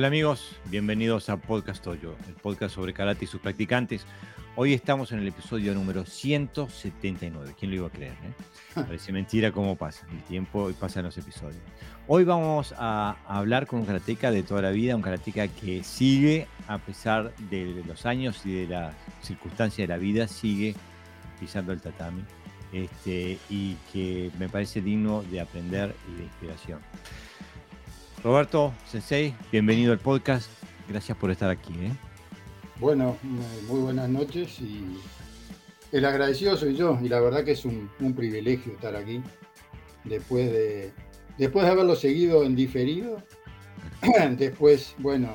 Hola amigos, bienvenidos a Podcast Toyo, el podcast sobre karate y sus practicantes. Hoy estamos en el episodio número 179. ¿Quién lo iba a creer? Eh? Parece mentira cómo pasa el tiempo y pasan los episodios. Hoy vamos a hablar con un karateca de toda la vida, un karateca que sigue, a pesar de los años y de las circunstancias de la vida, sigue pisando el tatami este, y que me parece digno de aprender y de inspiración. Roberto Sensei, bienvenido al podcast. Gracias por estar aquí. ¿eh? Bueno, muy buenas noches y el agradecido soy yo y la verdad que es un, privilegio estar aquí después de, después de haberlo seguido en diferido, después, bueno,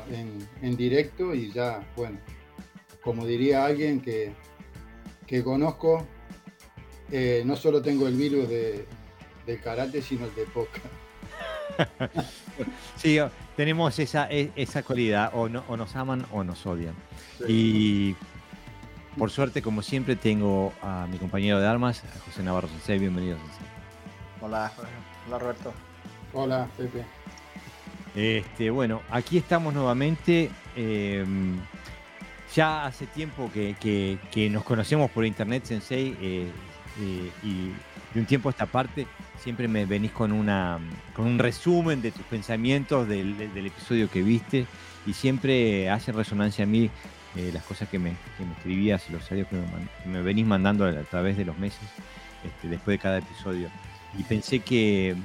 en, directo y ya, bueno, como diría alguien que, que conozco, eh, no solo tengo el virus de, karate, sino el de poca. sí, tenemos esa, e, esa cualidad, o, no, o nos aman o nos odian. Y por suerte, como siempre, tengo a mi compañero de armas, José Navarro Sensei. Bienvenido, Sensei. Hola, hola Roberto. Hola, Pepe. Este, bueno, aquí estamos nuevamente. Em, ya hace tiempo que, nos conocemos por internet, Sensei, eh, eh, y de un tiempo a esta parte siempre me venís con, una, con un resumen de tus pensamientos del, episodio que viste y siempre hace resonancia a mí eh, las cosas que me, que escribías los audios que me, venís mandando a través de los meses este, después de cada episodio. Y pensé que,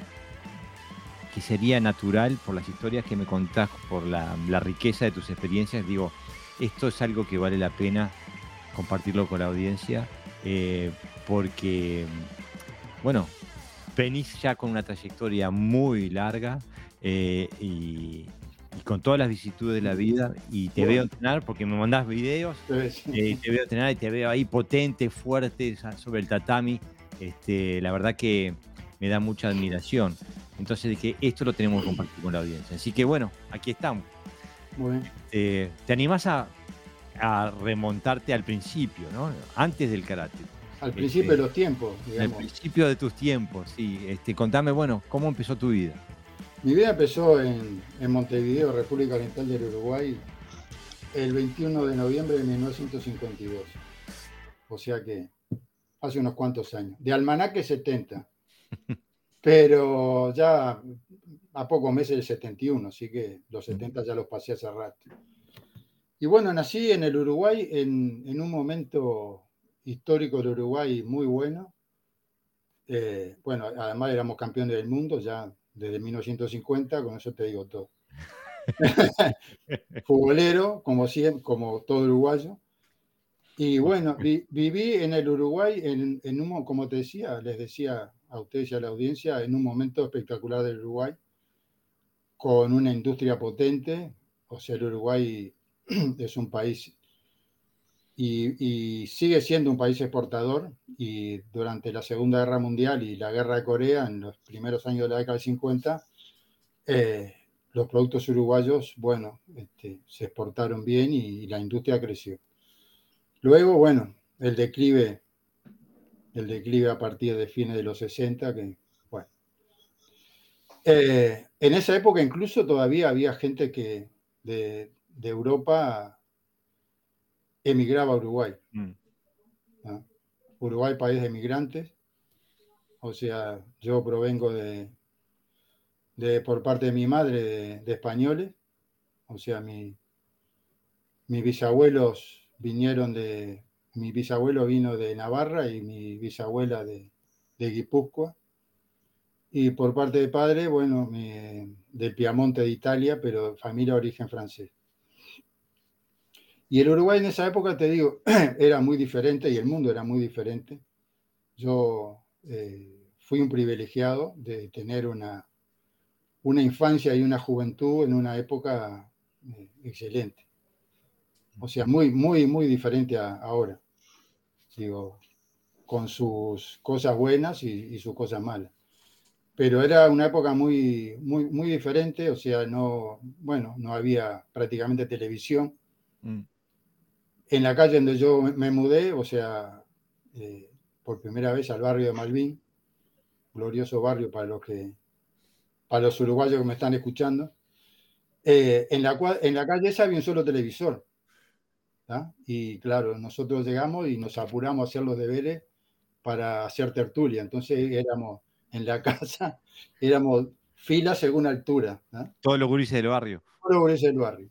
que sería natural por las historias que me contás, por la, riqueza de tus experiencias, digo, esto es algo que vale la pena compartirlo con la audiencia, eh, porque, bueno, venís ya con una trayectoria muy larga eh, y, con todas las vicitudes de la vida y te veo entrenar porque me mandás videos, eh, te veo entrenar y te veo ahí potente, fuerte sobre el tatami. Este, la verdad que me da mucha admiración. Entonces dije, esto lo tenemos que compartir con la audiencia. Así que bueno, aquí estamos. Eh, ¿Te animás a, a remontarte al principio, ¿no? antes del karate? Al principio de los tiempos, Al principio de tus tiempos, sí. Este, contame, bueno, ¿cómo empezó tu vida? Mi vida empezó en, Montevideo, República Oriental del Uruguay, el 21 de noviembre de 1952. O sea que hace unos cuantos años. De almanaque 70. Pero ya a pocos meses del 71, así que los 70 ya los pasé hace rato. Y bueno, nací en el Uruguay en, en un momento histórico del Uruguay muy bueno. Eh, bueno, además éramos campeones del mundo ya desde 1950, con eso te digo todo. Futbolero, como, siempre, como todo uruguayo. Y bueno, viví en el Uruguay, en, en, un, como te decía, les decía a ustedes y a la audiencia, en un momento espectacular del Uruguay, con una industria potente. O sea, el Uruguay es un país y, sigue siendo un país exportador y durante la Segunda Guerra Mundial y la Guerra de Corea, en los primeros años de la década de 50, eh, los productos uruguayos, bueno, este, se exportaron bien y, la industria creció. Luego, bueno, el declive, el declive a partir de fines de los 60, que, bueno. Eh, en esa época incluso todavía había gente que de Europa emigraba a Uruguay. Mm. Uruguay, país de migrantes. O sea, yo provengo de, de por parte de mi madre, de, españoles. O sea, mi, mis bisabuelos vinieron de. Mi bisabuelo vino de Navarra y mi bisabuela de, de Guipúzcoa. Y por parte de padre, bueno, del Piamonte de Italia, pero familia de origen francés. Y el Uruguay en esa época, te digo, era muy diferente y el mundo era muy diferente. Yo eh, fui un privilegiado de tener una, una infancia y una juventud en una época eh, excelente. O sea, muy, muy, muy diferente a, ahora. Digo, con sus cosas buenas y, sus cosas malas. Pero era una época muy, muy, muy diferente, o sea, no, bueno, no había prácticamente televisión. Mm en la calle donde yo me mudé, o sea, eh, por primera vez al barrio de Malvin, glorioso barrio para los que, para los uruguayos que me están escuchando. Eh, en, la, en la calle esa había un solo televisor. Y claro, nosotros llegamos y nos apuramos a hacer los deberes para hacer tertulia. Entonces éramos en la casa, éramos fila según altura. Todos los gurises del barrio. Todos los gurises del barrio.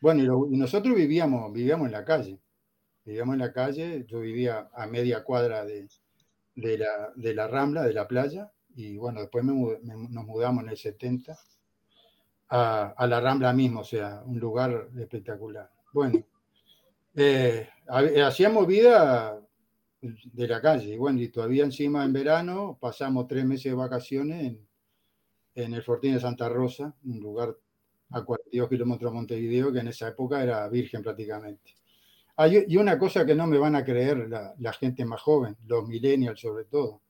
Bueno, y, nosotros vivíamos, vivíamos en la calle. Vivíamos en la calle, yo vivía a media cuadra de, de, la, de la Rambla, de la playa, y bueno, después nos mudamos en el 70 a, a, la Rambla mismo, o sea, un lugar espectacular. Bueno, eh, hacíamos vida de la calle, y bueno, y todavía encima en verano pasamos tres meses de vacaciones en, en el Fortín de Santa Rosa, un lugar a 42 kilómetros de Montevideo, que en esa época era virgen prácticamente. y una cosa que no me van a creer la, gente más joven, los millennials sobre todo.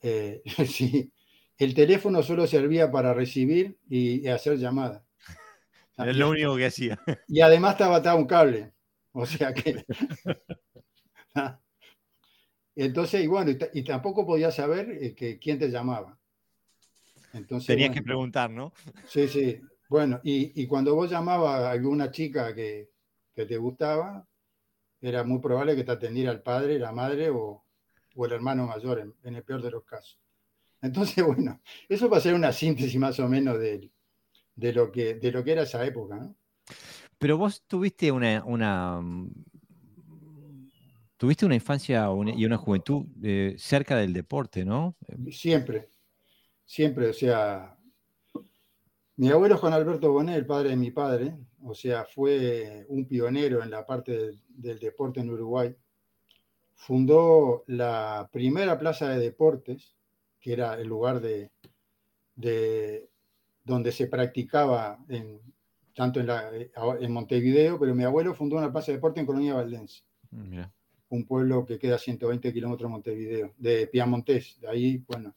Eh, sí, el teléfono solo servía para recibir y, hacer llamadas. Es lo único que hacía. Y además estaba atado un cable. O sea que. Entonces, y bueno, y, tampoco podía saber eh, que, quién te llamaba. Entonces, Tenías que preguntar, ¿no? Sí, sí. Bueno, y, cuando vos llamabas a alguna chica que, te gustaba, era muy probable que te atendiera el padre, la madre o, el hermano mayor, en, el peor de los casos. Entonces, bueno, eso va a ser una síntesis más o menos de, lo, que, de lo que era esa época, ¿no? Pero vos tuviste una, tuviste una infancia y una juventud eh, cerca del deporte, ¿no? Siempre, siempre, o sea, mi abuelo Juan Alberto Bonet, el padre de mi padre, o sea, fue un pionero en la parte del, deporte en Uruguay. Fundó la primera plaza de deportes, que era el lugar de, donde se practicaba en, tanto en, en, Montevideo, pero mi abuelo fundó una plaza de deporte en Colonia Valdense, un pueblo que queda a 120 kilómetros de Montevideo, de Piamontés. De ahí, bueno,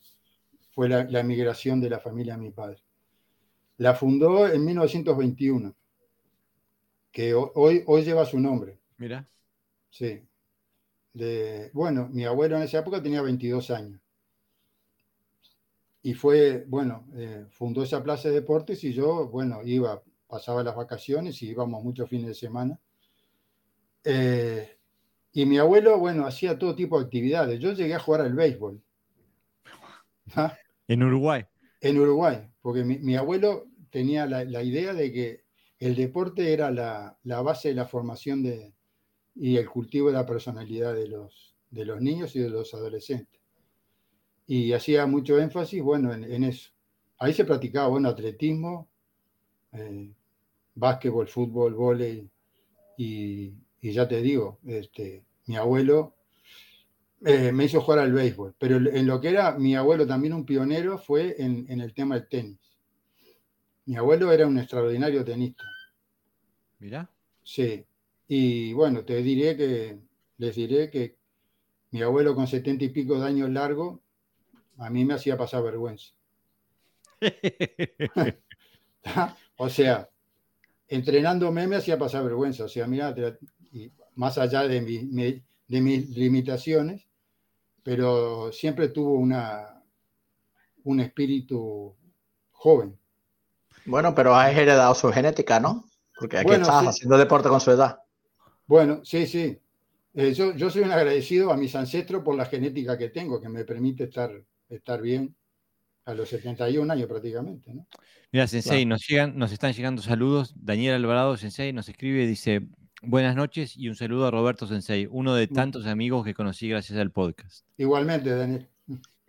fue la, la migración de la familia de mi padre. La fundó en 1921, que hoy, hoy lleva su nombre. Mira. Sí. De, bueno, mi abuelo en esa época tenía 22 años. Y fue, bueno, eh, fundó esa plaza de deportes y yo, bueno, iba, pasaba las vacaciones y íbamos muchos fines de semana. Eh, y mi abuelo, bueno, hacía todo tipo de actividades. Yo llegué a jugar al béisbol. ¿Ah? En Uruguay. En Uruguay, porque mi, abuelo tenía la, idea de que el deporte era la, base de la formación de, y el cultivo de la personalidad de los, de los niños y de los adolescentes. Y hacía mucho énfasis, bueno, en, eso. Ahí se practicaba, bueno, atletismo, eh, básquetbol, fútbol, vóley, y, y, ya te digo, este, mi abuelo eh, me hizo jugar al béisbol, pero en lo que era mi abuelo también un pionero fue en, el tema del tenis. Mi abuelo era un extraordinario tenista. Mira. Sí. Y bueno, te diré que, les diré que mi abuelo con setenta y pico de años largo, a mí me hacía pasar vergüenza. o sea, entrenándome me hacía pasar vergüenza. O sea, mira, más allá de, de mis limitaciones, pero siempre tuvo una, un espíritu joven. Bueno, pero has heredado su genética, ¿no? Porque aquí estás haciendo deporte con su edad. Bueno, sí, sí. Eh, yo, yo, soy un agradecido a mis ancestros por la genética que tengo, que me permite estar, estar bien a los 71 años prácticamente. ¿no? Mira, Sensei, nos, llegan, nos están llegando saludos. Daniel Alvarado, Sensei, nos escribe, dice, Buenas noches y un saludo a Roberto Sensei, uno de tantos amigos que conocí gracias al podcast. Igualmente, Daniel.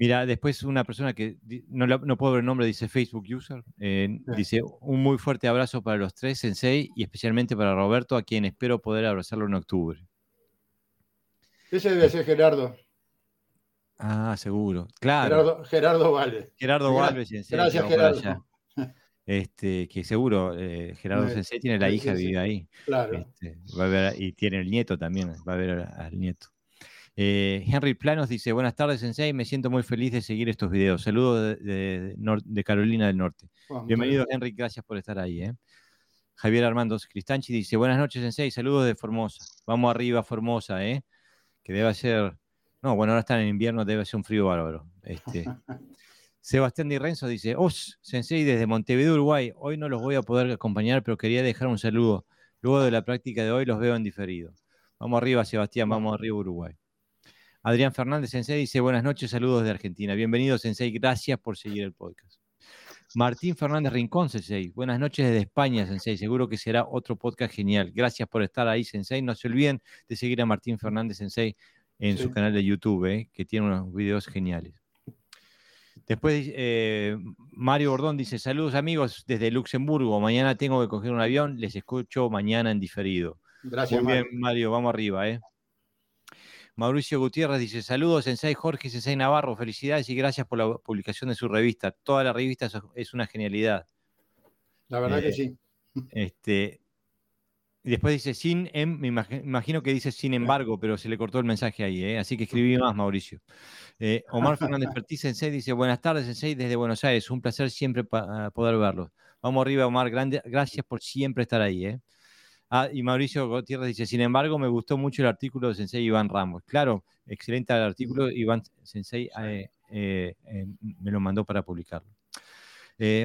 Mira, después una persona que no, no puedo ver el nombre, dice Facebook User, eh, dice un muy fuerte abrazo para los tres, Sensei, y especialmente para Roberto, a quien espero poder abrazarlo en octubre. Ese debe ser Gerardo. Ah, seguro. Claro. Gerardo, Gerardo. Gerardo Vale, Sensei. Gracias, Gerardo. Este, que seguro eh, Gerardo Sensei tiene la hija que vive ahí. Claro. Este, y tiene el nieto también, va a ver al nieto. Eh, Henry Planos dice, buenas tardes Sensei, me siento muy feliz de seguir estos videos. Saludos de, Carolina del Norte. Bienvenido Henry, gracias por estar ahí. ¿eh? Javier Armando Cristanchi dice, buenas noches Sensei, saludos de Formosa. Vamos arriba Formosa, ¿eh? que debe ser, no, bueno, ahora están en invierno, debe ser un frío bárbaro. Este, Sebastián Di Renzo dice, Os, Sensei desde Montevideo, Uruguay. Hoy no los voy a poder acompañar, pero quería dejar un saludo. Luego de la práctica de hoy los veo en diferido. Vamos arriba, Sebastián, vamos arriba, Uruguay. Adrián Fernández Sensei dice, buenas noches, saludos de Argentina. Bienvenido, Sensei, gracias por seguir el podcast. Martín Fernández Rincón, Sensei. Buenas noches desde España, Sensei. Seguro que será otro podcast genial. Gracias por estar ahí, Sensei. No se olviden de seguir a Martín Fernández Sensei en su canal de YouTube, eh, que tiene unos videos geniales. Después eh, Mario Bordón dice, saludos amigos desde Luxemburgo. Mañana tengo que coger un avión. Les escucho mañana en diferido. Gracias, Muy bien, Mario. Vamos arriba, ¿eh? Mauricio Gutiérrez dice: Saludos, Sensei Jorge Sensei Navarro. Felicidades y gracias por la publicación de su revista. Toda la revista es una genialidad. La verdad que eh, sí. Este, y después dice sin, em, me imagino que dice sin embargo, pero se le cortó el mensaje ahí, ¿eh? así que escribí más, Mauricio. Eh, Omar Fernández Pertí, Sensei, dice, buenas tardes, Sensei, desde Buenos Aires, un placer siempre poder verlos. Vamos arriba, Omar, grande, gracias por siempre estar ahí. ¿eh? Ah, y Mauricio Gutiérrez dice, sin embargo, me gustó mucho el artículo de Sensei Iván Ramos. Claro, excelente el artículo, Iván Sensei eh, eh, eh, me lo mandó para publicarlo.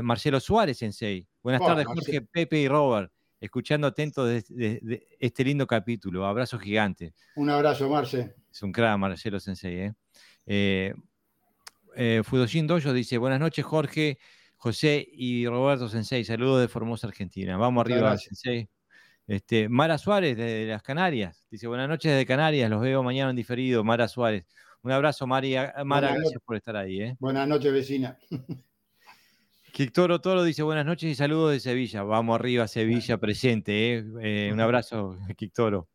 Marcelo Suárez, Sensei. Buenas tardes, Jorge, Pepe y Robert. Escuchando atento de, este lindo capítulo. Abrazo gigante. Un abrazo, Marce. Es un crack, Marcelo Sensei. Eh. Fudoshin Doyo dice, buenas noches, Jorge, José y Roberto Sensei. Saludos de Formosa, Argentina. Vamos arriba, Sensei. Este, Mara Suárez de las Canarias. Dice, buenas noches desde Canarias, los veo mañana en diferido. Mara Suárez. Un abrazo, María. Mara, gracias por estar ahí. ¿eh? Buenas noches, vecina. Quictoro Toro dice buenas noches y saludos de Sevilla. Vamos arriba, Sevilla presente. ¿eh? Eh, un abrazo, Quictoro.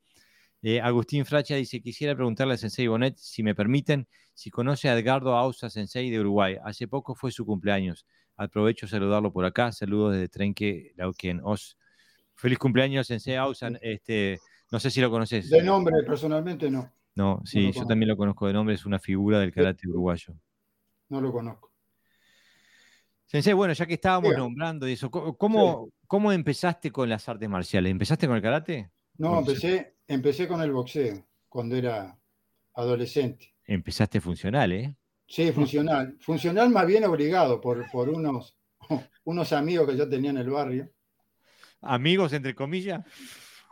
Agustín Fracha dice, quisiera preguntarle a Sensei Bonet, si me permiten, si conoce a Edgardo Ausa Sensei de Uruguay. Hace poco fue su cumpleaños. Aprovecho saludarlo por acá. Saludos desde Trenque, Lauquien, Os. Feliz cumpleaños, Sensei Ausan. Este, no sé si lo conoces. De nombre, personalmente no. No, sí, yo también lo conozco de nombre, es una figura del karate uruguayo. No lo conozco. Sensei, bueno, ya que estábamos nombrando eso, ¿cómo, ¿cómo empezaste con las artes marciales? ¿Empezaste con el karate? No, empecé, empecé con el boxeo cuando era adolescente. Empezaste funcional, ¿eh? Sí, funcional. Funcional más bien obligado por, por unos, unos amigos que yo tenía en el barrio amigos, entre comillas.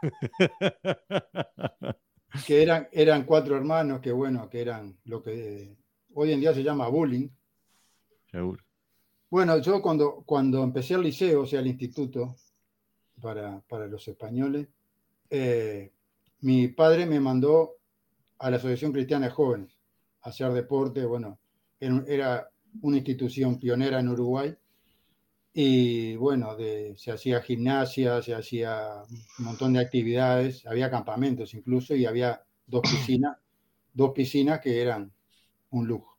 que eran, eran cuatro hermanos que, bueno, que eran lo que hoy en día se llama bullying. Seguro. Bueno, yo cuando, cuando empecé el liceo, o sea, el instituto para, los españoles, eh, mi padre me mandó a la Asociación Cristiana de Jóvenes a hacer deporte. Bueno, era una institución pionera en Uruguay y bueno, se hacía gimnasia, se hacía un montón de actividades, había campamentos incluso y había dos piscinas, dos piscinas que eran un lujo.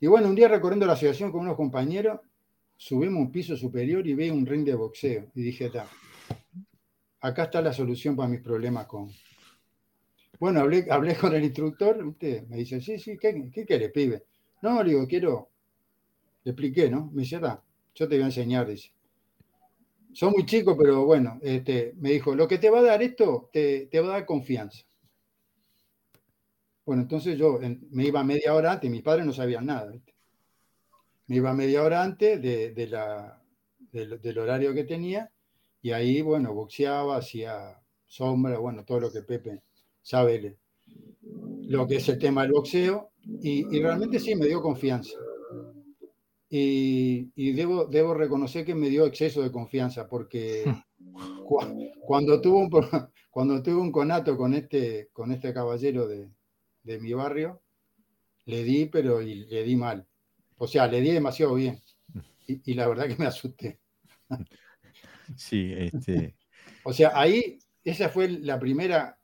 Y bueno, un día recorriendo la asociación con unos compañeros, subimos un piso superior y vi un ring de boxeo. Y dije, acá está la solución para mis problemas con... Bueno, hablé, hablé con el instructor, usted me dice, sí, sí, ¿qué, qué quiere, pibe? No, le digo, quiero... Le expliqué, ¿no? Me dice, yo te voy a enseñar, dice. Son muy chicos, pero bueno, este, me dijo, lo que te va a dar esto, te, va a dar confianza. Bueno, entonces yo me iba media hora antes, mis padres no sabían nada. Me iba media hora antes de, la, del, horario que tenía y ahí, bueno, boxeaba, hacía sombra, bueno, todo lo que Pepe sabe lo que es el tema del boxeo y, y realmente sí me dio confianza y, debo, debo, reconocer que me dio exceso de confianza porque cuando, tuve un, cuando tuve un conato con este, con este caballero de, de mi barrio, le di, pero y le di mal. O sea, le di demasiado bien. Y, la verdad que me asusté. Sí, este. O sea, ahí, esa fue la primera,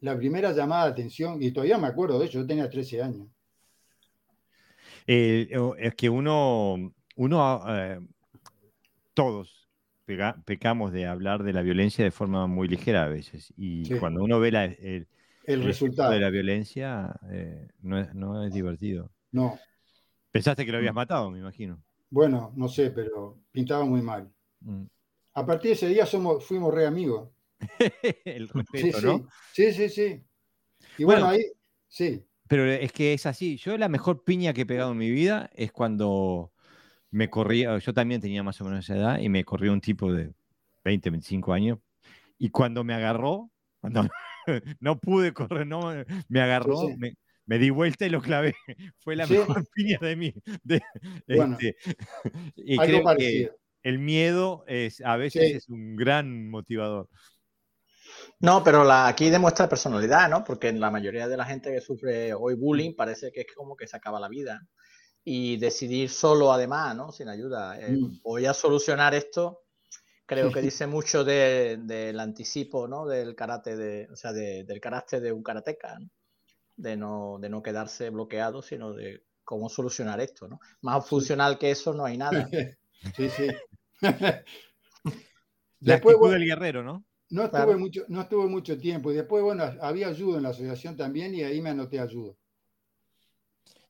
la primera llamada de atención, y todavía me acuerdo de eso, yo tenía 13 años. Eh, es que uno, uno eh, todos pecamos de hablar de la violencia de forma muy ligera a veces. Y cuando uno ve el, resultado de la violencia, eh, no, es, divertido. No. Pensaste que lo habías matado, me imagino. Bueno, no sé, pero pintaba muy mal. Mm. A partir de ese día somos, fuimos re amigos. el respeto, ¿no? Sí, sí, sí. Y bueno ahí, sí. Pero es que es así. Yo la mejor piña que he pegado en mi vida es cuando me corría, yo también tenía más o menos esa edad y me corrió un tipo de 20, 25 años. Y cuando me agarró, cuando no pude correr, no, me agarró, Me, di vuelta y lo clavé. Fue la mejor piña de mí. este, y creo que el miedo es, a veces es un gran motivador. No, pero la, aquí demuestra personalidad, ¿no? Porque en la mayoría de la gente que sufre hoy bullying parece que es como que se acaba la vida. Y decidir solo, además, ¿no? Sin ayuda. Eh, mm. Voy a solucionar esto. Creo que dice mucho del anticipo, ¿no? Del karate, de, o sea, del carácter de un karateca, ¿no? De, ¿no? de no quedarse bloqueado, sino de cómo solucionar esto, ¿no? Más funcional que eso no hay nada. Sí, sí. Después, del guerrero, ¿no? No estuve, mucho, no estuve mucho tiempo. Y después, bueno, había ayuda en la asociación también y ahí me anoté ayuda.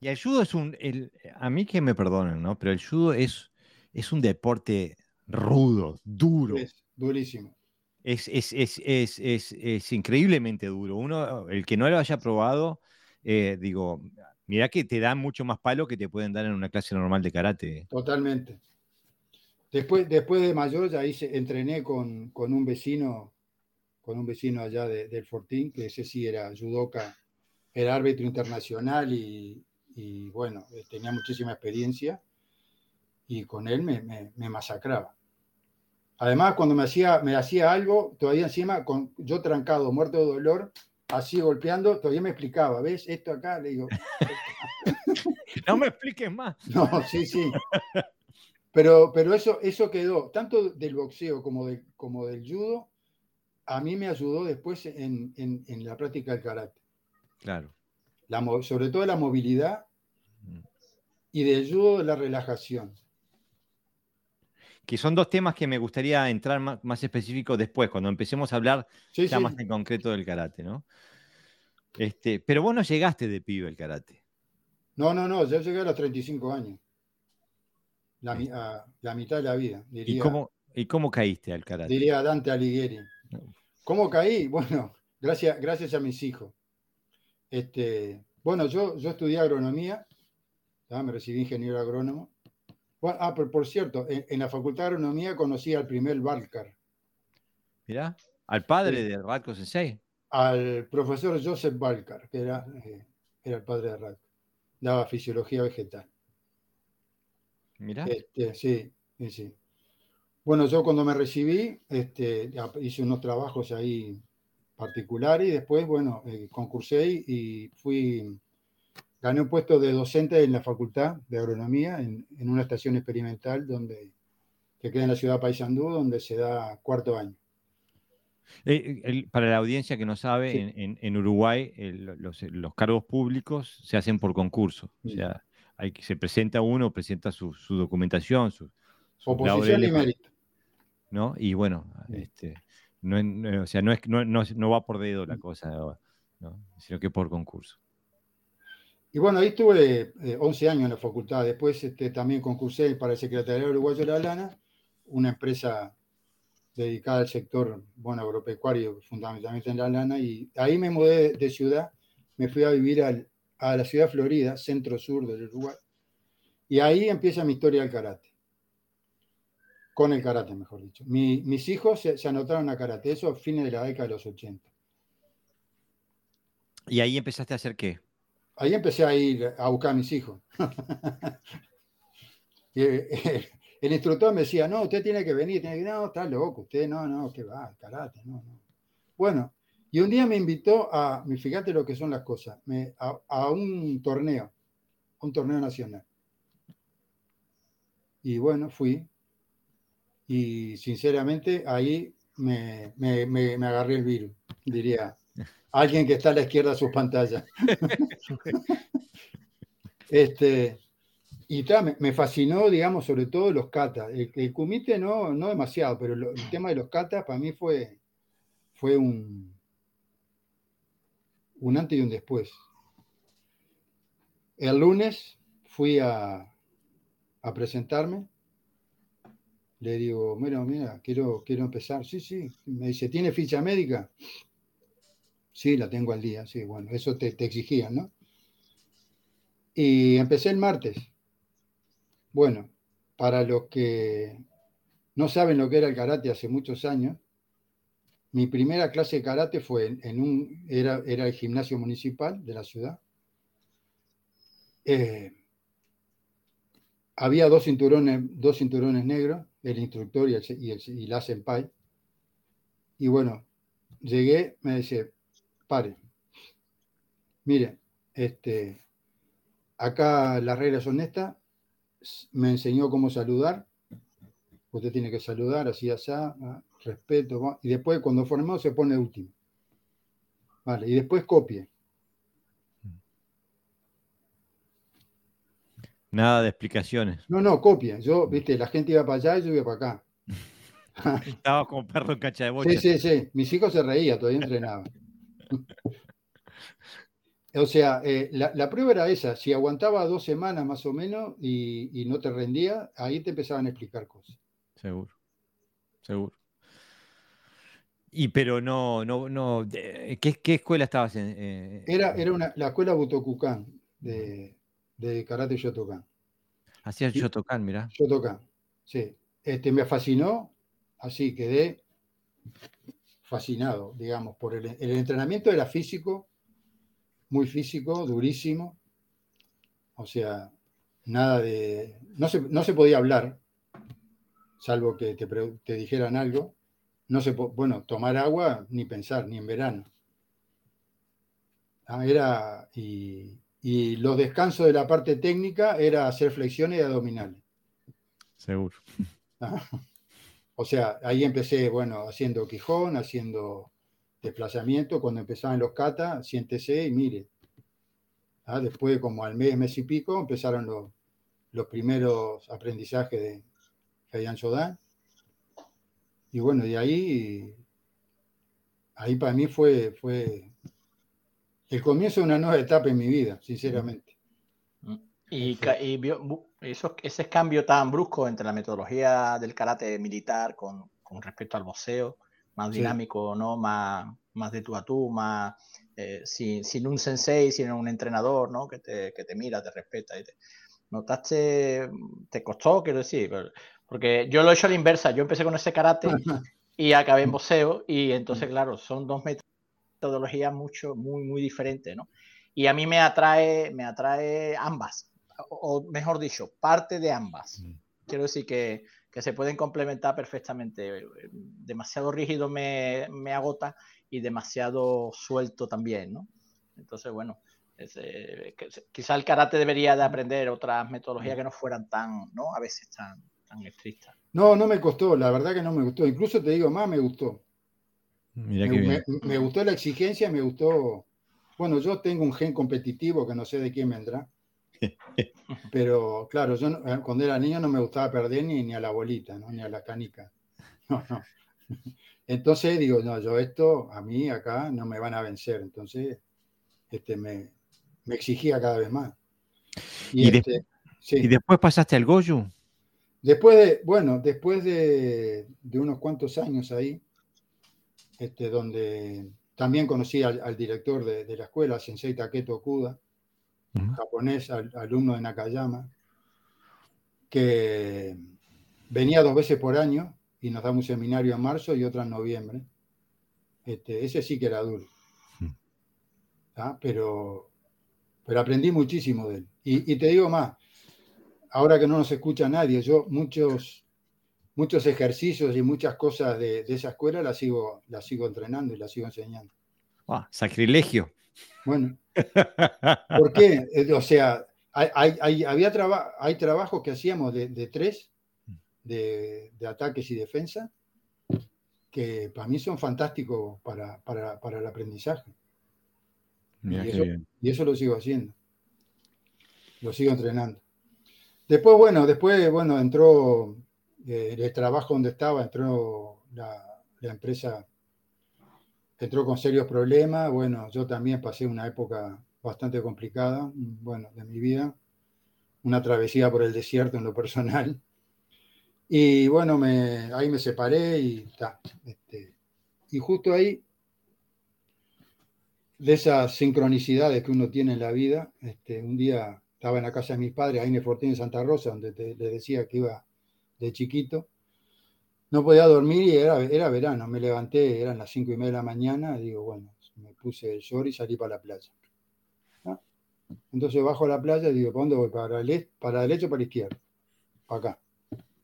Y el judo es un, el, a mí que me perdonen, ¿no? Pero el judo es, es un deporte rudo, duro. Es durísimo. Es, es, es, es, increíblemente duro. Uno, el que no lo haya probado, eh, digo, mira que te dan mucho más palo que te pueden dar en una clase normal de karate. Totalmente. Después, después de mayor ya hice, entrené con, un vecino, con un vecino allá del Fortín, que ese sí era judoka, era árbitro internacional y, bueno, eh, tenía muchísima experiencia y con él me, masacraba. Además, cuando me hacía, me hacía algo, todavía encima, con, yo trancado, muerto de dolor, así golpeando, todavía me explicaba, ¿ves? Esto acá, le digo. no me expliques más. No, sí, sí. Pero, pero eso, eso quedó, tanto del boxeo como, de, como del judo, a mí me ayudó después en, la práctica del karate. Claro. La, sobre todo la movilidad y del judo la relajación. Que son dos temas que me gustaría entrar más, más específicos después, cuando empecemos a hablar ya más en concreto del karate, ¿no? Este, pero vos no llegaste de pibe al karate. No, no, no, yo llegué a los 35 años la, la mitad de la vida. ¿Y, cómo, ¿Y cómo caíste al karate? Diría Dante Alighieri. ¿Cómo caí? Bueno, gracias, gracias a mis hijos. Este, bueno, yo, yo estudié agronomía, me recibí ingeniero agrónomo. ah, pero por cierto, en, la Facultad de Agronomía conocí al primer Balcar. Mirá, al padre de Radko Sensei. Al profesor Joseph Balcar, que era, eh, era el padre de Radko. Daba fisiología vegetal. Mira. Este, sí, sí, Bueno, yo cuando me recibí, este, hice unos trabajos ahí particulares y después, bueno, eh, concursé y fui, gané un puesto de docente en la Facultad de Agronomía, en, una estación experimental donde, que queda en la ciudad de Paysandú, donde se da cuarto año. Eh, para la audiencia que no sabe, en, Uruguay los, cargos públicos se hacen por concurso. O sea, hay que, se presenta uno, presenta su, documentación, su, oposición y mérito. ¿no? Y bueno, este, no, o sea, no, es, no, va por dedo la cosa, sino que por concurso. Y bueno, ahí estuve 11 eh, años en la facultad. Después este, también concursé para el Secretariado Uruguayo de la Lana, una empresa dedicada al sector bueno, agropecuario, fundamentalmente en la lana. Y ahí me mudé de ciudad, me fui a vivir al, a la ciudad de Florida, centro-sur del Uruguay, y ahí empieza mi historia del karate. Con el karate, mejor dicho. mis hijos se, anotaron a karate, eso a fines de la década de los 80. ¿Y ahí empezaste a hacer qué? Ahí empecé a ir a buscar a mis hijos. Eh, el instructor me decía, no, usted tiene que venir, tiene que no, está loco, usted no, no, que va, karate, no, no. Bueno, y un día me invitó a, fíjate lo que son las cosas, a, un torneo, un torneo nacional. Y bueno, fui. Y sinceramente ahí me, agarré el virus, diría alguien que está a la izquierda de sus pantallas. este, y me, fascinó, digamos, sobre todo los katas. El, el kumite no, no demasiado, pero el tema de los katas para mí fue, fue un, un antes y un después. El lunes fui a, presentarme. Le digo, mira, mira, quiero, quiero empezar. Sí, sí. Me dice, ¿tiene ficha médica? Sí, la tengo al día. Sí, bueno, eso te, te exigían, ¿no? Y empecé el martes. Bueno, para los que no saben lo que era el karate hace muchos años, mi primera clase de karate fue en, un, era, era, el gimnasio municipal de la ciudad. Eh, había dos cinturones, dos cinturones negros, el instructor y, el, y, y la senpai. Y bueno, llegué, me dice, pare, mire, este, acá las reglas son estas, me enseñó cómo saludar, usted tiene que saludar así, allá, respeto, y después cuando formamos se pone último. Vale, y después copie. Nada de explicaciones. No, no, copie. Yo, viste, la gente iba para allá y yo iba para acá. Estaba como perro en cancha de bocha. Sí, sí, sí. Mis hijos se reían, todavía entrenaban. o sea, eh, la, prueba era esa. Si aguantaba dos semanas más o menos y, y no te rendía, ahí te empezaban a explicar cosas. Seguro, seguro. Y pero no, no, no. ¿Qué, qué escuela estabas en? Eh? Era, era una, la escuela Butokukan de, de Karate Shotokan. Hacías Shotokan, mira. Shotokan, sí. Este, me fascinó, así quedé fascinado, digamos, por el, el entrenamiento era físico, muy físico, durísimo. O sea, nada de. No se, no se podía hablar, salvo que te, te dijeran algo no se bueno, tomar agua ni pensar, ni en verano. Ah, era, y, los descansos de la parte técnica era hacer flexiones y abdominales. Seguro. Ah, o sea, ahí empecé, bueno, haciendo quijón, haciendo desplazamiento. Cuando empezaban los kata, siéntese y mire. Ah, después, como al mes, mes y pico, empezaron los, los primeros aprendizajes de Heian Shodan y bueno, de ahí, ahí para mí fue, fue el comienzo de una nueva etapa en mi vida, sinceramente. Mm. Y, ese cambio tan brusco entre la metodología del karate militar con, respecto al boxeo, más dinámico, ¿no? Más, más de tú a tú, más eh, sin, un sensei, sin un entrenador, ¿no? Que te, que te mira, te respeta. Y te, ¿Notaste, te costó, quiero decir? Porque yo lo he hecho a la inversa. Yo empecé con ese karate y acabé en boxeo. Y entonces, claro, son dos metodologías mucho, muy, muy diferentes, ¿no? Y a mí me atrae, me atrae ambas. O, mejor dicho, parte de ambas. Quiero decir que, que, se pueden complementar perfectamente. Demasiado rígido me, me agota y demasiado suelto también, ¿no? Entonces, bueno, eh, quizá el karate debería de aprender otras metodologías que no fueran tan, ¿no? A veces tan, tan estricta. No, no me costó, la verdad que no me gustó. Incluso te digo, más me gustó. me, gustó la exigencia, me gustó. Bueno, yo tengo un gen competitivo que no sé de quién vendrá. Pero claro, yo eh, cuando era niño no me gustaba perder ni, ni a la bolita, ni a la canica. Entonces digo, no, yo esto, a mí acá no me van a vencer. Entonces, este, me, exigía cada vez más. ¿Y, este, después pasaste al Goju? Después de, bueno, después de, unos cuantos años ahí, este, donde también conocí al, director de, la escuela, Sensei Taketo Okuda, japonés, alumno de Nakayama, que venía dos veces por año y nos daba un seminario en marzo y otro en noviembre. Este, ese sí que era duro. ¿Ah? Pero, pero aprendí muchísimo de él. y te digo más, ahora que no nos escucha nadie, yo muchos, muchos ejercicios y muchas cosas de, esa escuela las sigo, las sigo entrenando y las sigo enseñando. sacrilegio. Bueno, ¿por qué? Eh, o sea, hay, había hay trabajos que hacíamos de, tres, de, ataques y defensa, que para mí son fantásticos para, el aprendizaje. y eso lo sigo haciendo. Lo sigo entrenando. Después, bueno, después, bueno, entró eh, el trabajo donde estaba, entró la, empresa, entró con serios problemas. Bueno, yo también pasé una época bastante complicada, bueno, de mi vida, una travesía por el desierto en lo personal. Y bueno, me, ahí me separé y está. Este, y justo ahí, de esas sincronicidades que uno tiene en la vida, este, un día estaba en la casa de mis padres, ahí en el Fortín de Santa Rosa, donde les decía que iba de chiquito. No podía dormir y era, era verano. Me levanté, eran las cinco y media de la mañana. Y digo, bueno, me puse el short y salí para la playa. Entonces bajo a la playa y digo, ¿para dónde voy? ¿Para el, para derecho o para izquierda? Para acá.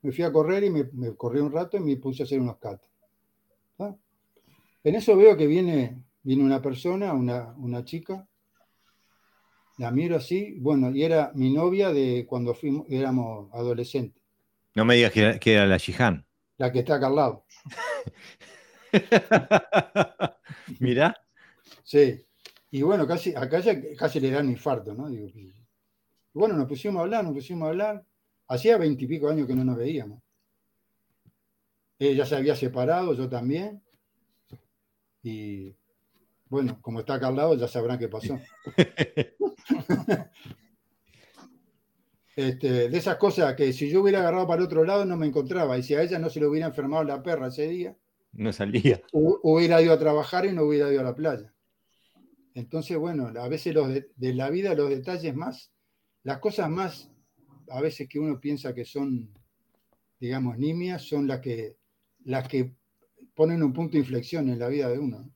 Me fui a correr y me, corrí un rato y me puse a hacer unos catas. En eso veo que viene, viene una persona, una, una chica, la miro así, bueno, y era mi novia de cuando fuimos, éramos adolescentes. No me digas que era, la Shihan. La que está acá al lado. Mira. Sí. Y bueno, casi, acá ya casi le dan infarto, ¿no? Digo, bueno, nos pusimos a hablar, nos pusimos a hablar. Hacía veintipico años que no nos veíamos. Ella se había separado, yo también. Y bueno, como está acá al lado, ya sabrán qué pasó. Este, de esas cosas que si yo hubiera agarrado para el otro lado no me encontraba. Y si a ella no se le hubiera enfermado la perra ese día, no salía. Hubiera ido a trabajar y no hubiera ido a la playa. Entonces, bueno, a veces los de, la vida, los detalles más, las cosas más, a veces que uno piensa que son, digamos, nimias, son las que, las que ponen un punto de inflexión en la vida de uno.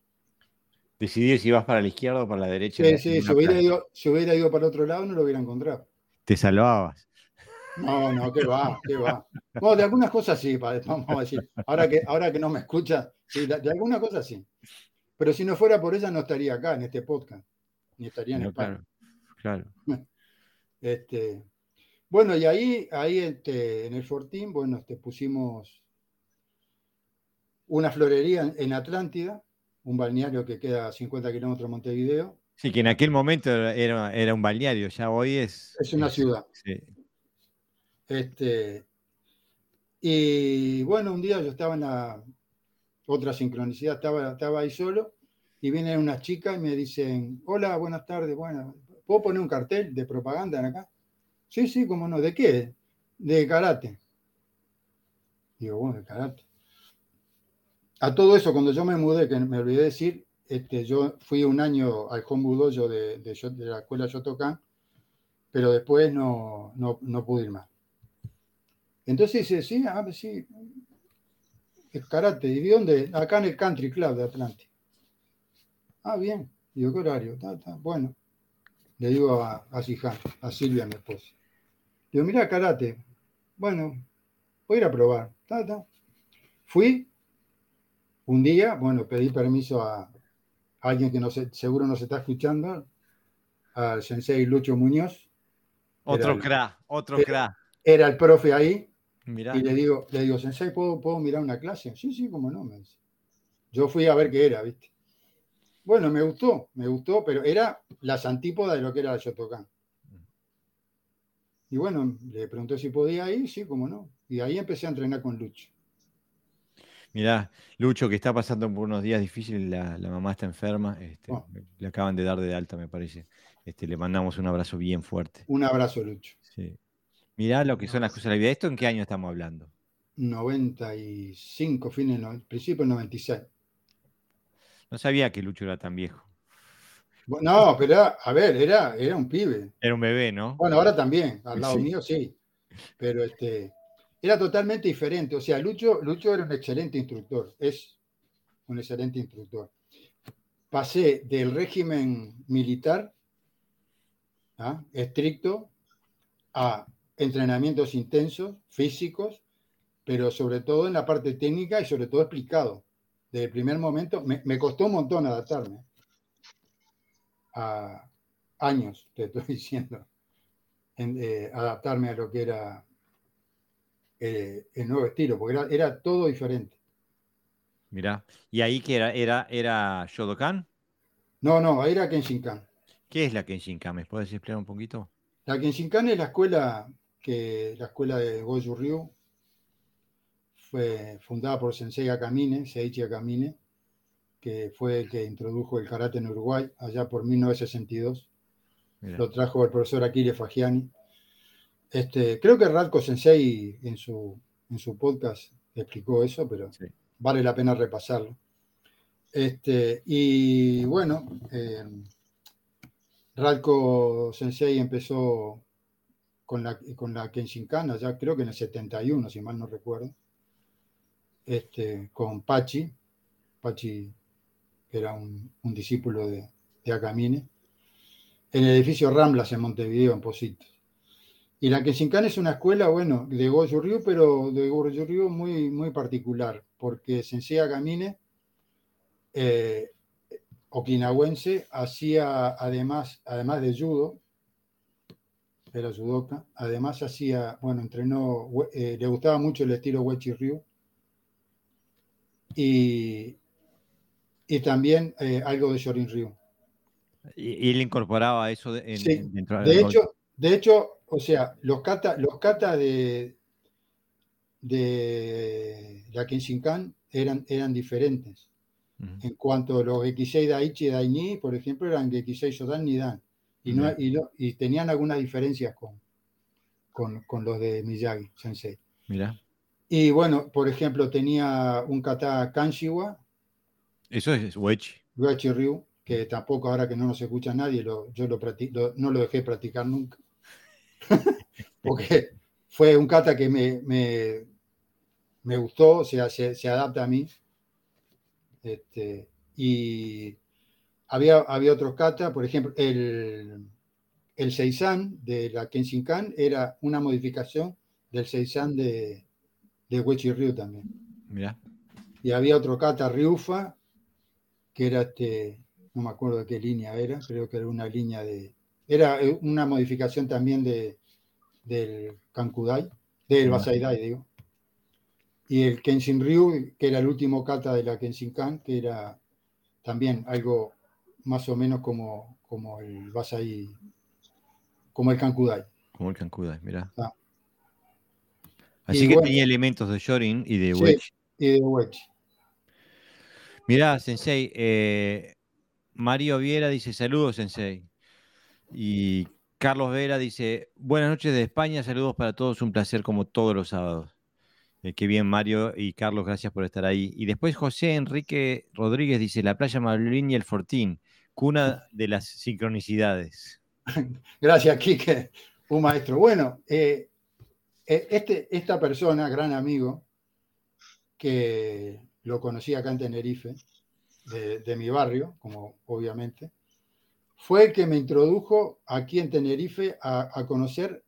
Decidir si vas para la izquierda o para la derecha. Sí, sí, si hubiera, ido, si hubiera ido para otro lado no lo hubiera encontrado. Te salvabas. No, no, qué va, qué va. No, de algunas cosas sí, vamos a decir. Ahora que, ahora que no me escucha, sí, de, algunas cosas sí. Pero si no fuera por ella, no estaría acá en este podcast, ni estaría en España. Claro. Este, bueno, y ahí, ahí este, en el Fortín, bueno, te pusimos una florería en Atlántida, un balneario que queda a 50 kilómetros de Montevideo. Sí, que en aquel momento era, era un balneario, ya hoy es... Es una ciudad. Sí. Este, y bueno, un día yo estaba en la otra sincronicidad, estaba, estaba ahí solo y vienen unas chicas y me dicen, hola, buenas tardes, bueno, ¿puedo poner un cartel de propaganda en acá? Sí, sí, cómo no, ¿de qué? De karate. Digo, bueno, de karate. A todo eso, cuando yo me mudé, que me olvidé decir, este, yo fui un año al Hombu Dojo de, de, la escuela Shotokan, pero después no, no, no, pude ir más. Entonces dice, sí, ah, sí, el karate. ¿Y de dónde? Acá en el Country Club de Atlántico. Ah, bien. Digo, ¿qué horario? Bueno, le digo a, a a Silvia, mi esposa. Digo, mira, karate. Bueno, voy a ir a probar. Fui un día, bueno, pedí permiso a, alguien que no se, seguro nos está escuchando, al sensei Lucho Muñoz. Otro cra, otro cra. Era el profe ahí. Y le digo, le digo, sensei, ¿puedo, ¿puedo mirar una clase? Sí, sí, cómo no, me dice. Yo fui a ver qué era, ¿viste? Bueno, me gustó, me gustó, pero era las antípodas de lo que era el Shotokan. Y bueno, le pregunté si podía ir, sí, cómo no. Y ahí empecé a entrenar con Lucho. Mirá, Lucho, que está pasando por unos días difíciles, la, mamá está enferma, este, oh. le acaban de dar de alta, me parece. Este, le mandamos un abrazo bien fuerte. Un abrazo, Lucho. Sí. Mirá lo que son las cosas de la vida. ¿Esto en qué año estamos hablando? 95, fines, no, principio 96. No sabía que Lucho era tan viejo. No, pero a ver, era, era un pibe. Era un bebé, ¿no? Bueno, ahora también, al lado mío sí. Pero este, era totalmente diferente. O sea, Lucho, Lucho era un excelente instructor, es un excelente instructor. Pasé del régimen militar ¿ah? estricto a entrenamientos intensos, físicos, pero sobre todo en la parte técnica y sobre todo explicado. Desde el primer momento me, costó un montón adaptarme. A años, te estoy diciendo, eh, adaptarme a lo que era eh, el nuevo estilo, porque era, todo diferente. Mira, ¿y ahí que era? ¿Era, era Shodokan? No, no, ahí era Kenshinkan. ¿Qué es la Kenshinkan? ¿Me puedes explicar un poquito? La Kenshinkan es la escuela que la escuela de Goju Ryu fue fundada por Sensei Akamine, Seiichi Akamine, que fue el que introdujo el karate en Uruguay allá por 1962. Lo trajo el profesor Akire Fagiani. Este, creo que Radko Sensei en su, en su podcast explicó eso, pero vale la pena repasarlo. Este, y bueno, eh, Radko Sensei empezó con la, con la ya creo que en el 71, si mal no recuerdo, este, con Pachi, Pachi que era un, discípulo de, de Akamine, en el edificio Ramblas en Montevideo, en Positos. Y la Kenshinkan es una escuela, bueno, de Goju Ryu, pero de Goju Ryu muy, muy particular, porque Sensei Akamine, eh, okinawense, hacía además, además de judo, era judoka, además hacía, bueno, entrenó, eh, le gustaba mucho el estilo Wechi Ryu, y, y también eh, algo de Shorin Ryu. Y, él incorporaba eso de, de hecho, de hecho, o sea, los kata, los kata de, de la Kenshinkan eran, eran diferentes. En cuanto a los Gekisei Daichi y Daini, por ejemplo, eran Gekisei Shodan ni Dan. Y, no, y, tenían algunas diferencias con, con, con, los de Miyagi Sensei. Mira. Y bueno, por ejemplo, tenía un kata Kanshiwa. Eso es Wechi. Wechi Ryu, que tampoco ahora que no nos escucha nadie, lo, yo lo, no lo dejé practicar nunca. Porque fue un kata que me, me, me gustó, o sea, se, se, adapta a mí. Este, y había, había otros kata, por ejemplo, el, el Seisan de la Kenshinkan era una modificación del Seisan de, de Wechi Ryu también. Mira. Y había otro kata Ryufa, que era este, no me acuerdo de qué línea era, creo que era una línea de. Era eh, una modificación también de, del Kankudai, del Basaidai, digo. Y el Kenshin Ryu, que era el último kata de la Kenshinkan, que era también algo más o menos como, como el Basai, como el Kankudai. Como el Kankudai, mira. Ah. Así que tenía elementos de Shorin y de Wedge. y de Wedge. Mirá, Sensei, eh, Mario Viera dice saludos, Sensei. Y Carlos Vera dice buenas noches de España, saludos para todos, un placer como todos los sábados. Eh, qué bien, Mario y Carlos, gracias por estar ahí. Y después José Enrique Rodríguez dice la playa Malvin y el Fortín, cuna de las sincronicidades. Gracias, Quique, un maestro. Bueno, eh, eh, este, esta persona, gran amigo, que lo conocí acá en Tenerife, de, mi barrio, como obviamente, fue el que me introdujo aquí en Tenerife a, conocer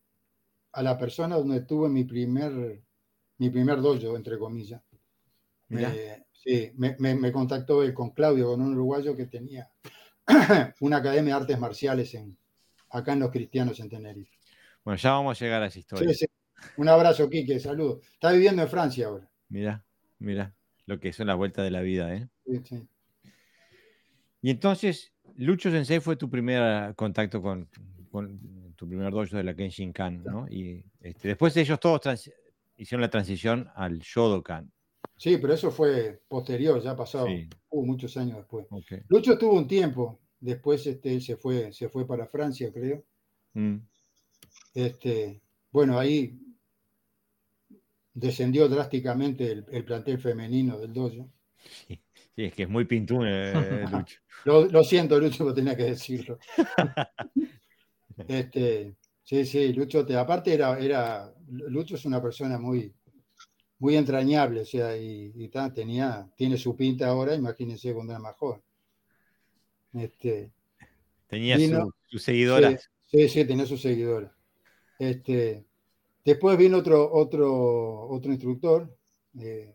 a la persona donde tuve mi primer, mi primer dojo, entre comillas. sí, me, contactó él con Claudio, con un uruguayo que tenía una academia de artes marciales en, acá en Los Cristianos en Tenerife. Bueno, ya vamos a llegar a esa historia. Un abrazo, Quique, saludos. Está viviendo en Francia ahora. Mira, mira lo que son las vueltas de la vida, ¿eh? Y entonces, Lucho Sensei fue tu primer contacto con, tu primer dojo de la Kenshin-kan, ¿no? Y este, después ellos todos hicieron la transición al Shodokan. Sí, pero eso fue posterior, ya pasado uh, muchos años después. Lucho estuvo un tiempo, después este, se, fue, se fue para Francia, creo. Mm. Este, bueno, ahí descendió drásticamente el, plantel femenino del dojo. Sí, es que es muy pintún, eh, Lucho. lo, siento, Lucho, pero tenía que decirlo. este, sí, sí, Lucho, te, aparte era, era, Lucho es una persona muy, muy entrañable, o sea, y, tenía, tiene su pinta ahora, imagínense cuando era más joven. Este, tenía sus seguidoras. Sí, sí, tenía sus seguidoras. Este, Después vino otro, otro, otro instructor. Eh,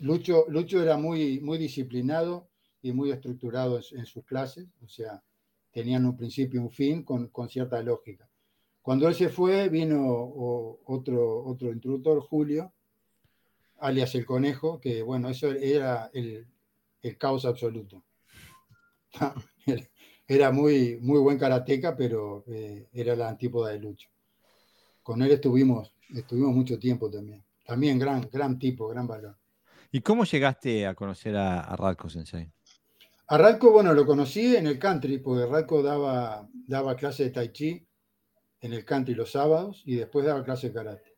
Lucho, Lucho era muy, muy disciplinado y muy estructurado en, sus clases, o sea, tenían un principio y un fin con, con, cierta lógica. Cuando él se fue, vino otro, otro instructor, Julio, alias el conejo, que bueno, eso era el, el caos absoluto. Era muy, muy buen karateca, pero eh, era la antípoda de Lucho con él estuvimos, estuvimos mucho tiempo también. También gran, gran tipo, gran valor. ¿Y cómo llegaste a conocer a, a Radko Sensei? A Radko, bueno, lo conocí en el country, porque Radko daba, daba clase de tai chi en el country los sábados y después daba clase de karate.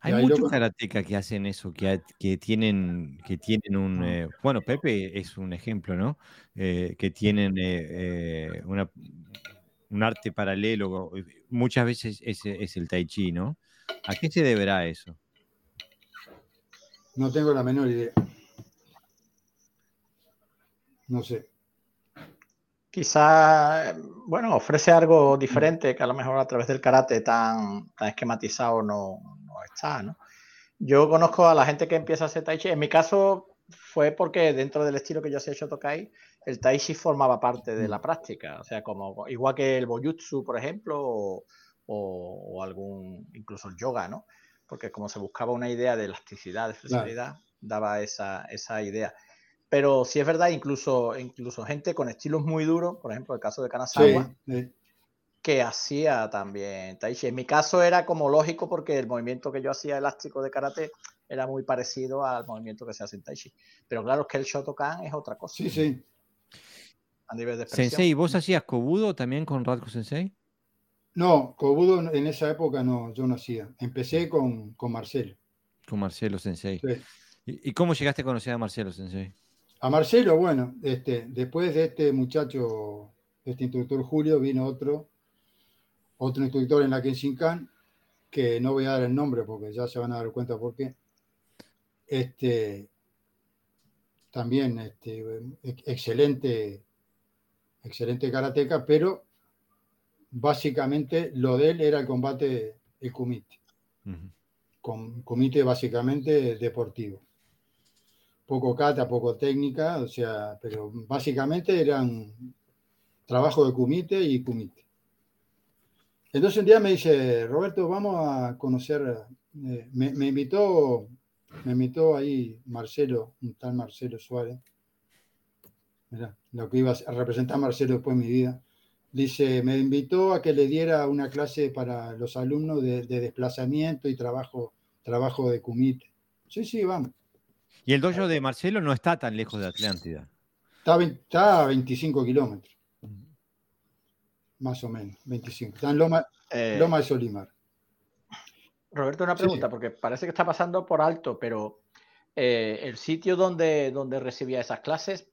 Hay muchos karatecas que hacen eso, que, que, tienen, que tienen un... Eh, bueno, Pepe es un ejemplo, ¿no? Eh, que tienen eh, una, un arte paralelo, muchas veces es, es el tai chi, ¿no? ¿A qué se deberá eso? No tengo la menor idea. No sé. Quizá, bueno, ofrece algo diferente que a lo mejor a través del karate tan, esquematizado no, está, ¿no? Yo conozco a la gente que empieza a hacer tai chi. En mi caso fue porque dentro del estilo que yo sé Shotokai, el tai chi formaba parte de la práctica. O sea, como igual que el boyutsu, por ejemplo, o, o, algún, incluso el yoga, ¿no? Porque como se buscaba una idea de elasticidad, de flexibilidad, daba esa, esa idea. Pero sí es verdad, incluso, incluso gente con estilos muy duros, por ejemplo, el caso de Kanazawa, que hacía también Tai Chi. En mi caso era como lógico porque el movimiento que yo hacía elástico de karate era muy parecido al movimiento que se hace en Tai Chi. Pero claro, es que el Shotokan es otra cosa. Sí, sí. A nivel de Sensei, ¿vos hacías Kobudo también con Radko Sensei? No, Kobudo en esa época no, yo no hacía. Empecé con, con Marcelo. Con Marcelo Sensei. ¿Y, cómo llegaste a conocer a Marcelo Sensei? A Marcelo, bueno, este, después de este muchacho, este instructor Julio, vino otro, otro instructor en la Kenshinkan, que no voy a dar el nombre porque ya se van a dar cuenta por qué. Este, también este, excelente, excelente karateca, pero básicamente lo de él era el combate, el kumite. Con kumite básicamente deportivo. Poco kata, poco técnica, o sea, pero básicamente eran trabajo de kumite y kumite. Entonces un día me dice, Roberto, vamos a conocer, eh, me, invitó, me invitó ahí Marcelo, un tal Marcelo Suárez, lo que iba a representar Marcelo después de mi vida Dice, me invitó a que le diera una clase para los alumnos de, desplazamiento y trabajo, trabajo de kumite. Sí, sí, vamos. Y el dojo de Marcelo no está tan lejos de Atlántida. Está, a 25 kilómetros. Más o menos, 25. Está en Loma, eh, Loma de Solimar. Roberto, una pregunta, porque parece que está pasando por alto, pero eh, el sitio donde, donde recibía esas clases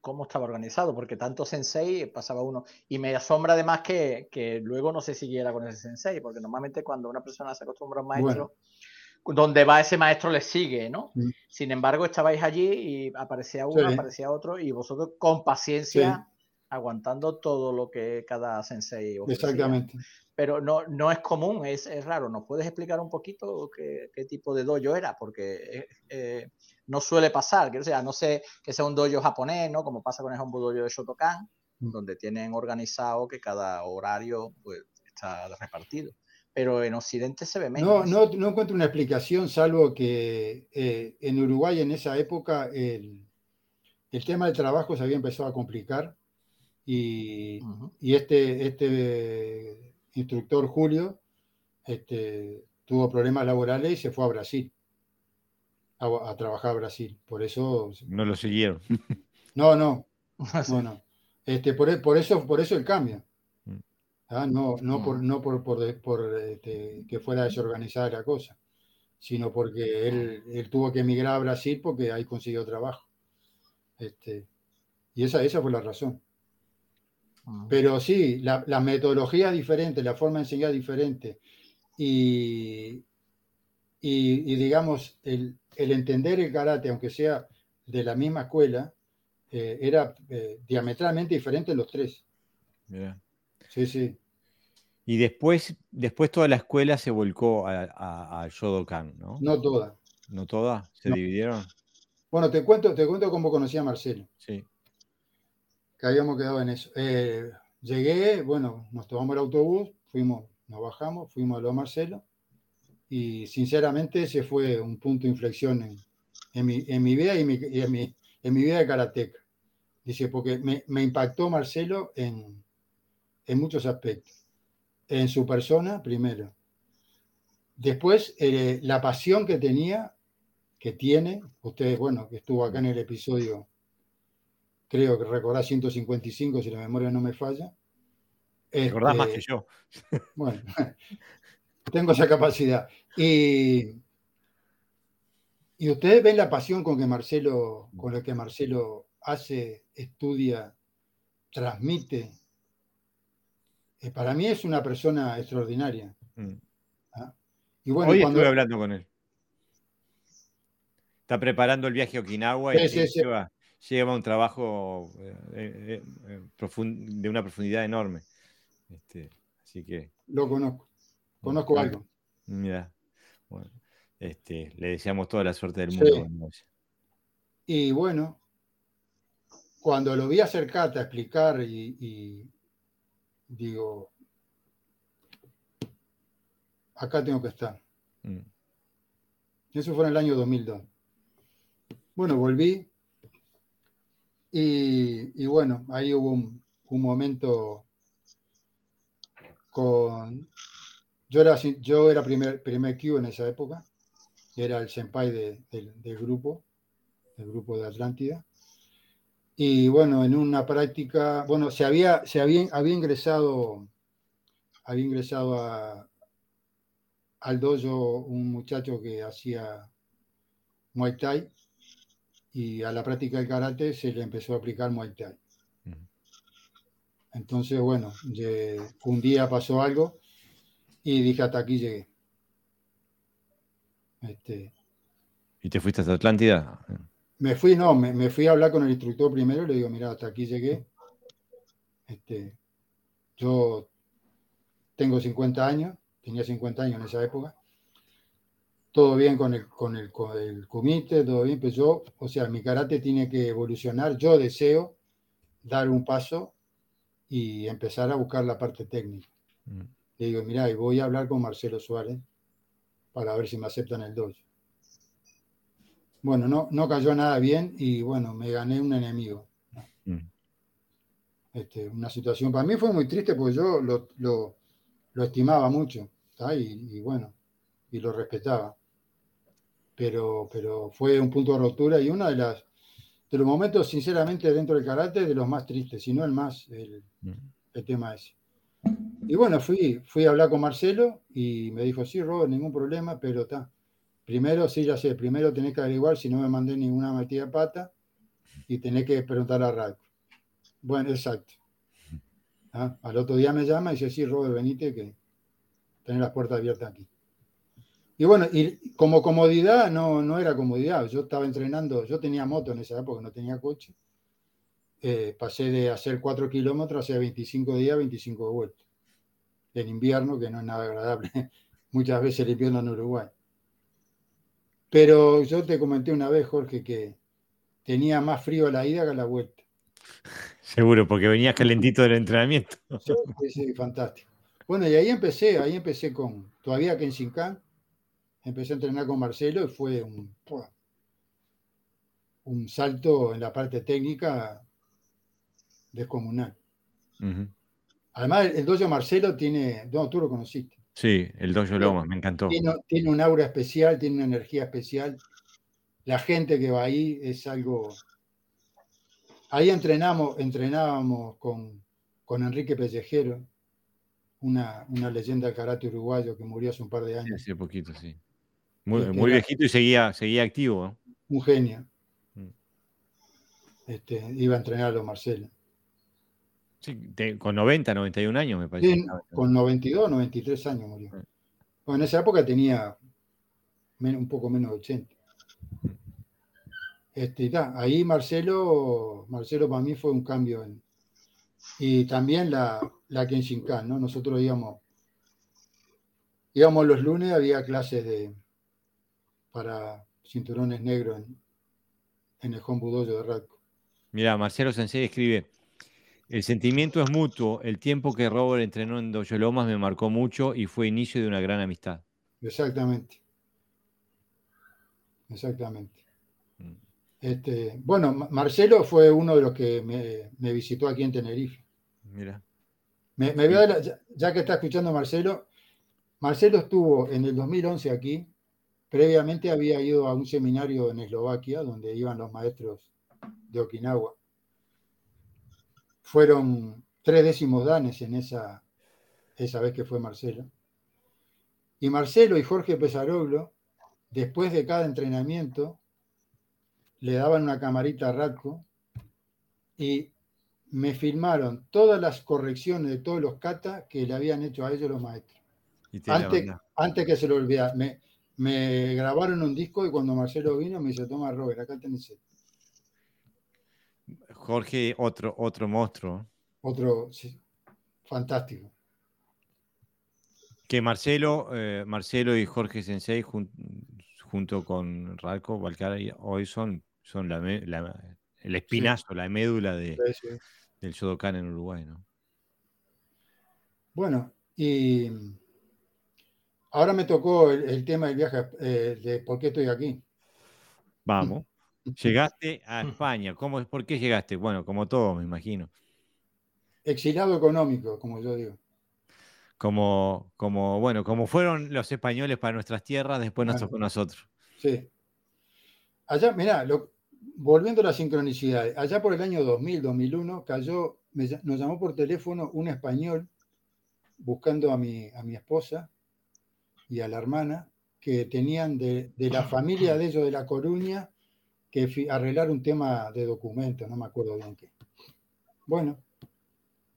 cómo estaba organizado, porque tanto sensei pasaba uno. Y me asombra además que, que, luego no se siguiera con ese sensei, porque normalmente cuando una persona se acostumbra a un maestro, donde va ese maestro le sigue, ¿no? Sin embargo, estabais allí y aparecía uno, aparecía otro, y vosotros con paciencia aguantando todo lo que cada sensei ofrecía. Exactamente pero no, no es común, es, es, raro. ¿Nos puedes explicar un poquito qué, qué tipo de dojo era? Porque eh, eh, no suele pasar, que, o sea, no sé que sea un dojo japonés, ¿no? Como pasa con el dojo de Shotokan, mm. donde tienen organizado que cada horario pues, está repartido. Pero en Occidente se ve menos. No, no, no encuentro una explicación, salvo que eh, en Uruguay en esa época el, el tema del trabajo se había empezado a complicar y, y este, este instructor Julio este, tuvo problemas laborales y se fue a Brasil, a, trabajar a Brasil. Por eso... No lo siguieron. No, no. no, Este, por, por, eso, por eso el cambio. Mm. ¿ah? No, no por, no por, por, este, que fuera desorganizada la cosa, sino porque él, él, tuvo que emigrar a Brasil porque ahí consiguió trabajo. Este, y esa, esa fue la razón. Pero sí, la, metodología es diferente, la forma de enseñar es diferente. Y, y, digamos, el, entender el karate, aunque sea de la misma escuela, eh, era eh, diametralmente diferente los tres. Sí, sí. Y después, después toda la escuela se volcó a, a, Shodokan, ¿no? No toda. ¿No toda? ¿Se dividieron? Bueno, te cuento, te cuento cómo conocí a Marcelo. Sí habíamos quedado en eso. Eh, llegué, bueno, nos tomamos el autobús, fuimos, nos bajamos, fuimos a lo Marcelo y sinceramente ese fue un punto de inflexión en, mi, vida y, en, mi, vida de karateca. Dice, porque me, impactó Marcelo en, muchos aspectos. En su persona, primero. Después, eh, la pasión que tenía, que tiene, ustedes, bueno, que estuvo acá en el episodio creo que recordás 155 si la memoria no me falla. Recordás más que este, yo. Bueno, tengo esa capacidad. Y, y ustedes ven la pasión con que Marcelo, con la que Marcelo hace, estudia, transmite. eh, para mí es una persona extraordinaria. Mm. ¿Ah? Y bueno, Hoy estuve hablando con él. Está preparando el viaje a Okinawa y lleva, un trabajo eh, eh, de una profundidad enorme. Este, así que. Lo conozco. Conozco algo. Mira. Bueno, este, le deseamos toda la suerte del mundo. Y bueno, cuando lo vi acercarte a explicar y, digo, acá tengo que estar. Mm. Eso fue en el año 2002. Bueno, volví y, bueno, ahí hubo un, momento con... Yo era, yo era primer, primer Q en esa época, era el senpai del grupo, del grupo de Atlántida. Y bueno, en una práctica, bueno, se había, se había, había ingresado, había ingresado a, al dojo un muchacho que hacía Muay Thai y a la práctica del karate se le empezó a aplicar Muay Thai. Entonces, bueno, un día pasó algo y dije hasta aquí llegué. Este, ¿Y te fuiste hasta Atlántida? Me fui, no, me, fui a hablar con el instructor primero y le digo, mira, hasta aquí llegué. Este, yo tengo 50 años, tenía 50 años en esa época. Todo bien con el, con el, con el comité, todo bien, pero yo, o sea, mi karate tiene que evolucionar. Yo deseo dar un paso y empezar a buscar la parte técnica. Mm. Le digo, mira, y voy a hablar con Marcelo Suárez para ver si me aceptan el dojo. Bueno, no, no cayó nada bien y bueno, me gané un enemigo. Mm. Este, una situación, para mí fue muy triste porque yo lo, estimaba mucho y, bueno, y lo respetaba. Pero, pero fue un punto de rotura y uno de, las, de los momentos, sinceramente, dentro del carácter, de los más tristes, si no el más, el, mm. el tema ese. Y bueno, fui, fui a hablar con Marcelo y me dijo, sí, Robert, ningún problema, pero está Primero, sí, ya sé, primero tenés que averiguar si no me mandé ninguna metida de pata y tenés que preguntar a Radko. Bueno, exacto. ¿Ah? Al otro día me llama y dice, sí, Robert, venite que tenés las puertas abiertas aquí. Y bueno, y como comodidad, no, no era comodidad. Yo estaba entrenando, yo tenía moto en esa época, no tenía coche. Eh, pasé de hacer 4 kilómetros a hacer 25 días, 25 vueltas. En invierno, que no es nada agradable. Muchas veces el invierno en Uruguay. Pero yo te comenté una vez, Jorge, que tenía más frío a la ida que a la vuelta. Seguro, porque venías calentito del entrenamiento. Sí, sí, fantástico. Bueno, y ahí empecé, ahí empecé con, todavía que en Sincan, empecé a entrenar con Marcelo y fue un, un salto en la parte técnica descomunal. Además, el, dojo Marcelo tiene, no, tú lo conociste, Sí, el Dojo Loma, me encantó. Tiene, un aura especial, tiene una energía especial. La gente que va ahí es algo. Ahí entrenamos, entrenábamos con, Enrique Pellejero, una, leyenda del karate uruguayo que murió hace un par de años. Sí, hace poquito, sí. Muy, este, viejito y seguía, seguía activo. Un genio. Mm. Este, iba a entrenar a los Marcelo con 90, 91 años me parece. con 92, 93 años murió. Bueno, en esa época tenía un poco menos de 80. Este, ahí Marcelo, Marcelo para mí fue un cambio. y también la, la Kenshinkan, ¿no? Nosotros íbamos, íbamos los lunes, había clases de, para cinturones negros en, en el Home de Radco. Mira, Marcelo Sensei escribe, el sentimiento es mutuo. El tiempo que Robert entrenó en Dojo Lomas me marcó mucho y fue inicio de una gran amistad. Exactamente. Exactamente. Mm. Este, bueno, Marcelo fue uno de los que me, visitó aquí en Tenerife. Mira. Me, ya, que está escuchando Marcelo, Marcelo estuvo en el 2011 aquí. Previamente había ido a un seminario en Eslovaquia donde iban los maestros de Okinawa fueron tres décimos danes en esa, esa vez que fue Marcelo. Y Marcelo y Jorge Pesaroglo, después de cada entrenamiento, le daban una camarita a Radko y me filmaron todas las correcciones de todos los katas que le habían hecho a ellos los maestros. Antes, antes, que se lo olvidara. Me, me, grabaron un disco y cuando Marcelo vino me dice, toma Robert, acá tenés. Jorge, otro, otro monstruo. Otro, fantástico. Que Marcelo, eh, Marcelo y Jorge Sensei, junto con Ralco Valcara, hoy son, son la, el espinazo, la médula de, del Shodokan en Uruguay, ¿no? Bueno, y ahora me tocó el, tema del viaje, eh, de por qué estoy aquí. Vamos. Llegaste a España. ¿Cómo, ¿Por qué llegaste? Bueno, como todo, me imagino. Exilado económico, como yo digo. Como, como, bueno, como fueron los españoles para nuestras tierras, después nos tocó nosotros. Sí. Allá, mirá, volviendo a la sincronicidad, allá por el año 2000, 2001, cayó, nos llamó por teléfono un español buscando a mi, a mi esposa y a la hermana, que tenían de, de la familia de ellos de La Coruña, que arreglar un tema de documento, no me acuerdo bien qué. Bueno,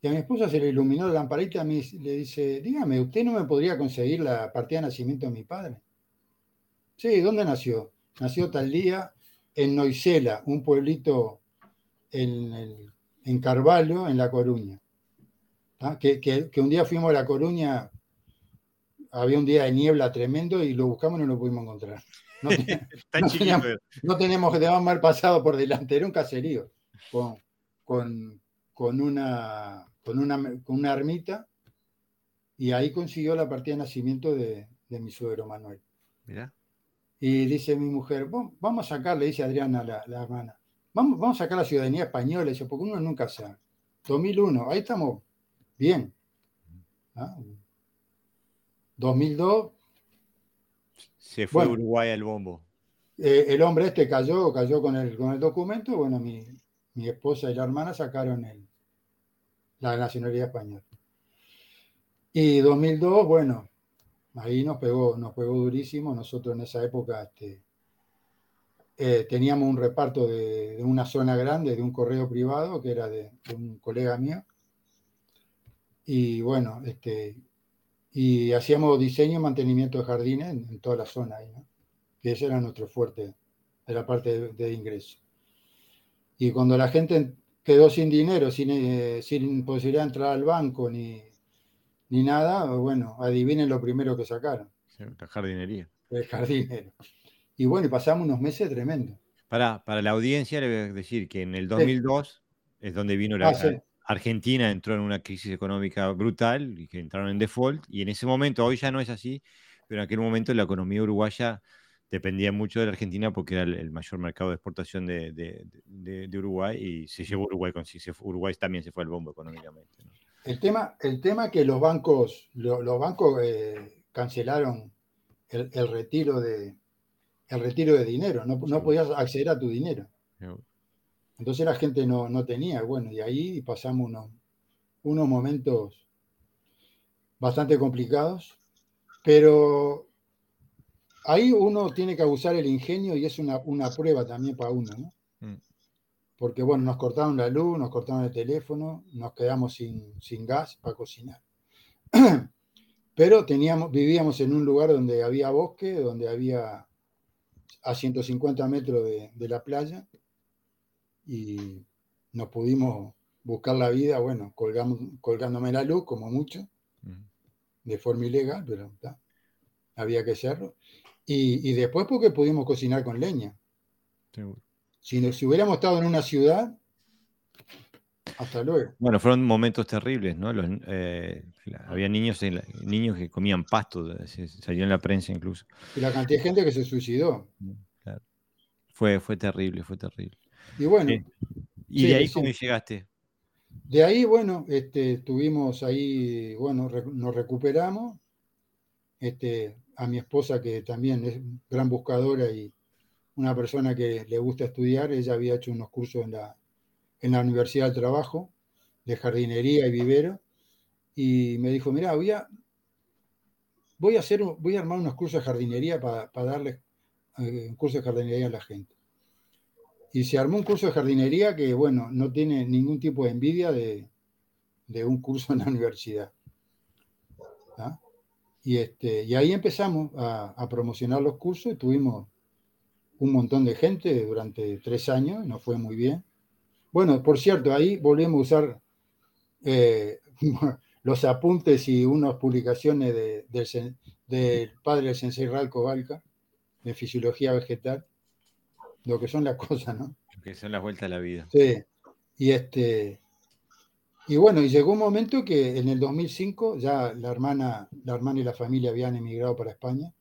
y a mi esposa se le iluminó la lamparita y le dice, dígame, ¿usted no me podría conseguir la partida de nacimiento de mi padre? Sí, ¿dónde nació? Nació tal día en Noisela, un pueblito en, en Carvalho, en La Coruña. Que, que, un día fuimos a La Coruña, había un día de niebla tremendo y lo buscamos y no lo pudimos encontrar. No, tenemos que tener mal pasado por delante, era un caserío con, con, una, con, una, con una ermita y ahí consiguió la partida de nacimiento de, mi suegro Manuel. Y dice mi mujer, vamos a sacar, le dice Adriana, la, la hermana, vamos, vamos a sacar la ciudadanía española, dice, porque uno nunca sabe. 2001, ahí estamos bien. 2002, ¿ah? Se fue Uruguay al bombo. Eh, el hombre este cayó, cayó con el, con el documento, bueno, mi, esposa y la hermana sacaron el, la nacionalidad española. Y 2002, bueno, ahí nos pegó, nos pegó durísimo. Nosotros en esa época este, eh, teníamos un reparto de, una zona grande, de un correo privado, que era de, un colega mío. Y bueno, este, y hacíamos diseño y mantenimiento de jardines en, toda la zona ahí, ¿no? que ese era nuestro fuerte de la parte de, ingreso. Y cuando la gente quedó sin dinero, sin, eh, sin posibilidad de entrar al banco ni, ni nada, bueno, adivinen lo primero que sacaron. la jardinería. El jardinero. Y bueno, pasamos unos meses tremendos. Para, para la audiencia le voy a decir que en el 2002 es donde vino la, ah, Argentina entró en una crisis económica brutal y que entraron en default. Y en ese momento, hoy ya no es así, pero en aquel momento la economía uruguaya dependía mucho de la Argentina porque era el, mayor mercado de exportación de, Uruguay y se llevó Uruguay con sí. Uruguay también se fue al bombo económicamente. El tema, el tema que los bancos, los bancos eh, cancelaron el, retiro de el retiro de dinero, no, no podías acceder a tu dinero. Entonces la gente no, no tenía, bueno, y ahí pasamos unos, unos momentos bastante complicados, pero ahí uno tiene que abusar el ingenio y es una, prueba también para uno, ¿no? Mm. Porque bueno, nos cortaron la luz, nos cortaron el teléfono, nos quedamos sin, gas para cocinar. Pero teníamos, vivíamos en un lugar donde había bosque, donde había a 150 metros de, de la playa, y nos pudimos buscar la vida, bueno, colgamos, colgándome la luz, como mucho, de forma ilegal, pero había que hacerlo. Y, después porque pudimos cocinar con leña. Si, si hubiéramos estado en una ciudad, hasta luego. Bueno, fueron momentos terribles, ¿no? Eh, había niños, niños que comían pasto, salió en la prensa incluso. Y la cantidad de gente que se suicidó. Fue, fue terrible, fue terrible. Y bueno. ¿Y de ahí cómo llegaste? De ahí, bueno, este, estuvimos ahí, bueno, nos recuperamos. Este, a mi esposa, que también es gran buscadora y una persona que le gusta estudiar, ella había hecho unos cursos en la, en la Universidad del Trabajo de jardinería y vivero, y me dijo, mira, voy a, voy a, hacer, voy a armar unos cursos de jardinería para, para darle eh, un curso de jardinería a la gente. Y se armó un curso de jardinería que, bueno, no tiene ningún tipo de envidia de, un curso en la universidad. ¿ah? Y, este, y ahí empezamos a, promocionar los cursos y tuvimos un montón de gente durante tres años, nos fue muy bien. Bueno, por cierto, ahí volvemos a usar eh, los apuntes y unas publicaciones del padre del sensei Ralco Balca, de fisiología vegetal, lo que son las cosas, ¿no? Que son las vueltas de la vida. Sí. Y este. Y bueno, y llegó un momento que en el 2005 ya la hermana, la hermana y la familia habían emigrado para España.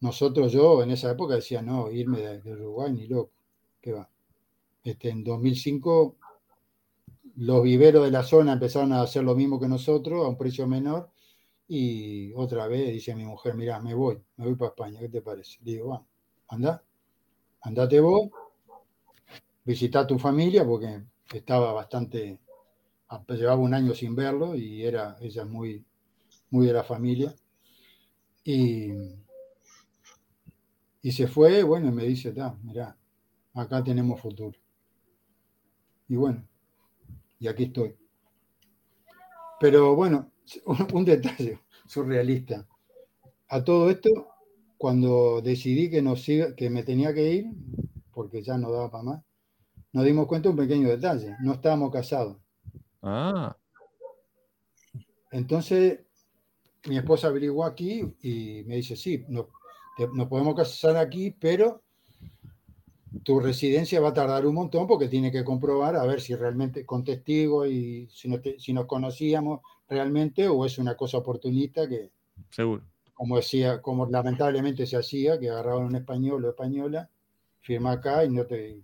Nosotros, yo en esa época decía, no, irme de, Uruguay ni loco, ¿qué va? Este, en 2005 los viveros de la zona empezaron a hacer lo mismo que nosotros, a un precio menor, y otra vez dice mi mujer, mira, me voy, me voy para España, ¿qué te parece? Le digo, va, anda, andate vos, visita a tu familia, porque estaba bastante, llevaba un año sin verlo y era, ella muy, muy de la familia. Y, y se fue, bueno, y me dice, mira, acá tenemos futuro. Y bueno, y aquí estoy. Pero bueno, un, detalle surrealista. A todo esto, cuando decidí que, nos que me tenía que ir, porque ya no daba para más, nos dimos cuenta de un pequeño detalle. No estábamos casados. Ah. Entonces, mi esposa averiguó aquí y me dice, sí, nos podemos casar aquí, pero tu residencia va a tardar un montón porque tiene que comprobar a ver si realmente con testigos y si, si nos conocíamos realmente o es una cosa oportunista que, seguro, como decía, como lamentablemente se hacía, que agarraban un español o española, firma acá y no te.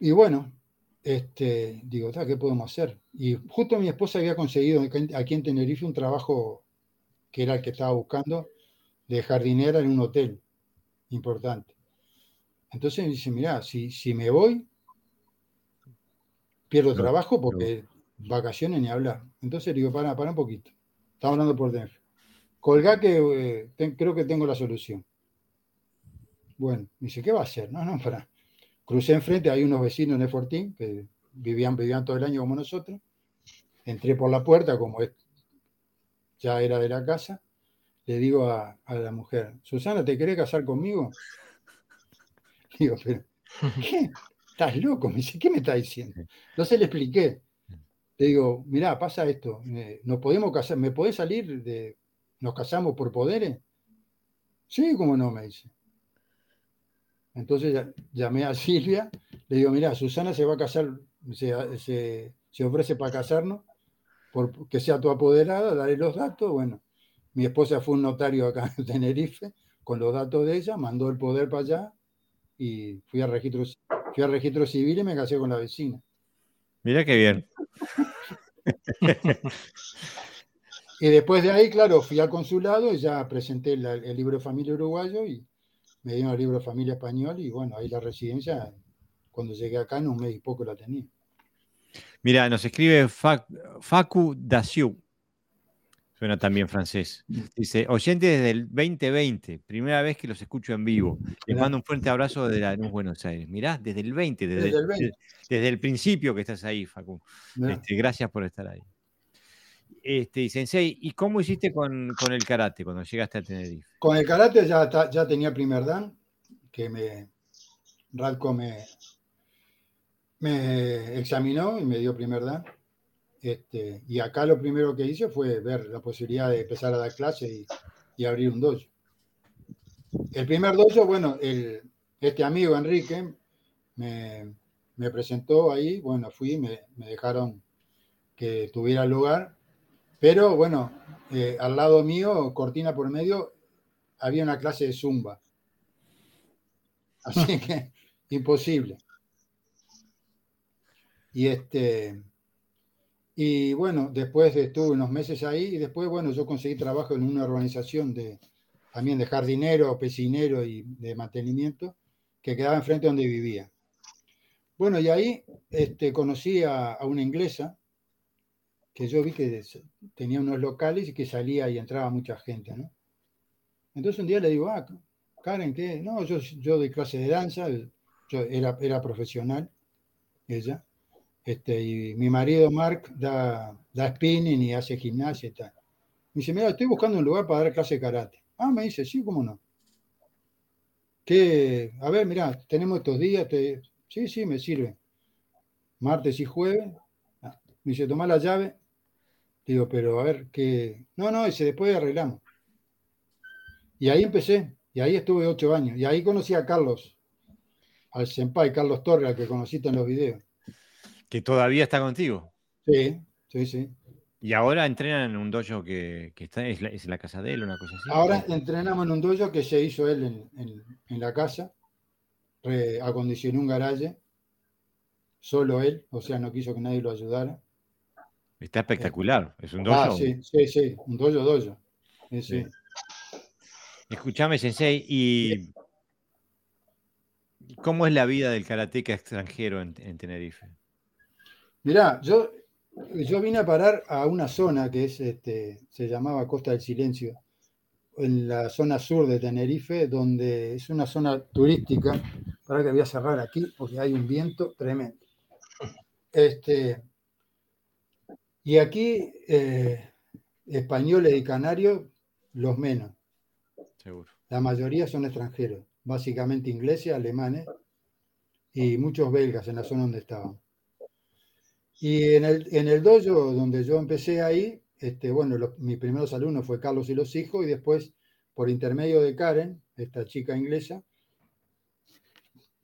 Y bueno, este, digo, ¿qué podemos hacer? Y justo mi esposa había conseguido aquí en Tenerife un trabajo que era el que estaba buscando de jardinera en un hotel importante. Entonces me dice, mira, si, si me voy, pierdo trabajo porque vacaciones ni hablar. Entonces digo, para, para un poquito. Estamos hablando por dentro. Colga que eh, creo que tengo la solución. Bueno, dice, ¿qué va a hacer? No, no, para. Crucé enfrente, hay unos vecinos en Fortín que vivían, vivían todo el año como nosotros. Entré por la puerta, como ya era de la casa le digo a, la mujer, Susana, ¿te querés casar conmigo? Digo, pero, ¿qué? ¿Estás loco? Me dice, ¿qué me está diciendo? Entonces le expliqué. Le digo, mirá, pasa esto, ¿nos podemos casar? ¿Me podés salir de, nos casamos por poderes? Sí, cómo no, me dice. Entonces llamé a Silvia, le digo, mira, Susana se va a casar, se, se ofrece para casarnos, por que sea tu apoderada, daré los datos, bueno, mi esposa fue un notario acá en Tenerife con los datos de ella, mandó el poder para allá y fui a registro, fui a registro civil y me casé con la vecina. Mira qué bien. y después de ahí, claro, fui al consulado y ya presenté el libro de familia uruguayo y me dieron el libro de familia español y bueno, ahí la residencia, cuando llegué acá en un mes y poco la tenía. Mira, nos escribe Facu Daciu. Suena también francés. Dice, oyente desde el 2020, primera vez que los escucho en vivo. Les mando un fuerte abrazo de la Buenos Aires. Mirá, desde el 20, desde, desde, el, principio que estás ahí, Facu. Este, gracias por estar ahí. Este, Sensei, ¿y cómo hiciste con, el karate cuando llegaste a Tenerife? Con el karate ya, ya tenía primer dan, que me, Ralco me, me examinó y me dio primer dan. Este, y acá lo primero que hice fue ver la posibilidad de empezar a dar clases y, abrir un dojo. El primer dojo, bueno, el, este amigo Enrique me, presentó ahí, bueno, fui, me, me dejaron que tuviera lugar, pero bueno, eh, al lado mío, cortina por medio, había una clase de zumba. Así que imposible. Y este, y bueno, después estuve unos meses ahí y después, bueno, yo conseguí trabajo en una organización de, también de jardinero, pecinero y de mantenimiento que quedaba enfrente donde vivía. Bueno, y ahí este, conocí a, una inglesa que yo vi que tenía unos locales y que salía y entraba mucha gente, ¿no? Entonces un día le digo, ah, Karen, ¿qué? No, yo, yo doy clase de danza, yo era, era profesional, ella. Este, y mi marido Mark da, da spinning y hace gimnasia y tal. Me dice, mira, estoy buscando un lugar para dar clase de karate. Ah, me dice, sí, cómo no. Que, a ver, mira, tenemos estos días, sí, sí, me sirve. Martes y jueves. Ah, me dice, toma la llave. Digo, pero a ver, qué. No, no, ese después arreglamos. Y ahí empecé, y ahí estuve ocho años. Y ahí conocí a Carlos, al senpai Carlos Torres, al que conociste en los videos. Que todavía está contigo. Sí, sí, sí. Y ahora entrenan en un dojo que, está, es, en la casa de él, una cosa así. Ahora entrenamos en un dojo que se hizo él en, la casa. acondicionó un garaje. Solo él, o sea, no quiso que nadie lo ayudara. Está espectacular. Es un dojo. Ah, sí, sí, sí, un dojo dojo. Sí, Escúchame, Sensei, y ¿cómo es la vida del karateca extranjero en, en Tenerife? Mirá, yo yo vine a parar a una zona que es, este, se llamaba Costa del Silencio, en la zona sur de Tenerife, donde es una zona turística. Para que voy a cerrar aquí porque hay un viento tremendo. Este, y aquí, eh, españoles y canarios, los menos. Seguro. La mayoría son extranjeros, básicamente ingleses, alemanes y muchos belgas en la zona donde estaban. Y en el, en el dojo donde yo empecé ahí, este, bueno, mis primeros alumnos fue Carlos y los hijos, y después, por intermedio de Karen, esta chica inglesa,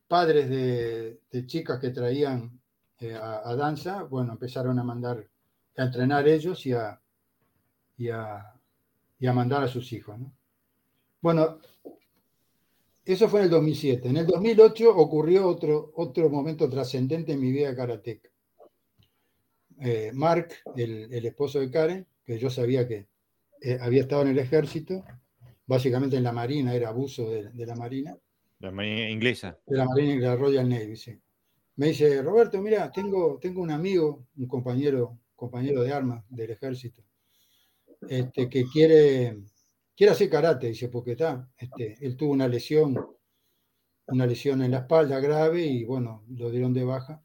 padres de, chicas que traían eh, a, danza, bueno, empezaron a mandar, a entrenar ellos y a, y a, y a mandar a sus hijos. ¿no? Bueno, eso fue en el 2007. En el 2008 ocurrió otro, otro momento trascendente en mi vida karateca. Eh, Mark, el, esposo de Karen, que yo sabía que eh, había estado en el ejército, básicamente en la Marina, era abuso de, la Marina. La Marina inglesa. De la Marina y la Royal Navy, sí. Me dice, Roberto, mira, tengo, tengo un amigo, un compañero, compañero de armas del ejército, este, que quiere, quiere hacer karate, dice, porque está, este, él tuvo una lesión, una lesión en la espalda grave y bueno, lo dieron de baja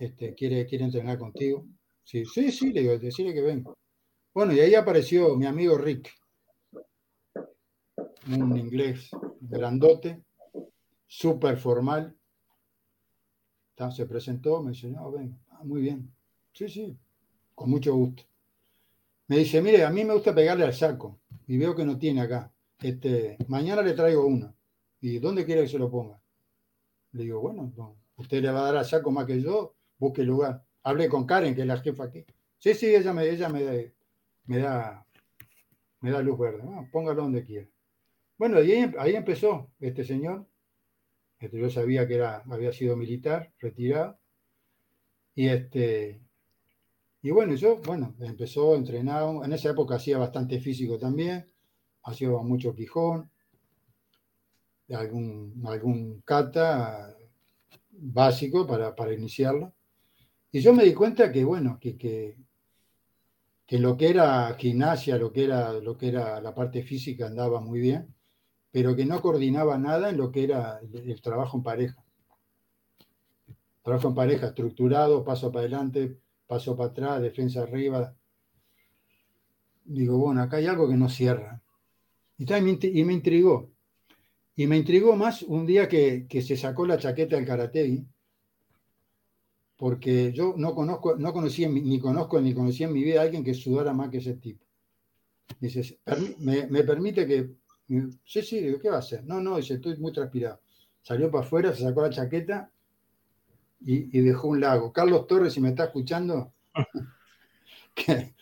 este, quiere, quiere entrenar contigo. Sí, sí, sí, le digo, decirle que vengo. Bueno, y ahí apareció mi amigo Rick, un inglés grandote, súper formal. se presentó, me dice, no, ven, ah, muy bien. Sí, sí, con mucho gusto. Me dice, mire, a mí me gusta pegarle al saco y veo que no tiene acá. Este, mañana le traigo uno. ¿Y dónde quiere que se lo ponga? Le digo, bueno, usted le va a dar al saco más que yo, busque lugar. Hablé con Karen, que es la jefa aquí. Sí, sí, ella me, ella me, da, me da luz verde. póngalo donde quiera. Bueno, ahí, ahí empezó este señor. Este, yo sabía que era, había sido militar, retirado. Y este, y bueno, yo, bueno, empezó, entrenado. En esa época hacía bastante físico también. Hacía mucho quijón. Algún, algún kata básico para, para iniciarlo. Y yo me di cuenta que, bueno, que, que, lo que era gimnasia, lo que era, lo que era la parte física andaba muy bien, pero que no coordinaba nada en lo que era el, trabajo en pareja. Trabajo en pareja estructurado, paso para adelante, paso para atrás, defensa arriba. Digo, bueno, acá hay algo que no cierra. Y, me intrigó. Y me intrigó más un día que, que se sacó la chaqueta del karate porque yo no conozco, no conocía, ni conozco ni conocía en mi vida a alguien que sudara más que ese tipo. Dice, me, permite que, sí, sí, ¿qué va a hacer? No, no, dice, estoy muy transpirado. Salió para afuera, se sacó la chaqueta y, dejó un lago. Carlos Torres, si me está escuchando,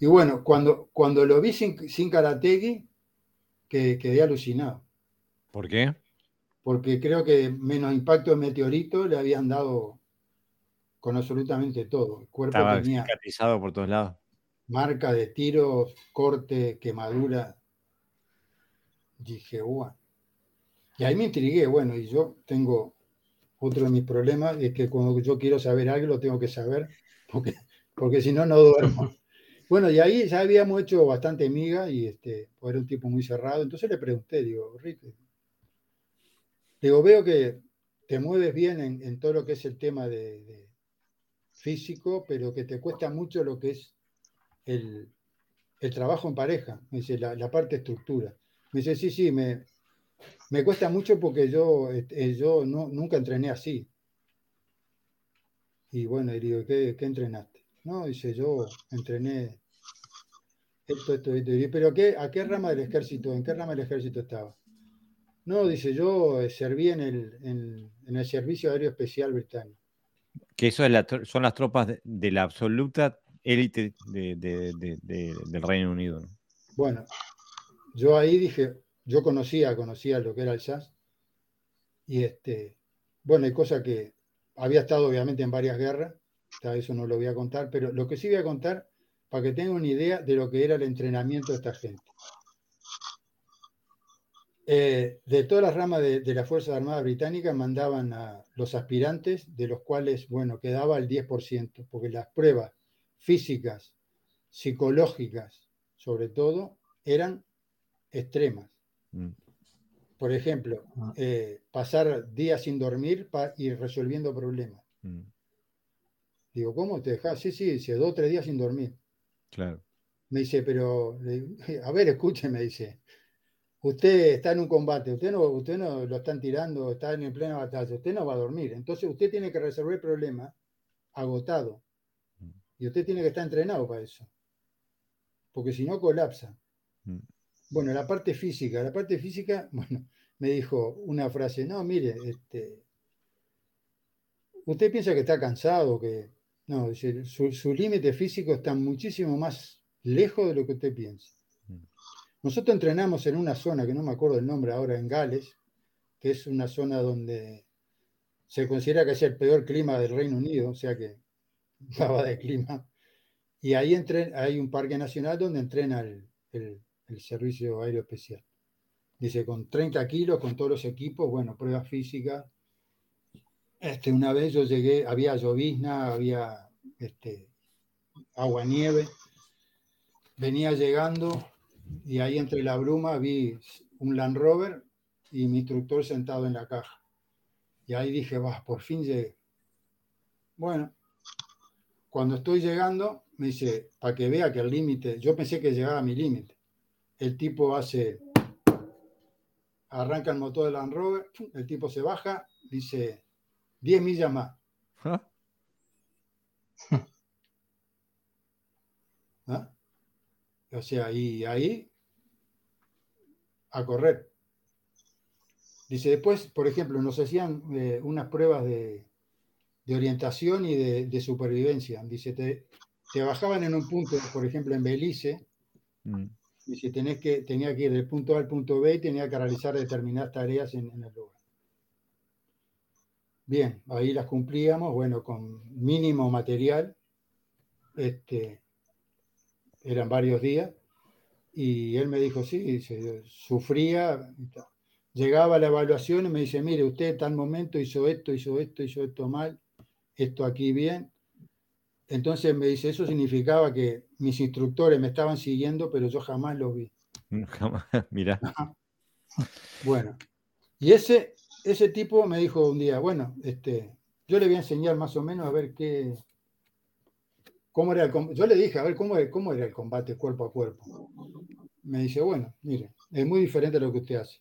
y bueno, cuando, cuando lo vi sin, sin Karategui, que, quedé alucinado. ¿Por qué? Porque creo que menos impacto de meteorito le habían dado con absolutamente todo. El cuerpo Estaba tenía por todos lados. Marca de tiros, corte, quemadura. Dije, guau. Y ahí me intrigué, bueno, y yo tengo otro de mis problemas, es que cuando yo quiero saber algo lo tengo que saber, porque, porque si no, no duermo. Bueno, y ahí ya habíamos hecho bastante amiga y este, era un tipo muy cerrado. Entonces le pregunté, digo, Rick, digo, veo que te mueves bien en, todo lo que es el tema de, físico, pero que te cuesta mucho lo que es el, trabajo en pareja, dice, la, parte estructura. Me dice, sí, sí, me, me cuesta mucho porque yo, este, yo no, nunca entrené así. Y bueno, y digo, ¿qué, ¿qué, entrenaste? No, dice, yo entrené esto, esto, esto. ¿Pero qué, a qué rama del ejército, en qué rama del ejército estaba? No, dice, yo eh, serví en el, en, el Servicio Aéreo Especial Británico. Que eso son las tropas de, la absoluta élite del Reino Unido. Bueno, yo ahí dije, yo conocía, conocía lo que era el SAS. Y este, bueno, hay cosas que había estado obviamente en varias guerras, eso no lo voy a contar, pero lo que sí voy a contar, para que tengan una idea de lo que era el entrenamiento de esta gente. Eh, de todas las ramas de, de, las Fuerzas Armadas Británicas mandaban a los aspirantes, de los cuales, bueno, quedaba el 10%, porque las pruebas físicas, psicológicas, sobre todo, eran extremas. Mm. Por ejemplo, ah. eh, pasar días sin dormir y resolviendo problemas. Mm. Digo, ¿cómo te dejas? Sí, sí, dice, dos o tres días sin dormir. Claro. Me dice, pero, a ver, escúcheme, dice, usted está en un combate, usted no, usted no lo están tirando, está en plena batalla, usted no va a dormir. Entonces usted tiene que resolver el problema agotado. Y usted tiene que estar entrenado para eso. Porque si no, colapsa. Mm. Bueno, la parte física, la parte física, bueno, me dijo una frase, no, mire, este, usted piensa que está cansado, que no, su, su límite físico está muchísimo más lejos de lo que usted piensa. Nosotros entrenamos en una zona que no me acuerdo el nombre ahora, en Gales, que es una zona donde se considera que es el peor clima del Reino Unido, o sea que daba de clima. Y ahí hay un parque nacional donde entrena el, Servicio Aéreo Especial. Dice, con 30 kilos, con todos los equipos, bueno, pruebas físicas. Este, una vez yo llegué, había llovizna, había este, agua nieve. Venía llegando y ahí entre la bruma vi un Land Rover y mi instructor sentado en la caja. Y ahí dije, va, por fin llegué. Bueno, cuando estoy llegando, me dice, para que vea que el límite, yo pensé que llegaba a mi límite. El tipo hace, arranca el motor del Land Rover, el tipo se baja, dice, 10 millas más. ¿Ah? ¿Ah? O sea, y ahí a correr. Dice, después, por ejemplo, nos hacían eh, unas pruebas de, orientación y de, supervivencia. Dice, te, bajaban en un punto, por ejemplo, en Belice, mm. dice, tenés que, tenía que ir del punto A al punto B y tenía que realizar determinadas tareas en, en el lugar. Bien, ahí las cumplíamos, bueno, con mínimo material. Este, eran varios días, y él me dijo, sí, sufría, llegaba a la evaluación y me dice, mire, usted tal momento hizo esto, hizo esto, hizo esto mal, esto aquí bien. Entonces me dice, eso significaba que mis instructores me estaban siguiendo, pero yo jamás los vi. Jamás, mira. Bueno, y ese, ese tipo me dijo un día, bueno, este, yo le voy a enseñar más o menos a ver qué, ¿Cómo era el Yo le dije, a ver, ¿cómo, ¿cómo era el combate cuerpo a cuerpo? Me dice, bueno, mire, es muy diferente a lo que usted hace.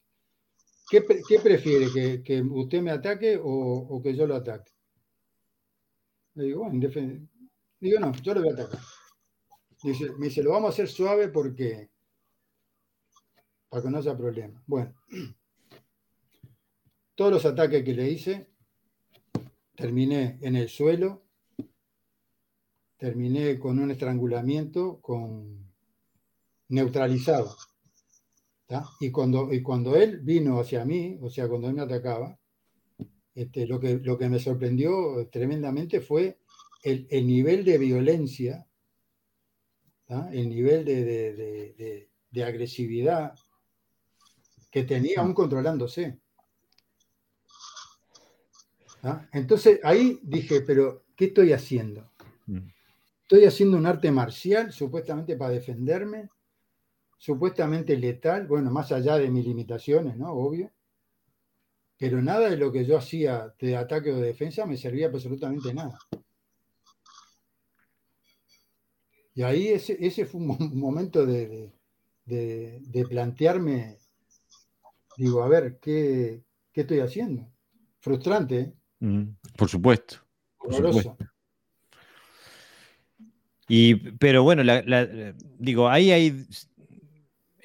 ¿Qué, prefiere? ¿Que, usted me ataque o, que yo lo ataque? Le digo, bueno, Digo, no, yo lo voy a atacar. Dice, me dice, lo vamos a hacer suave porque para que no haya problema. Bueno, todos los ataques que le hice, terminé en el suelo terminé con un estrangulamiento con neutralizado. Y, cuando, y cuando él vino hacia mí, o sea, cuando él me atacaba, este, lo, que, lo que me sorprendió tremendamente fue el, nivel de violencia, el nivel de, de, agresividad que tenía aún controlándose. Entonces ahí dije, pero ¿qué estoy haciendo? Estoy haciendo un arte marcial, supuestamente para defenderme, supuestamente letal, bueno, más allá de mis limitaciones, ¿no? Obvio. Pero nada de lo que yo hacía de ataque o de defensa me servía absolutamente nada. Y ahí ese, fue un momento de, plantearme, digo, a ver, ¿qué, estoy haciendo? Frustrante. ¿eh? Mm, por supuesto. Y, pero bueno, digo, ahí hay,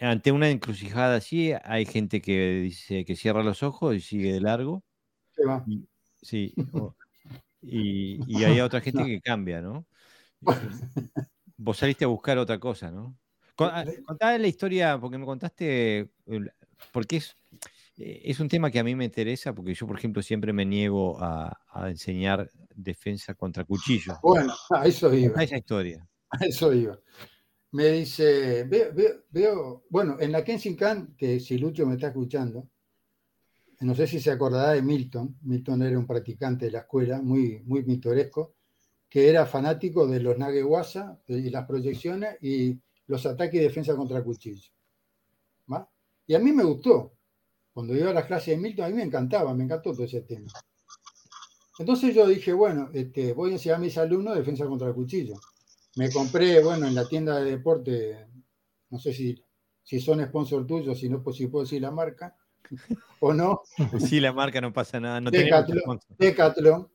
ante una encrucijada así, hay gente que dice que cierra los ojos y sigue de largo. sí. y, y, hay otra gente que cambia, ¿no? vos saliste a buscar otra cosa, ¿no? Ah, contá la historia, porque me contaste, porque es, eh, es un tema que a mí me interesa, porque yo, por ejemplo, siempre me niego a, enseñar defensa contra cuchillos. Bueno, a eso iba. A esa historia. A eso iba. Me dice, veo, veo, bueno, en la Kensington, que si Lucho me está escuchando, no sé si se acordará de Milton. Milton era un practicante de la escuela, muy, muy pintoresco que era fanático de los Nagewasa y las proyecciones y los ataques y defensa contra cuchillo. Y a mí me gustó. Cuando iba a las clases de Milton, a mí me encantaba, me encantó todo ese tema. Entonces yo dije, bueno, este, voy a enseñar a mis alumnos defensa contra el cuchillo. Me compré, bueno, en la tienda de deporte, no sé si, si son sponsor tuyos, si no, pues si puedo decir la marca o no. Sí, la marca no pasa nada. No Decathlon, Decathlon.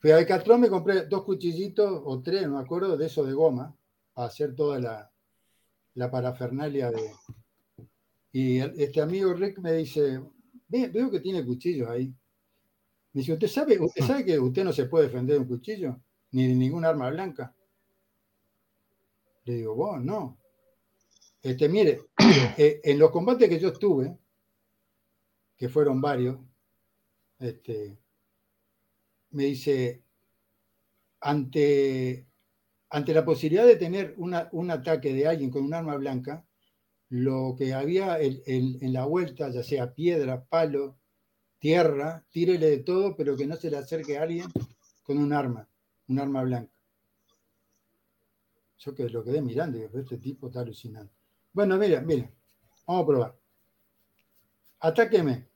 Fui a Decathlon, me compré dos cuchillitos o tres, no me acuerdo, de eso de goma, para hacer toda la, parafernalia de. Y este amigo Rick me dice: Veo que tiene cuchillos ahí. Me dice: ¿Usted sabe, ¿Usted sabe que usted no se puede defender de un cuchillo? Ni de ningún arma blanca. Le digo: Vos, no. Este, mire, eh, en los combates que yo estuve, que fueron varios, este, me dice, ante, ante la posibilidad de tener un ataque de alguien con un arma blanca, lo que había en la vuelta, ya sea piedra, palo, tierra, tírele de todo, pero que no se le acerque a alguien con un arma, un arma blanca. Yo que lo quedé mirando y este tipo está alucinando. Bueno, mira, mira, vamos a probar. Atáqueme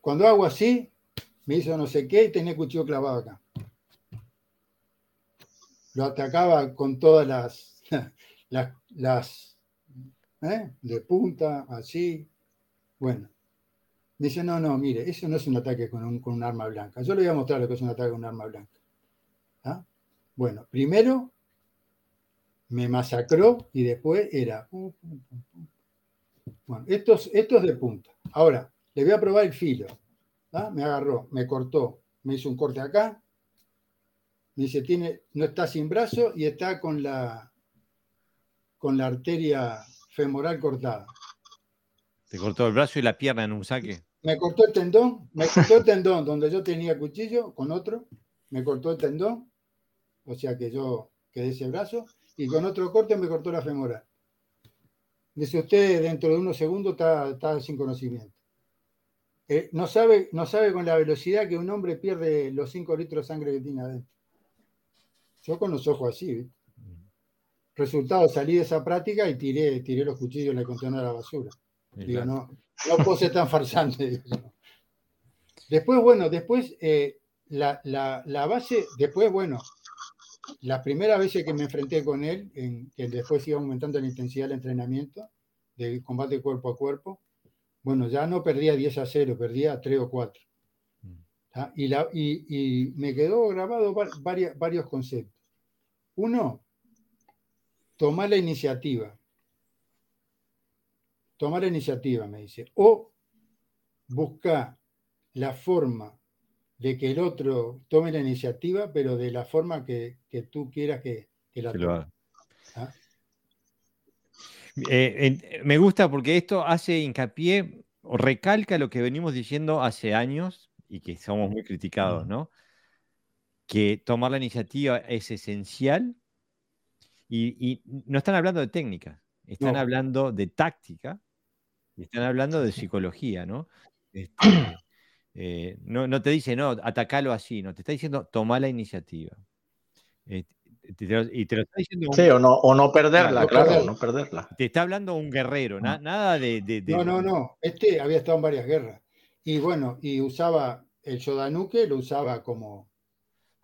cuando hago así, me hizo no sé qué y tenía el cuchillo clavado acá. Lo atacaba con todas las, las, ¿eh? de punta, así. Bueno, dice, no, no, mire, eso no es un ataque con un, arma blanca. Yo le voy a mostrar lo que es un ataque con un arma blanca. ¿Ah? Bueno, primero me masacró y después era bueno, esto es, de punta. Ahora, le voy a probar el filo. Me agarró, me cortó, me hizo un corte acá. Me dice, tiene, no está sin brazo y está con la, con la arteria femoral cortada. ¿Te cortó el brazo y la pierna en un saque? Me cortó el tendón, me cortó el tendón donde yo tenía cuchillo con otro, me cortó el tendón, o sea que yo quedé ese brazo, y con otro corte me cortó la femoral. Dice usted, dentro de unos segundos está, sin conocimiento. Eh, no, sabe, no sabe con la velocidad que un hombre pierde los 5 litros de sangre que tiene adentro. Yo con los ojos así. Resultado, salí de esa práctica y tiré, tiré los cuchillos en la contenedor de la basura. Digo, no, no puedo ser tan farsante. Después, bueno, después eh, la, la, base, después, bueno, las primeras veces que me enfrenté con él, en, que después iba aumentando la intensidad del entrenamiento, de combate cuerpo a cuerpo, bueno, ya no perdía 10 a 0, perdía 3 o 4. Y, la, y, me quedó grabado varios conceptos. Uno, tomar la iniciativa. Tomar la iniciativa, me dice. O buscar la forma de que el otro tome la iniciativa, pero de la forma que, tú quieras que, la tome. ¿Ah? Eh, me gusta porque esto hace hincapié o recalca lo que venimos diciendo hace años y que somos muy criticados, ¿no? Que tomar la iniciativa es esencial y, no están hablando de técnica, están hablando de táctica y están hablando de psicología, ¿no? Este, Eh, no, te dice, no, atacalo así, no, te está diciendo, toma la iniciativa. Eh, y te lo está diciendo. Sí, o no, o no perderla, claro, no perderla. Te está hablando un guerrero, mm. nada de, No, no, no. Este había estado en varias guerras. Y bueno, y usaba el Shodanuke, lo usaba como,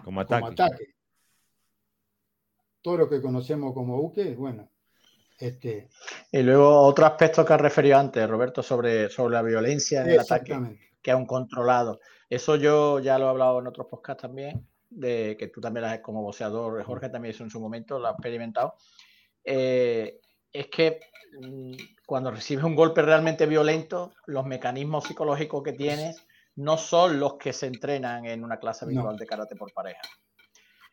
como ataque. Como ataque. Todo lo que conocemos como Uke, bueno, este... Y luego otro aspecto que has referido antes, Roberto, sobre, sobre la violencia en el ataque, que es un controlado. Eso yo ya lo he hablado en otros podcasts también, de que tú también has, como boxeador, Jorge también eso en su momento, lo ha experimentado. Eh, es que mm, cuando recibes un golpe realmente violento, los mecanismos psicológicos que tienes no son los que se entrenan en una clase habitual de karate por pareja.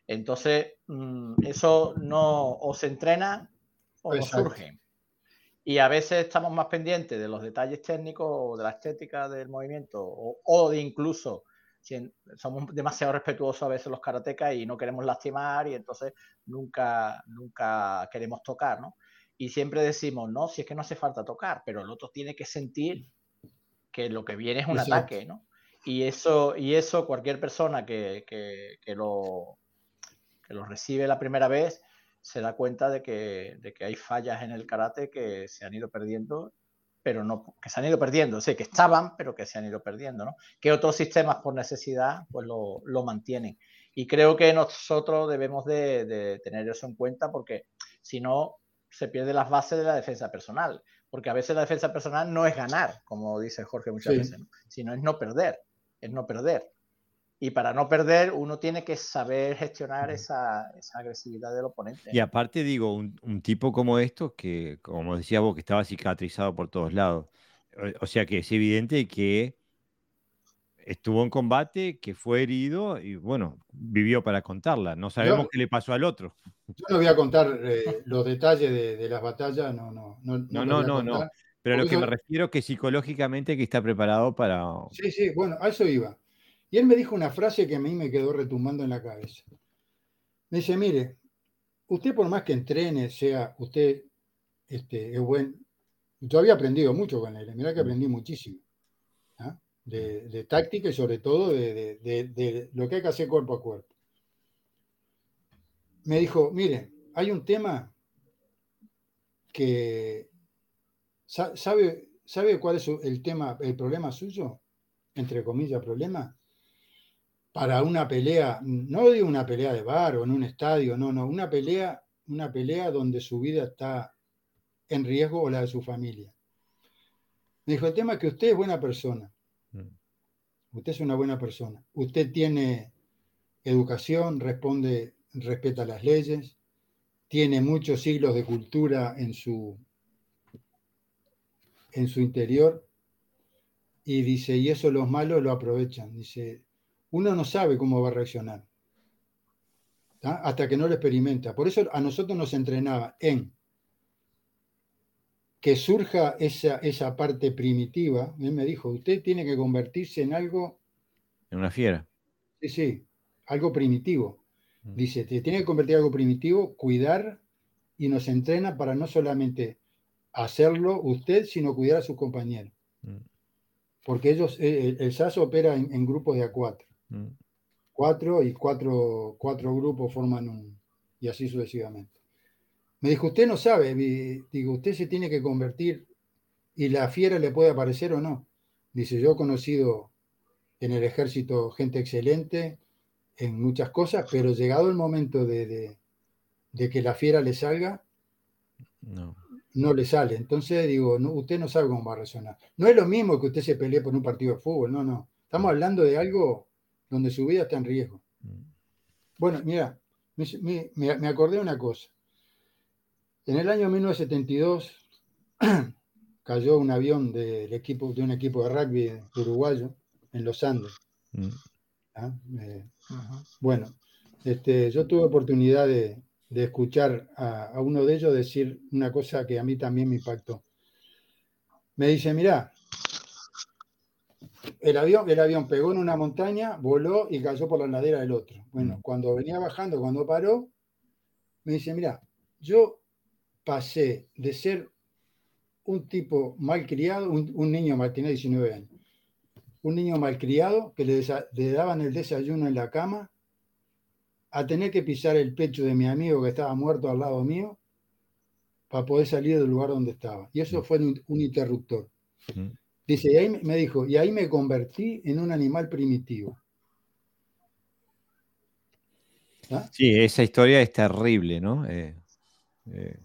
Entonces, mm, eso no o se entrena o surge. Y a veces estamos más pendientes de los detalles técnicos o de la estética del movimiento o, de incluso somos demasiado respetuosos a veces los karatecas y no queremos lastimar y entonces nunca, nunca queremos tocar, ¿no? Y siempre decimos, no, si es que no hace falta tocar, pero el otro tiene que sentir que lo que viene es un ataque, ¿no? Y eso, y eso cualquier persona que, que, que, lo, que lo recibe la primera vez se da cuenta de que, de que hay fallas en el karate que se han ido perdiendo, pero no, que se han ido perdiendo, sé que estaban, pero que se han ido perdiendo, ¿no? Que otros sistemas por necesidad pues lo, lo mantienen. Y creo que nosotros debemos de, de, tener eso en cuenta porque si no se pierde las bases de la defensa personal, porque a veces la defensa personal no es ganar, como dice Jorge muchas veces, sino es no perder, es no perder. Y para no perder, uno tiene que saber gestionar esa, agresividad del oponente. Y aparte, digo, un, tipo como esto, que como decía vos, que estaba cicatrizado por todos lados. O, sea que es evidente que estuvo en combate, que fue herido y bueno, vivió para contarla. No sabemos qué le pasó al otro. Yo no voy a contar eh, los detalles de, las batallas, no, no, no. No, no, no, no. Pero lo que me refiero es que psicológicamente que está preparado para. Sí, sí, bueno, a eso iba. Y él me dijo una frase que a mí me quedó retumbando en la cabeza. Me dice, mire, usted por más que entrene, sea usted este, es buen... Yo había aprendido mucho con él, mira que aprendí muchísimo. ¿ah? De, táctica y sobre todo de, de, lo que hay que hacer cuerpo a cuerpo. Me dijo, mire, hay un tema que... ¿Sabe, ¿Sabe cuál es el tema, el problema suyo? Entre comillas, problema para una pelea, no digo una pelea de bar o en un estadio, no, no, una pelea, una pelea donde su vida está en riesgo o la de su familia. Me dijo, el tema es que usted es buena persona. Mm. Usted es una buena persona. Usted tiene educación, responde, respeta las leyes, tiene muchos siglos de cultura en su, en su interior. Y dice, y eso los malos lo aprovechan. Dice, uno no sabe cómo va a reaccionar hasta que no lo experimenta. Por eso a nosotros nos entrenaba en que surja esa, esa parte primitiva. Él me dijo, usted tiene que convertirse en algo... En una fiera. Sí, sí, algo primitivo. Mm. Dice, te tiene que convertir en algo primitivo, cuidar y nos entrena para no solamente hacerlo usted, sino cuidar a sus compañeros. Mm. Porque ellos, el, el SAS opera en, en grupos de A4. Mm. Cuatro y cuatro, cuatro grupos forman un, y así sucesivamente. Me dijo, usted no sabe, digo, usted se tiene que convertir y la fiera le puede aparecer o no. Dice, yo he conocido en el ejército gente excelente en muchas cosas, pero llegado el momento de, que la fiera le salga, no. no le sale. Entonces digo, no, usted no sabe cómo va a resonar. No es lo mismo que usted se pelee por un partido de fútbol, no, no. Estamos hablando de algo donde su vida está en riesgo. Mm. Bueno, mira, me, acordé de una cosa. En el año 1972 cayó un avión del equipo, de un equipo de rugby uruguayo en los Andes. Mm. ¿Ah? Eh, bueno, este, yo tuve oportunidad de, escuchar a, uno de ellos decir una cosa que a mí también me impactó. Me dice, mira, el avión, el avión pegó en una montaña, voló y cayó por la ladera del otro. Bueno, mm. cuando venía bajando, cuando paró, me dice, mira, yo pasé de ser un tipo mal criado, un, niño mal, tenía 19 años, un niño malcriado que le, le daban el desayuno en la cama, a tener que pisar el pecho de mi amigo que estaba muerto al lado mío para poder salir del lugar donde estaba. Y eso mm. fue un, interruptor. Dice, y ahí me dijo, y ahí me convertí en un animal primitivo. ¿Ah? Sí, esa historia es terrible, ¿no? Eh, eh,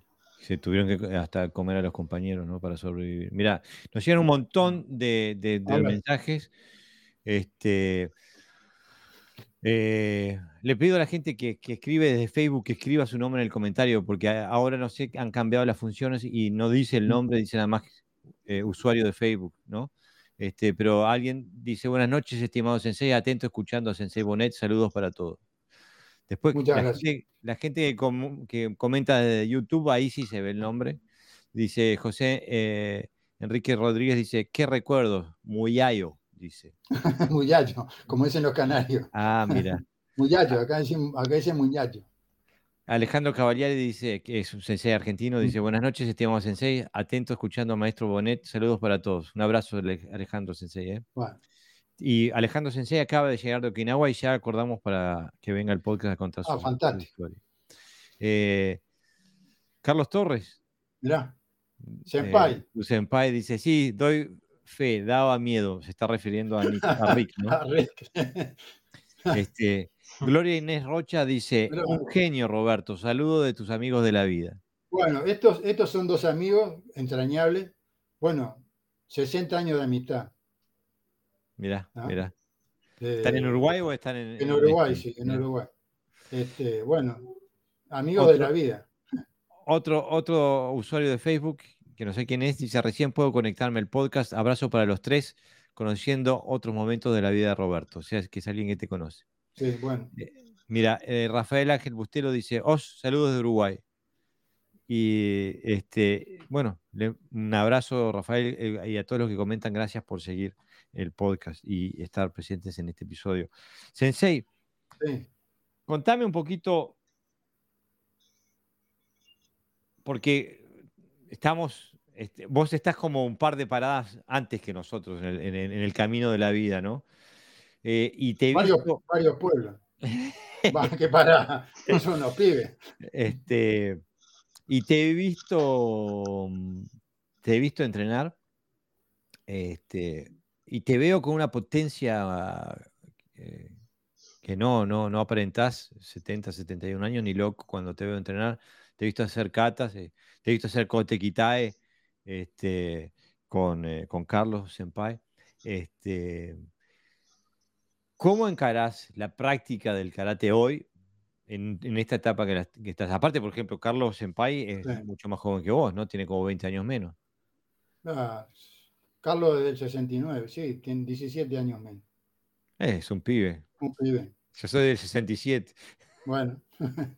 se tuvieron que hasta comer a los compañeros, ¿no? Para sobrevivir. Mira, nos llegan un montón de, mensajes. Este, eh, le pido a la gente que, escribe desde Facebook que escriba su nombre en el comentario, porque ahora no sé, han cambiado las funciones y no dice el nombre, dice nada más eh, usuario de Facebook, ¿no? Este, pero alguien dice, buenas noches, estimado Sensei, atento escuchando a Sensei Bonet, saludos para todos. Después, la gente, la gente, que, comenta de YouTube, ahí sí se ve el nombre. Dice José eh, Enrique Rodríguez, dice, qué recuerdos, Muyayo dice. muyayo, como dicen los canarios. Ah, mira. muyayo, acá dice, acá dice muyayo. Alejandro Cavalieri dice, que es un sensei argentino, dice, buenas noches, estimado sensei, atento escuchando a Maestro Bonet, saludos para todos. Un abrazo, Alejandro Sensei. ¿eh? Y Alejandro Sensei acaba de llegar de Okinawa y ya acordamos para que venga el podcast a contar ah, su, historia. Eh, Carlos Torres. Mirá, Senpai. Eh, senpai dice, sí, doy fe, daba miedo, se está refiriendo a, Rick, ¿no? Este, Gloria Inés Rocha dice, un genio Roberto, saludo de tus amigos de la vida. Bueno, estos, estos son dos amigos entrañables, bueno, 60 años de amistad. Mirá, mirá. ¿Están en Uruguay o están en...? En Uruguay, sí, en Uruguay. Este, bueno, amigos de la vida. Otro, otro usuario de Facebook que no sé quién es, dice, recién puedo conectarme al podcast. Abrazo para los tres, conociendo otros momentos de la vida de Roberto. O sea, que es alguien que te conoce. Sí, bueno. Eh, mira, eh, Rafael Ángel Bustelo dice, os, saludos de Uruguay. Y este, bueno, un abrazo, Rafael, eh, y a todos los que comentan, gracias por seguir el podcast y estar presentes en este episodio. Sensei, contame un poquito, porque estamos, este, vos estás como un par de paradas antes que nosotros en el, camino de la vida, ¿no? Eh, y te varios, varios pueblos. que para, no son pibes. Este, y te he visto, te he visto entrenar, este, y te veo con una potencia eh, que no, no, no aparentás 70, 71 años, ni loco cuando te veo entrenar. Te he visto hacer catas, eh, te he visto hacer Kote Kitae este, con, eh, con Carlos Senpai. Este, ¿Cómo encarás la práctica del karate hoy en, esta etapa que, estás? Aparte, por ejemplo, Carlos Senpai es mucho más joven que vos, ¿no? Tiene como 20 años menos. Ah, Carlos es del 69, sí, tiene 17 años menos. es un pibe. Un pibe. Yo soy del 67. Bueno.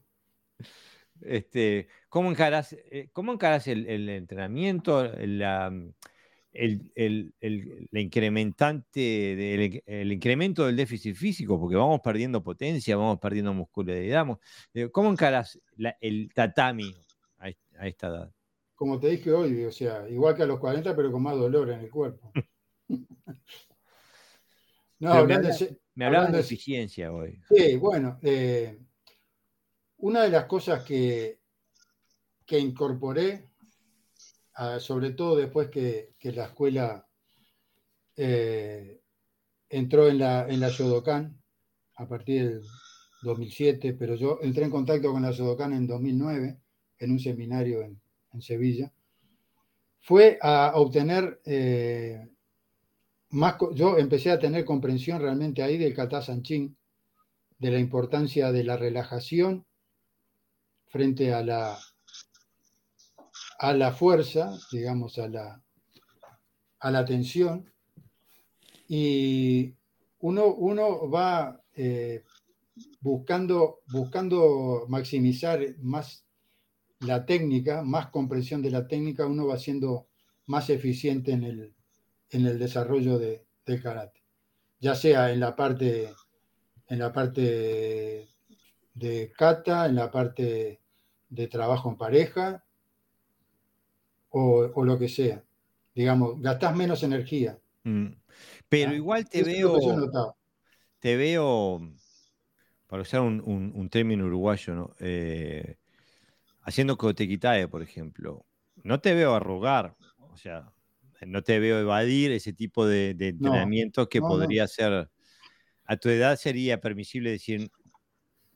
Este, ¿Cómo encaras, eh, cómo el, entrenamiento, la, el, incrementante el, incremento del déficit físico? Porque vamos perdiendo potencia, vamos perdiendo muscularidad. Eh, ¿Cómo encaras el tatami a, esta edad? Como te dije hoy, o sea, igual que a los 40, pero con más dolor en el cuerpo. no, hablando me, hablabas de eficiencia hoy. Sí, bueno, eh, una de las cosas que, que incorporé, sobre todo después que, la escuela eh, entró en la, en la Shodokan, a partir del 2007, pero yo entré en contacto con la Shodokan en 2009, en un seminario en, Sevilla, fue a obtener eh, más, yo empecé a tener comprensión realmente ahí del kata sanchin, de la importancia de la relajación frente a la, a la fuerza, digamos, a la, a la tensión, y uno, uno va eh, buscando, buscando maximizar más la técnica, más comprensión de la técnica, uno va siendo más eficiente en el, en el desarrollo de, del karate, ya sea en la parte, en la parte de kata, en la parte de trabajo en pareja o, lo que sea. Digamos, gastás menos energía. Mm. Pero igual te veo. Te veo, para usar un, término uruguayo, ¿no? Eh, haciendo cotequitae, por ejemplo. No te veo arrugar, o sea, no te veo evadir ese tipo de, entrenamiento que podría ser. A tu edad sería permisible decir,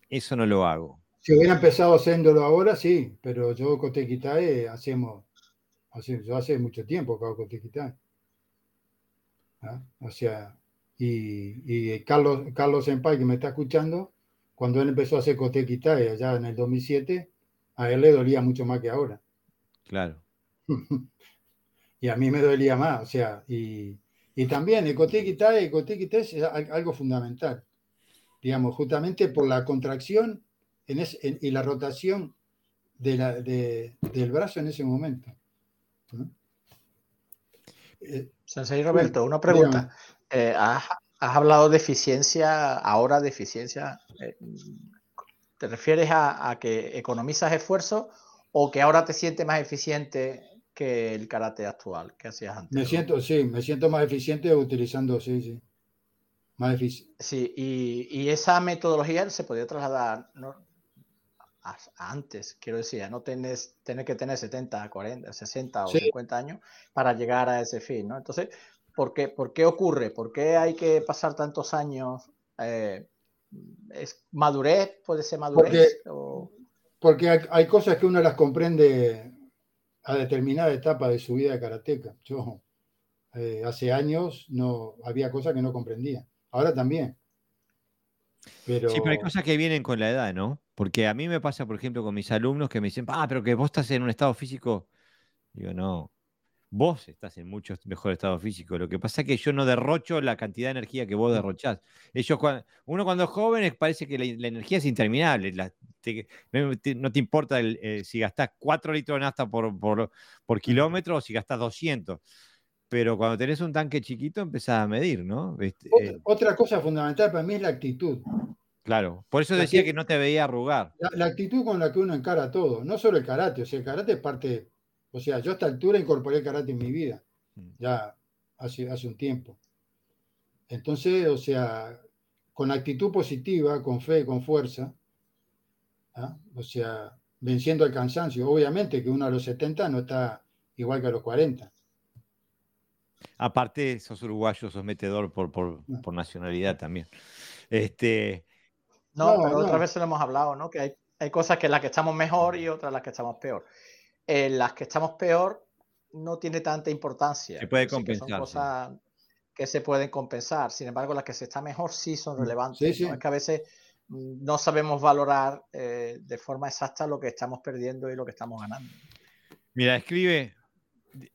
eso no lo hago. Si hubiera empezado haciéndolo ahora, sí, pero yo cotequitae hacemos, yo hace mucho tiempo que hago cotequitae. ¿Ah? O sea, y, Carlos, Carlos Senpai, que me está escuchando, cuando él empezó a hacer Cotequitae allá en el 2007, a él le dolía mucho más que ahora. Claro. y a mí me dolía más, o sea, y, también el Cotequitae, es algo fundamental, digamos, justamente por la contracción y la rotación de la, del brazo en ese momento. Eh, Sensei Roberto, una pregunta. Eh, has, hablado de eficiencia, ahora de eficiencia. Eh, ¿Te refieres a, que economizas esfuerzo o que ahora te sientes más eficiente que el karate actual que hacías antes? Me siento, sí, me siento más eficiente utilizando, sí, sí. Más eficiente. Sí, y, esa metodología se podía trasladar antes, quiero decir, no tenés, tener que tener 70, 40, 60 o 50 años para llegar a ese fin, ¿no? Entonces, ¿por qué, ¿por qué ocurre? ¿Por qué hay que pasar tantos años? Eh, ¿Es madurez? ¿Puede ser madurez? Porque, hay, cosas que uno las comprende a determinada etapa de su vida de karateca. Yo eh, hace años no había cosas que no comprendía. Ahora también. Pero... Sí, pero hay cosas que vienen con la edad, ¿no? Porque a mí me pasa, por ejemplo, con mis alumnos que me dicen, ah, pero que vos estás en un estado físico. Digo, no, vos estás en mucho mejor estado físico. Lo que pasa es que yo no derrocho la cantidad de energía que vos derrochás. Ellos, uno cuando es joven parece que la, energía es interminable. no te importa eh, si gastás 4 litros de nafta por, por, por, kilómetro o si gastás 200. Pero cuando tenés un tanque chiquito empezás a medir, ¿no? Este, eh otra, cosa fundamental para mí es la actitud. Claro, por eso decía que, no te veía arrugar. La, actitud con la que uno encara todo, no solo el karate, o sea, el karate es parte, o sea, yo a esta altura incorporé el karate en mi vida, mm. ya hace, hace un tiempo. Entonces, o sea, con actitud positiva, con fe, con fuerza, ¿ah? o sea, venciendo el cansancio. Obviamente que uno a los 70 no está igual que a los 40. Aparte, sos uruguayo, sos metedor por, por, ah. por nacionalidad también. Este, no, pero otra vez lo hemos hablado, ¿no? Que hay, hay cosas que en las que estamos mejor y otras en las que estamos peor. En las que estamos peor no tiene tanta importancia. Se puede compensar. son cosas que se pueden compensar. Sin embargo, las que se está mejor sí son mm, relevantes. Es que a veces mm, no sabemos valorar eh, de forma exacta lo que estamos perdiendo y lo que estamos ganando. Mira, escribe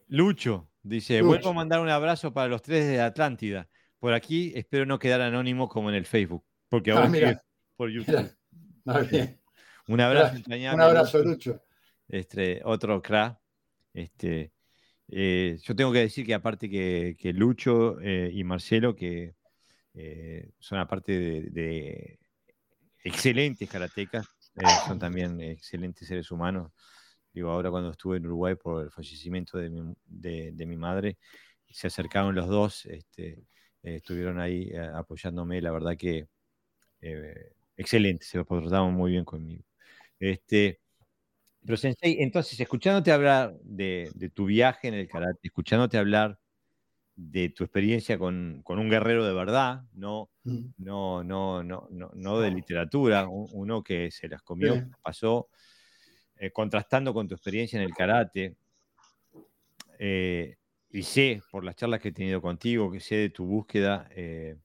Lucho, dice, vuelvo a mandar un abrazo para los tres de Atlántida. Por aquí espero no quedar anónimo como en el Facebook, porque ah, ahora por YouTube. Un abrazo, Un abrazo, Lucho. Este, otro crack. Este, eh, yo tengo que decir que aparte que, Lucho eh, y Marcelo, que eh, son aparte de, excelentes karatecas, son también excelentes seres humanos. Digo, ahora cuando estuve en Uruguay por el fallecimiento de mi, de, mi madre, se acercaron los dos, este, estuvieron ahí apoyándome. La verdad que excelente, se portaron muy bien conmigo. Este, pero Sensei, entonces, escuchándote hablar de, tu viaje en el karate, escuchándote hablar de tu experiencia con, un guerrero de verdad, no, mm. no, no, no, no, de literatura, uno que se las comió, pasó, eh, contrastando con tu experiencia en el karate, eh, y sé por las charlas que he tenido contigo, que sé de tu búsqueda, eh,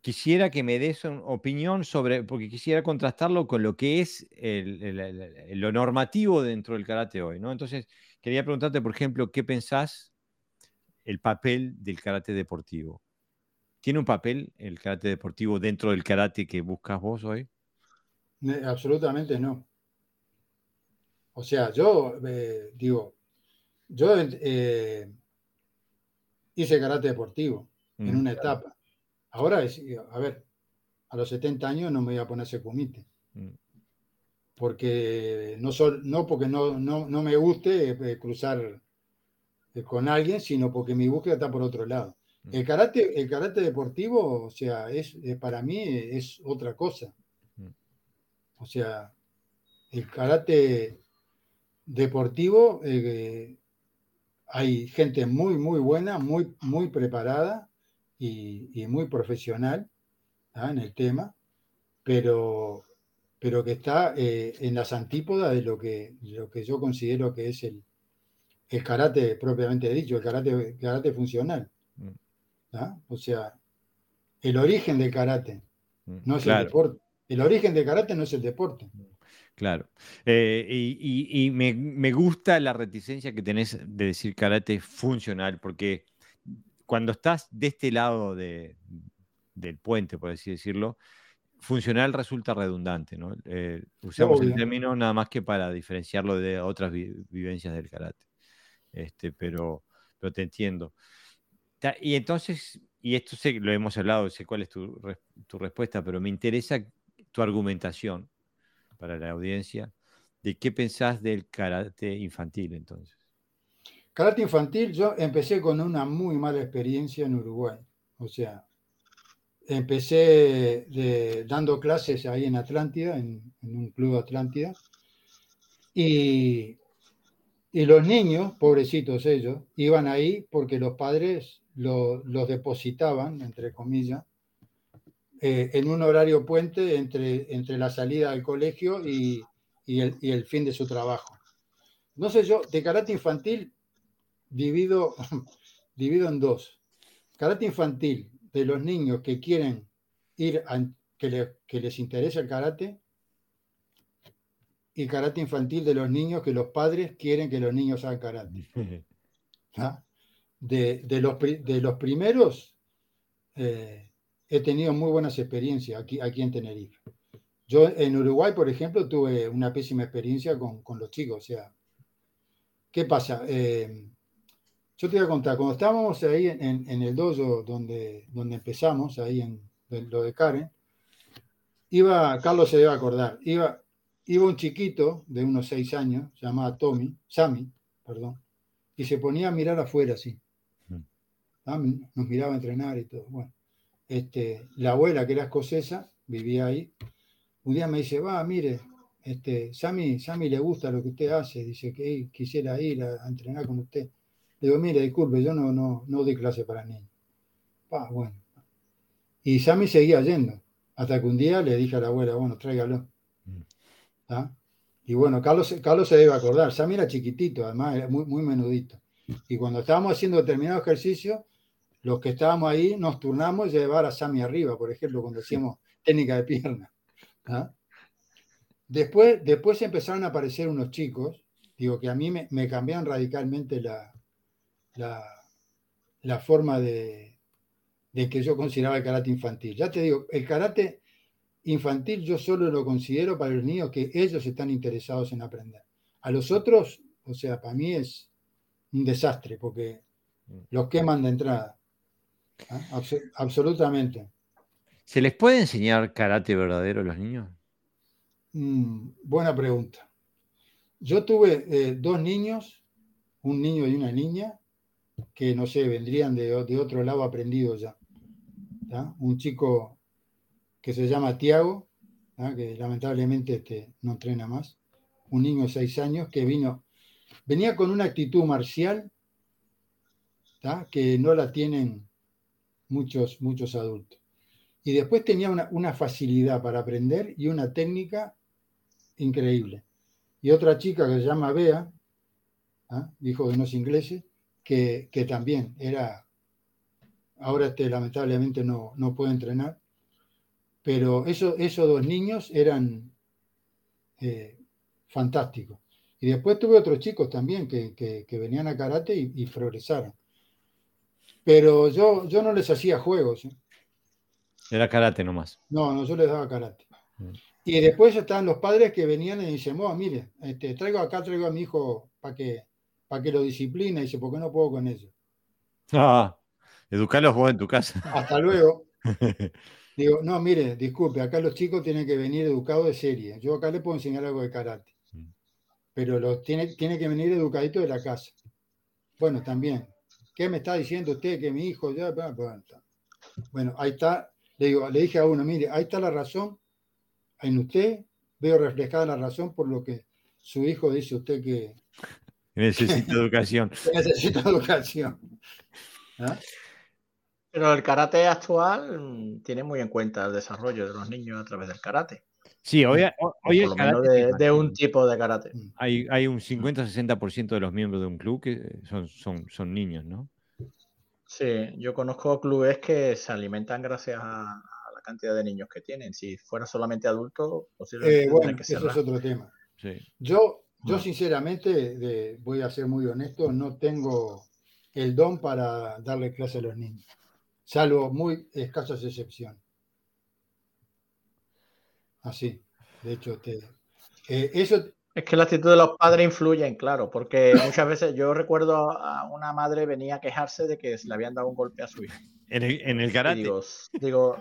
quisiera que me des una opinión sobre, porque quisiera contrastarlo con lo que es lo normativo dentro del karate hoy, ¿no? Entonces, quería preguntarte, por ejemplo, ¿qué pensás el papel del karate deportivo? ¿Tiene un papel el karate deportivo dentro del karate que buscas vos hoy? Absolutamente no. O sea, yo eh, digo, yo eh, hice karate deportivo en una etapa Ahora, es, a ver, a los 70 años no me voy a poner ese comité. Mm. Porque no, no porque no, no, me guste eh, cruzar eh, con alguien, sino porque mi búsqueda está por otro lado. Mm. El karate, el karate deportivo, o sea, es, para mí es otra cosa. Mm. O sea, el karate deportivo, eh, hay gente muy, muy buena, muy, muy preparada y, muy profesional ¿ah? en el tema, pero, pero que está eh, en las antípodas de lo que, lo que yo considero que es el, el karate propiamente dicho, el karate, karate funcional. Mm. ¿ah? O sea, el origen del karate, mm, no es el deporte. El origen del karate no es el deporte. Claro. Eh, y, me, gusta la reticencia que tenés de decir karate funcional, porque cuando estás de este lado del puente, por así decirlo, funcional resulta redundante, ¿no? Eh, usamos el término nada más que para diferenciarlo de otras vivencias del karate. Este, pero, pero te entiendo. Y entonces, y esto sé, lo hemos hablado, sé cuál es tu, tu respuesta, pero me interesa tu argumentación para la audiencia de qué pensás del karate infantil entonces. Karate infantil, yo empecé con una muy mala experiencia en Uruguay. O sea, empecé dando clases ahí en Atlántida, en, un club Atlántida, y, y, los niños, pobrecitos ellos, iban ahí porque los padres los depositaban, entre comillas, eh, en un horario puente entre, entre la salida del colegio y, el, y, el, fin de su trabajo. No sé yo, de karate infantil divido, divido en dos. Karate infantil de los niños que quieren ir, a, que, que les interesa el karate, y karate infantil de los niños que los padres quieren que los niños hagan karate. ¿Ah? De, de, los, de los primeros, eh, he tenido muy buenas experiencias aquí, aquí en Tenerife. Yo en Uruguay, por ejemplo, tuve una pésima experiencia con, con los chicos. O sea, ¿qué pasa? Eh, yo te voy a contar, cuando estábamos ahí en, en, el dojo donde, donde empezamos, ahí en, lo de Karen, iba, Carlos se debe acordar, iba, iba un chiquito de unos seis años, llamado Tommy, Sammy, perdón, y se ponía a mirar afuera así. Mm. Ah, nos miraba a entrenar y todo. Bueno, este, la abuela, que era escocesa, vivía ahí, un día me dice, va, mire, este, Sammy, Sammy le gusta lo que usted hace, dice que quisiera ir a, entrenar con usted. Le digo, mire, disculpe, yo no, no, no doy clase para niños. Pa, bueno. Y Sammy seguía yendo, hasta que un día le dije a la abuela, bueno, tráigalo. Mm. ¿Ah? Y bueno, Carlos, Carlos se debe acordar, Sammy era chiquitito, además era muy, muy menudito. Y cuando estábamos haciendo determinado ejercicio, los que estábamos ahí nos turnamos y llevar a Sami arriba, por ejemplo, cuando hacíamos técnica de pierna. ¿ah? Después, después empezaron a aparecer unos chicos, digo que a mí me, me cambiaron radicalmente la, la, forma de, que yo consideraba el karate infantil. Ya te digo, el karate infantil yo solo lo considero para los niños que ellos están interesados en aprender. A los otros, o sea, para mí es un desastre porque mm. los queman de entrada. ¿Ah? absolutamente. ¿Se les puede enseñar karate verdadero a los niños? Mm, buena pregunta. Yo tuve eh, dos niños, un niño y una niña, que no sé, vendrían de, otro lado aprendidos ya. Un chico que se llama Tiago, que lamentablemente este, no entrena más. Un niño de seis años que vino, venía con una actitud marcial que no la tienen muchos, muchos adultos. Y después tenía una, facilidad para aprender y una técnica increíble. Y otra chica que se llama Bea, ¿ah? hijo de unos ingleses, que, también era, ahora este, lamentablemente no, no puede entrenar, pero eso, esos dos niños eran eh, fantásticos. Y después tuve otros chicos también que, venían a karate y progresaron. Pero yo, yo no les hacía juegos. ¿eh? Era karate nomás. No, no, yo les daba karate. Mm. Y después estaban los padres que venían y dicen, mire, este, traigo acá, traigo a mi hijo para que, para que lo discipline. Y dice, ¿por qué no puedo con ellos? Ah, educarlos vos en tu casa. Hasta luego. Digo, no, mire, disculpe, acá los chicos tienen que venir educados de serie. Yo acá les puedo enseñar algo de karate. Pero los tiene, tiene que venir educadito de la casa. Bueno, también ¿qué me está diciendo usted que mi hijo ya... Bueno, ahí está, le, digo, le dije a uno, mire, ahí está la razón, en usted veo reflejada la razón por lo que su hijo dice usted que... Necesita educación. necesita educación. ¿Ah? Pero el karate actual mm, tiene muy en cuenta el desarrollo de los niños a través del karate. Sí, hoy, hoy por lo menos de, un tipo de karate. Mm. Hay, hay un 50-60% de los miembros de un club que son, son, son niños, ¿no? Sí, yo conozco clubes que se alimentan gracias a, la cantidad de niños que tienen. Si fuera solamente adultos, posiblemente. Eh, bueno, eso es otro tema. Yo, yo sinceramente, voy a ser muy honesto, no tengo el don para darle clase a los niños, salvo muy escasas excepciones. Así, de hecho, te, eh, eso... Es que la actitud de los padres influye, claro, porque muchas veces yo recuerdo a una madre venía a quejarse de que le habían dado un golpe a su hijo. En el, en el karate. digo,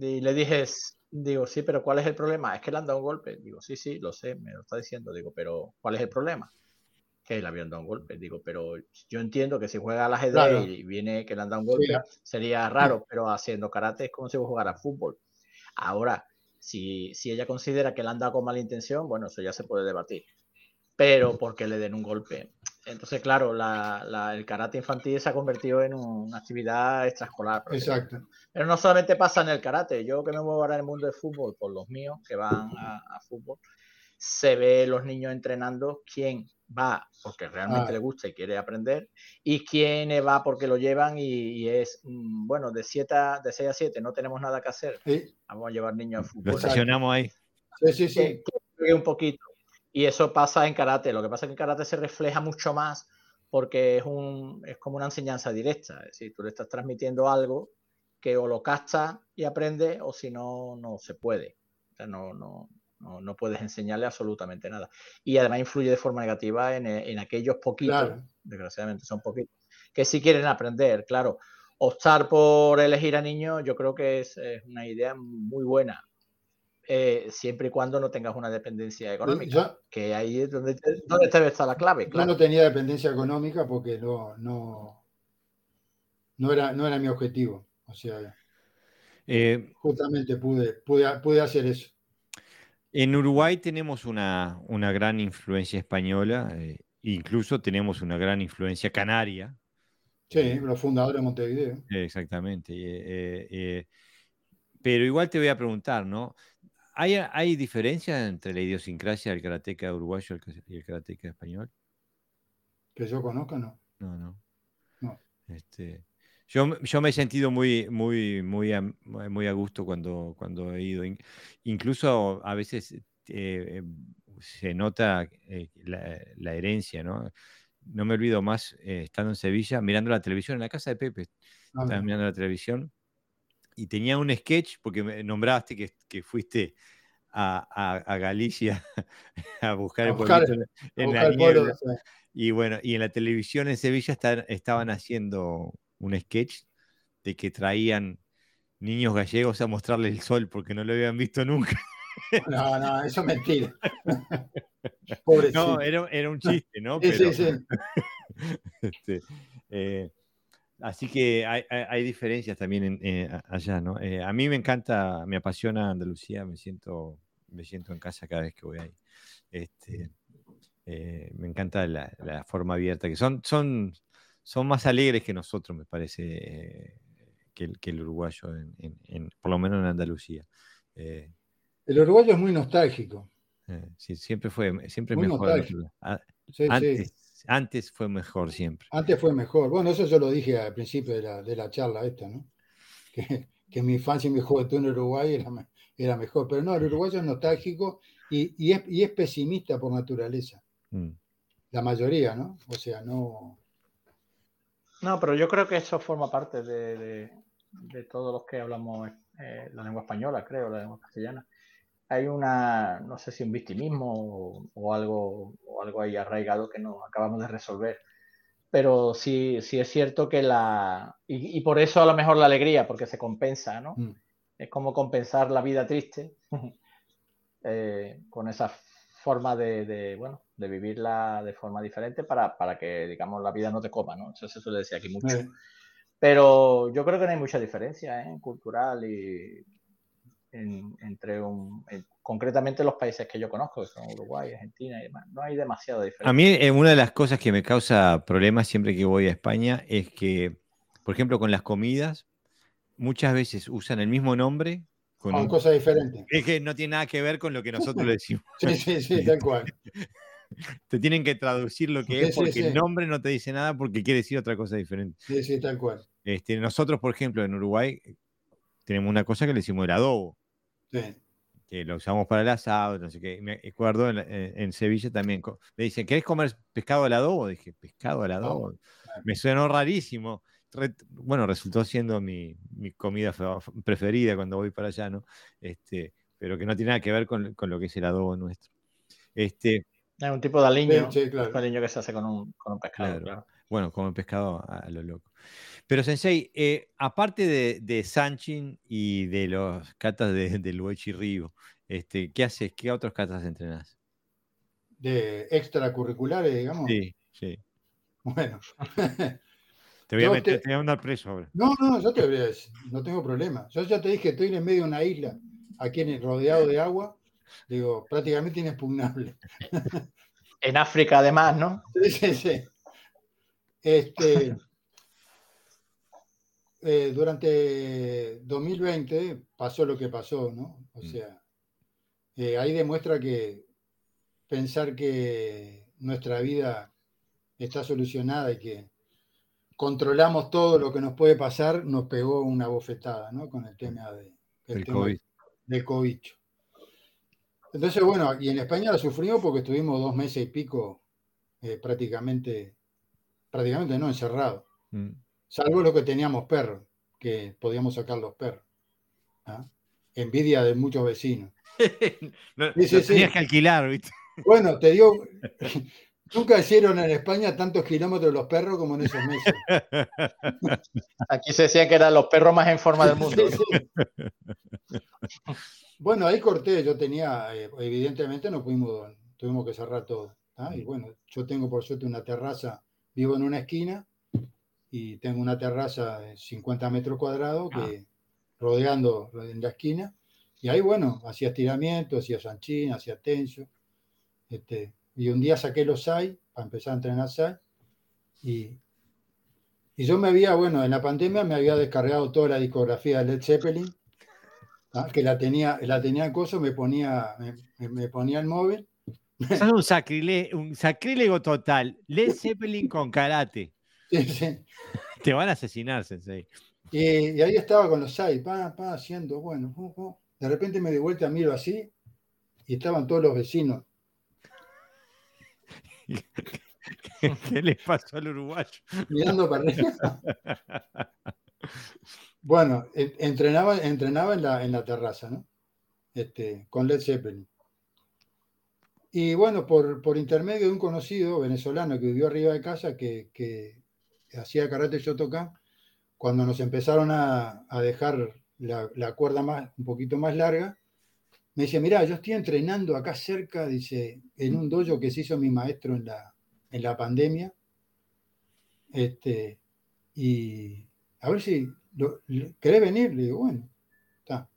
y le dije, digo, sí, pero ¿cuál es el problema? Es que le han dado un golpe. Digo, sí, sí, lo sé, me lo está diciendo. Digo, pero ¿cuál es el problema? Que le habían dado un golpe. Digo, pero yo entiendo que si juega al ajedrez y viene que le han dado un golpe, sería raro, pero haciendo karate es como si jugara fútbol. Ahora, si, si ella considera que le han dado con mala intención, bueno, eso ya se puede debatir. Pero porque le den un golpe. Entonces, claro, la, el karate infantil se ha convertido en una actividad extraescolar. Exacto. Pero no solamente pasa en el karate. Yo que me muevo ahora en el mundo del fútbol, por los míos que van a, fútbol, se ve los niños entrenando quién va porque realmente ah. le gusta y quiere aprender y quién va porque lo llevan y, es, mm, bueno, de, siete de 6 a 7 no tenemos nada que hacer. Vamos a llevar niños a fútbol. Lo estacionamos ahí. Sí, sí, sí. un poquito. Y eso pasa en karate. Lo que pasa es que en karate se refleja mucho más porque es, un, es como una enseñanza directa. Es decir, tú le estás transmitiendo algo que o lo capta y aprende o si no, no se puede. O sea, no, no, no, puedes enseñarle absolutamente nada. Y además influye de forma negativa en, aquellos poquitos, desgraciadamente son poquitos, que sí quieren aprender. Claro, optar por elegir a niños yo creo que es una idea muy buena eh, siempre y cuando no tengas una dependencia económica, que ahí es donde, donde está la clave. Claro. Yo no tenía dependencia económica porque no, no, no, era, no era mi objetivo. O sea, eh, justamente pude, pude, pude, hacer eso. En Uruguay tenemos una, una gran influencia española, eh, incluso tenemos una gran influencia canaria. Sí, los fundadores de Montevideo. Exactamente. pero igual te voy a preguntar, ¿no? ¿Hay, ¿Hay diferencia entre la idiosincrasia del karateca uruguayo y el karateca español? Que yo conozca, no. No, no. Este, yo, yo, me he sentido muy, muy, muy, a, muy a gusto cuando, cuando he ido. Incluso a veces eh, se nota eh, la, herencia, ¿no? No me olvido más eh, estando en Sevilla, mirando la televisión, en la casa de Pepe, ah, estaba mirando la televisión y tenía un sketch, porque me nombraste que, fuiste a, Galicia a buscar, el en, la Y bueno, y en la televisión en Sevilla estaban haciendo un sketch de que traían niños gallegos a mostrarle el sol porque no lo habían visto nunca. No, no, eso es mentira. no, era, un chiste, ¿no? Sí, sí, sí. Este, eh, Así que hay, diferencias también eh, allá, ¿no? Eh, a mí me encanta, me apasiona Andalucía, me siento, me siento en casa cada vez que voy ahí. Este, eh, me encanta la, forma abierta, que son, son, son más alegres que nosotros, me parece, que, el, que el uruguayo, en, por lo menos en Andalucía. el uruguayo es muy nostálgico. sí, siempre fue, siempre mejor. Ah, antes, antes fue mejor siempre. Antes fue mejor. Bueno, eso yo lo dije al principio de la, de la charla esta, ¿no? Que, que, mi infancia y mi juventud en Uruguay era, era mejor. Pero no, el uruguayo es nostálgico y, y, es, y es, pesimista por naturaleza. Mm. La mayoría, ¿no? O sea, no... No, pero yo creo que eso forma parte de, de, de todos los que hablamos eh, la lengua española, creo, la lengua castellana hay una, no sé si un victimismo o, algo, o algo ahí arraigado que no acabamos de resolver. Pero sí, sí es cierto que la... Y, por eso a lo mejor la alegría, porque se compensa, ¿no? Mm. Es como compensar la vida triste eh, con esa forma de, bueno, de vivirla de forma diferente para, para, que, digamos, la vida no te coma, ¿no? Eso se suele decir aquí mucho. Pero yo creo que no hay mucha diferencia ¿eh? cultural y entre un, concretamente los países que yo conozco, que son Uruguay, Argentina y demás. No hay demasiada diferencia. A mí eh, una de las cosas que me causa problemas siempre que voy a España es que, por ejemplo, con las comidas, muchas veces usan el mismo nombre. Con, cosas diferentes. Es que no tiene nada que ver con lo que nosotros le decimos. sí, sí, sí, tal cual. te tienen que traducir lo que es porque el nombre no te dice nada porque quiere decir otra cosa diferente. Sí, sí, tal cual. Este, nosotros, por ejemplo, en Uruguay tenemos una cosa que le decimos el adobo. Sí. Que lo usamos para el asado, no sé qué. Me acuerdo en, Sevilla también. Me dicen, ¿querés comer pescado al adobo? Dije, ¿pescado al adobo? Me suenó rarísimo. bueno, resultó siendo mi, comida preferida cuando voy para allá, ¿no? Este, pero que no tiene nada que ver con, con lo que es el adobo nuestro. Este, es un tipo de aliño, sí, claro. aliño que se hace con un, con un pescado. Claro. Bueno, como pescado a lo loco. Pero Sensei, eh, aparte de, de, Sanchin y de los catas de, de Luechi Río, este, ¿qué haces? ¿Qué otros catas entrenás? De extracurriculares, digamos. Sí, sí. Bueno. te voy a meter, te... voy a mandar preso ahora. No, no, yo te voy a decir, no tengo problema. Yo ya te dije, estoy en medio de una isla, aquí en el, rodeado de agua, digo, prácticamente inexpugnable. En África, además, ¿no? Sí, sí, sí. Este, eh, durante 2020 pasó lo que pasó, ¿no? O mm. sea, eh, ahí demuestra que pensar que nuestra vida está solucionada y que controlamos todo lo que nos puede pasar, nos pegó una bofetada, ¿no? Con el tema de, el COVID. del COVID. Entonces, bueno, y en España la sufrimos porque estuvimos dos meses y pico eh, prácticamente, prácticamente no encerrados. Mm. Salvo lo que teníamos perros, que podíamos sacar los perros. ¿ah? Envidia de muchos vecinos. no, tenías que alquilar, ¿viste? Bueno, te digo, nunca hicieron en España tantos kilómetros los perros como en esos meses. Aquí se decía que eran los perros más en forma del mundo. Bueno, ahí corté, yo tenía, eh, evidentemente no pudimos, tuvimos que cerrar todo. ¿ah? Y bueno, yo tengo por suerte una terraza, vivo en una esquina y tengo una terraza de 50 metros cuadrados que rodeando en la esquina. Y ahí, bueno, hacía estiramiento, hacía sanchín, hacía tenso. Este, y un día saqué los SAI para empezar a entrenar SAI. Y, y yo me había, bueno, en la pandemia me había descargado toda la discografía de Led Zeppelin Ah, que la tenía, la tenía en coso, me ponía, me, ponía el móvil. Es un, sacrilego, un sacrílego total. Led Zeppelin con karate. Te van a asesinar, Sensei. Y, ahí estaba con los SAI, pa, pa, haciendo, bueno. De repente me di vuelta, miro así, y estaban todos los vecinos. ¿Qué les pasó al uruguayo? Mirando para arriba. Bueno, entrenaba, entrenaba en, la, en la terraza, ¿no? Este, con Led Zeppelin. Y bueno, por, por, intermedio de un conocido venezolano que vivió arriba de casa, que, que hacía karate Shotokan, cuando nos empezaron a, dejar la, cuerda más, un poquito más larga, me dice, mira, yo estoy entrenando acá cerca, dice, en un dojo que se hizo mi maestro en la, en la pandemia. Este, y a ver si ¿querés venir? Le digo, bueno, está.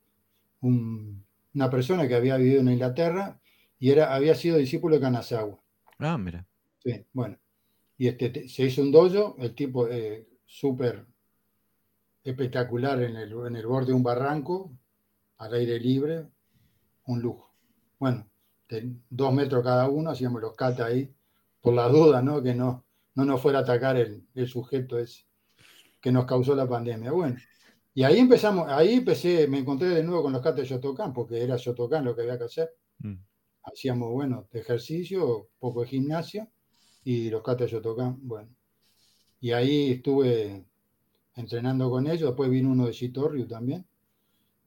una persona que había vivido en Inglaterra y era, había sido discípulo de Kanazawa. Ah, mira. Sí, bueno. Y este, se hizo un dojo, el tipo eh, súper espectacular en el, en el borde de un barranco, al aire libre, un lujo. Bueno, de dos metros cada uno, hacíamos los catas ahí, por la duda, ¿no? Que no, no nos fuera a atacar el, el sujeto ese que nos causó la pandemia. Bueno, y ahí empezamos, ahí empecé, me encontré de nuevo con los cates de Shotokan, porque era Shotokan lo que había que hacer. Mm. Hacíamos, bueno, de ejercicio, poco de gimnasio, y los cates de Shotokan, bueno. Y ahí estuve entrenando con ellos, después vino uno de Shitoryu también.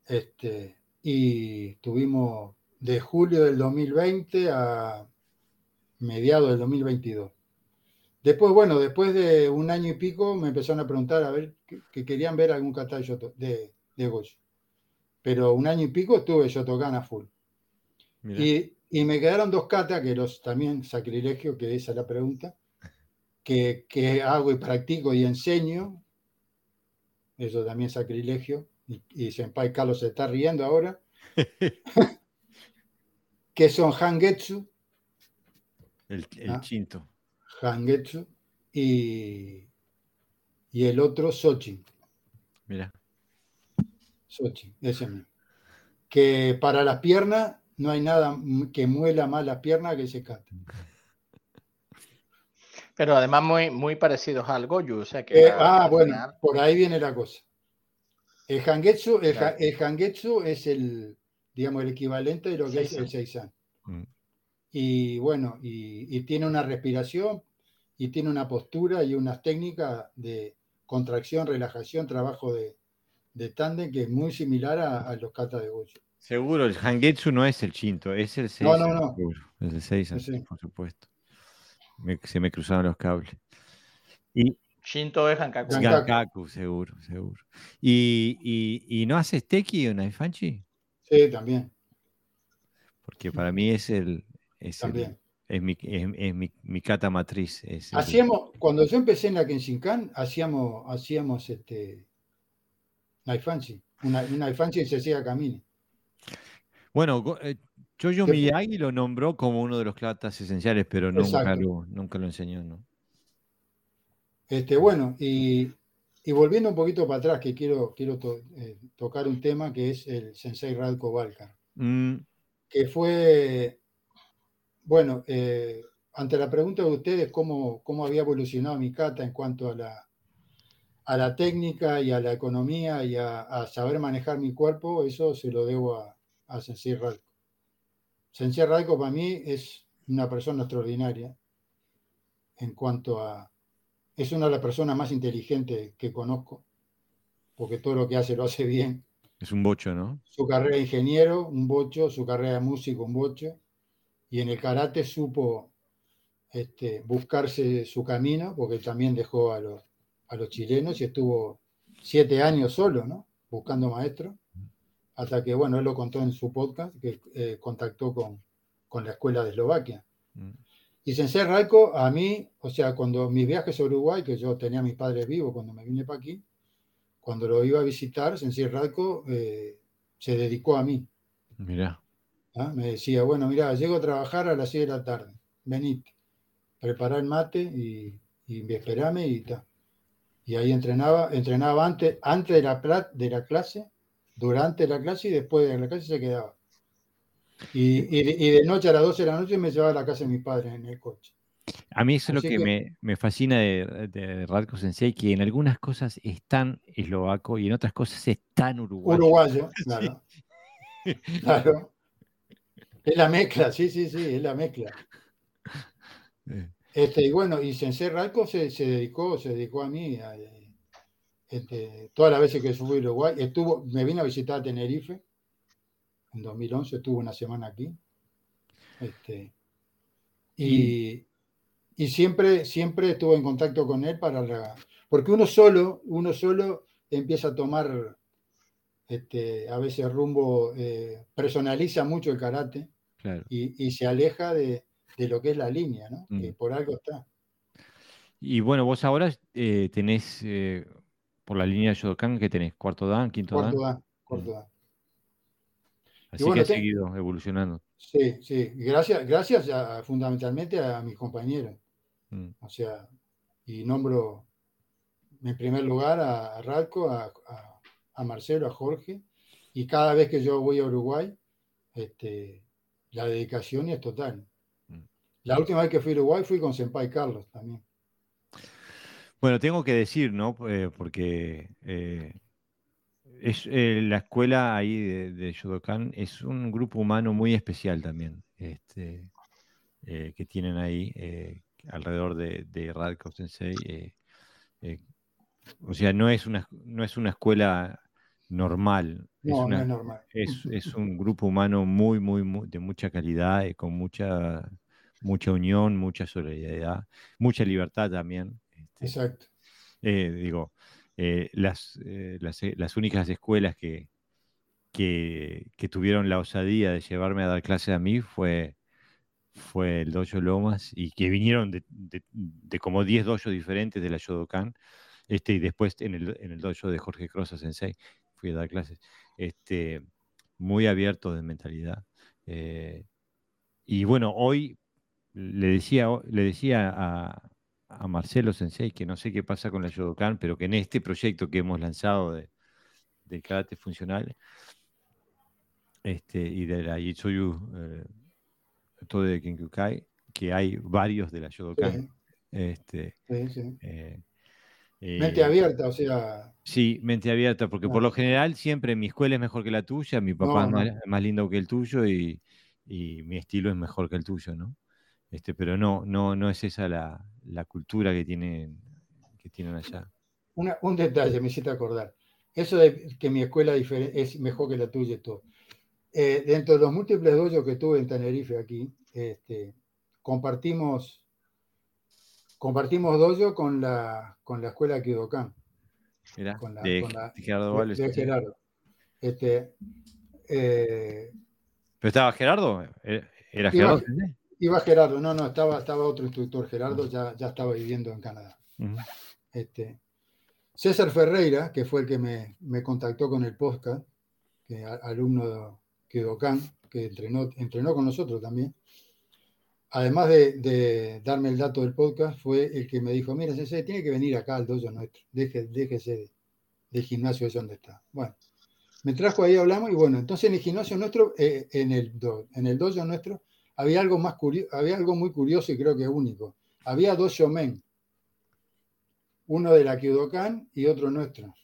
Este, y estuvimos de julio del 2020 a mediados del 2022. Después, bueno, después de un año y pico me empezaron a preguntar a ver que, querían ver algún kata de, de Goyo. Pero un año y pico estuve Shotokan a full. Y, y me quedaron dos catas, que los también sacrilegio, que esa es la pregunta, que, que hago y practico y enseño, eso también es sacrilegio, y, y Senpai Carlos se está riendo ahora, que son Hangetsu, El, el Ah. chinto. Hangetsu, y, y el otro Sochi, Mira. Sochi, ese mismo. Que para las piernas no hay nada que muela más las piernas que ese kata. Pero además muy, muy parecidos al Goju, o sea que... Eh, ah, bueno, por ahí viene la cosa. El Hangetsu, el, Claro. ha- el Hangetsu es el, digamos, el equivalente de lo que es el Seisan. Seisan. Mm. Y bueno, y, y tiene una respiración y tiene una postura y unas técnicas de contracción, relajación, trabajo de, de tándem que es muy similar a, a los kata de Goju. Seguro, el Hangetsu no es el chinto, es el No, Seisan. no, no. seguro, Es el Seisan, Sí. por supuesto. Me- se me cruzaron los cables. Y Shinto es Hankaku. Gankaku, seguro, seguro. ¿Y, y, y no haces Teki o Naifanchi? Sí, también, Porque para mí es el. Es, el- también. es mi, es, es mi, mi kata matriz. es el- Hacíamos, cuando yo empecé en la Kenshinkan, hacíamos, hacíamos este Naifanchi. Una, un Naifanchi se hacía camino. Bueno, eh, Choyo ¿Qué- Miyagi lo nombró como uno de los katas esenciales, pero nunca lo, nunca lo enseñó, ¿no? Este, bueno, y, y volviendo un poquito para atrás, que quiero, quiero to- eh, tocar un tema que es el Sensei Radko Valkar, Mm, que fue, bueno, eh, ante la pregunta de ustedes cómo, cómo había evolucionado mi kata en cuanto a la, a la técnica y a la economía y a, a saber manejar mi cuerpo, eso se lo debo a, a Sensei Radko. Sensei Radko para mí es una persona extraordinaria en cuanto a... Es una de las personas más inteligentes que conozco, porque todo lo que hace lo hace bien. es un bocho, ¿no? Su carrera de ingeniero, un bocho, su carrera de músico, un bocho, y en el karate supo este, buscarse su camino, porque también dejó a los, a los chilenos y estuvo siete años solo, ¿no? Buscando maestro, hasta que, bueno, él lo contó en su podcast, que eh, contactó con, con la escuela de Eslovaquia. Mm, Y Sensei Raico, a mí, o sea, cuando mis viajes a Uruguay, que yo tenía a mis padres vivos cuando me vine para aquí, cuando lo iba a visitar, Sensei Raico eh, se dedicó a mí. Mirá. ¿ah? Me decía, bueno, mira, llego a trabajar a las 6 de la tarde, venite, prepará el mate y, y esperame y ta. Y ahí entrenaba, entrenaba antes, antes de, la, de la clase, durante la clase y después de la clase se quedaba. Y, y de, y de noche a las 12 de la noche me llevaba a la casa de mis padres en el coche. A mí eso es lo que, que- me, me fascina de, de Radko Sensei, que en algunas cosas es tan eslovaco y en otras cosas es tan uruguayo. Uruguayo, claro. Claro. Es la mezcla, sí, sí, sí, es la mezcla. Eh, Este, y bueno, y Sensei Ralco se, se dedicó, se dedicó a mí. a, eh, este, todas las veces que fui a Uruguay, estuvo, me vino a visitar a Tenerife en 2011, estuvo una semana aquí. Este, y, y siempre, siempre estuve en contacto con él para la, porque uno solo, uno solo empieza a tomar este, a veces rumbo, eh, personaliza mucho el karate claro. y, y se aleja de, de lo que es la línea, ¿no? Mm. Que por algo está. Y bueno, vos ahora eh, tenés, eh, por la línea de Shodokan, que tenés? ¿Cuarto Dan, quinto Cuarto Dan? dan, cuarto dan. Así bueno, que te- seguido evolucionando. Sí, sí. Gracias, gracias a- fundamentalmente a mis compañeros. Mm, O sea, y nombro en primer lugar a, a Radko, a, a- a Marcelo, a Jorge, y cada vez que yo voy a Uruguay, este, la dedicación es total. Mm. La última vez que fui a Uruguay fui con Senpai Carlos también. Bueno, tengo que decir, ¿no? Eh, porque eh, es, eh, la escuela ahí de, de Shodokan es un grupo humano muy especial también, este, eh, que tienen ahí alrededor de, de Radko Sensei. o sea, no es una, no es una escuela normal, es, No, no una- es normal. es, es un grupo humano muy, muy, muy- de mucha calidad, y con mucha, mucha unión, mucha solidaridad, mucha libertad también. Exacto. eh, digo, eh, las, eh, las, las únicas escuelas que, que, que tuvieron la osadía de llevarme a dar clase a mí fue fue el dojo Lomas y que vinieron de, como 10 dojos diferentes de la Shodokan. Este, y después en el, en el dojo de Jorge Crosa Sensei fui a dar clases. Este, muy abierto de mentalidad. Eh, y bueno, hoy le decía, le decía a, a, Marcelo Sensei que no sé qué pasa con la Shodokan, pero que en este proyecto que hemos lanzado de, del karate funcional este, y de la Yitsuyu eh, todo de Kenkukai, que hay varios de la Shodokan. Este, eh, mente eh, abierta, o sea. Sí, mente abierta, porque por lo general siempre mi escuela es mejor que la tuya, mi papá es más, lindo que el tuyo y, mi estilo es mejor que el tuyo, ¿no? Este, pero no, no, no es esa la, cultura que tienen, que tienen allá. un detalle, me hiciste acordar. Eso de que mi escuela es mejor que la tuya y todo. Eh, dentro de los múltiples dojos que tuve en Tenerife aquí, este, compartimos, compartimos dojo con la, con la escuela Kidokan. Mira, con la, de, Gerardo De, Gerardo. Este, eh, ¿Pero estaba Gerardo? ¿E-, ¿Era Gerardo? Iba, Gerardo, no, no, estaba, estaba otro instructor, Gerardo ya, ya estaba viviendo en Canadá. este, César Ferreira, que fue el que me, me contactó con el podcast, que, alumno de, Dokan, que entrenó, entrenó con nosotros también, además de, darme el dato del podcast, fue el que me dijo, mira, Sensei, tiene que venir acá al dojo nuestro, Deje, déjese del gimnasio ese donde está. Bueno, me trajo ahí, hablamos, y bueno, entonces en el gimnasio nuestro, eh, en, el en el dojo nuestro, había algo, más había algo muy curioso y creo que único. Había dos shomen, uno de la Kyudokan y otro nuestro.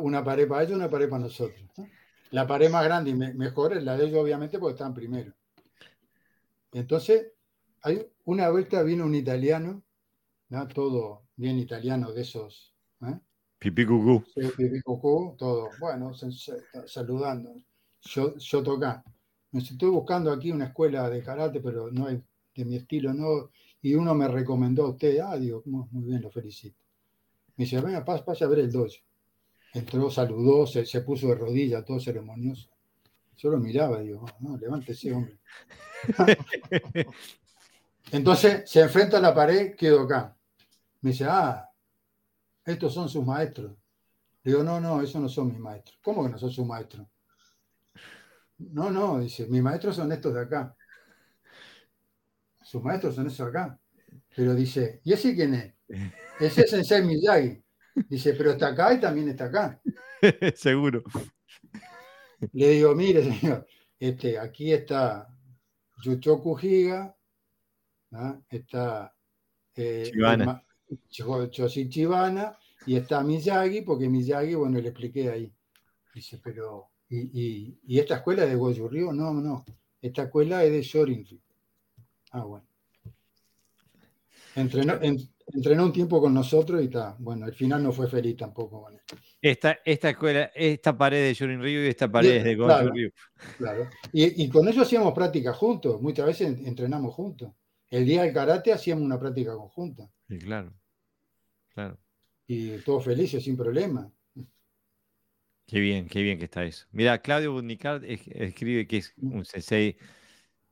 Una pared para ellos, una pared para nosotros. La pared más grande y mejor es la de ellos, obviamente, porque están primero. Entonces, hay una vuelta vino un italiano, todo bien italiano de esos. ¿eh? Pipi cucú. pipi cucú, todo. Bueno, saludando. Yo, yo toca. Me estoy buscando aquí una escuela de karate, pero no es de mi estilo, no. Y uno me recomendó a usted. Ah, digo, muy bien, lo felicito. Me dice, venga, pasa a ver el dojo. Entró, saludó, se, puso de rodillas, todo ceremonioso. Yo lo miraba digo, no, levántese, hombre. Entonces se enfrenta a la pared, quedó acá. Me dice, ah, estos son sus maestros. Le digo, no, no, esos no son mis maestros. ¿Cómo que no son sus maestros? No, no, dice, mis maestros son estos de acá. Sus maestros son esos de acá. Pero dice, ¿y ese quién es? Ese es Sensei Miyagi. Dice, pero está acá y también está acá. Seguro. Le digo, mire, señor, este, aquí está Yuchoku Higa, está eh, Chibana y está Miyagi, porque Miyagi, bueno, le expliqué ahí. Dice, pero, ¿y, y, esta escuela es de Goju Ryu? No, no, esta escuela es de Shorinji. Ah, bueno. Entrenó, entrenó un tiempo con nosotros y está. Bueno, al final no fue feliz tampoco Esta, esta escuela, esta pared de Shorin Ryu y esta pared es de Goju Ryu. Claro. Y, con ellos hacíamos práctica juntos, muchas veces entrenamos juntos. El día del karate hacíamos una práctica conjunta. Sí, claro. Claro. Y todos felices, sin problema. Qué bien, qué bien que está eso. Mira, Claudio Bunicard escribe que es un sensei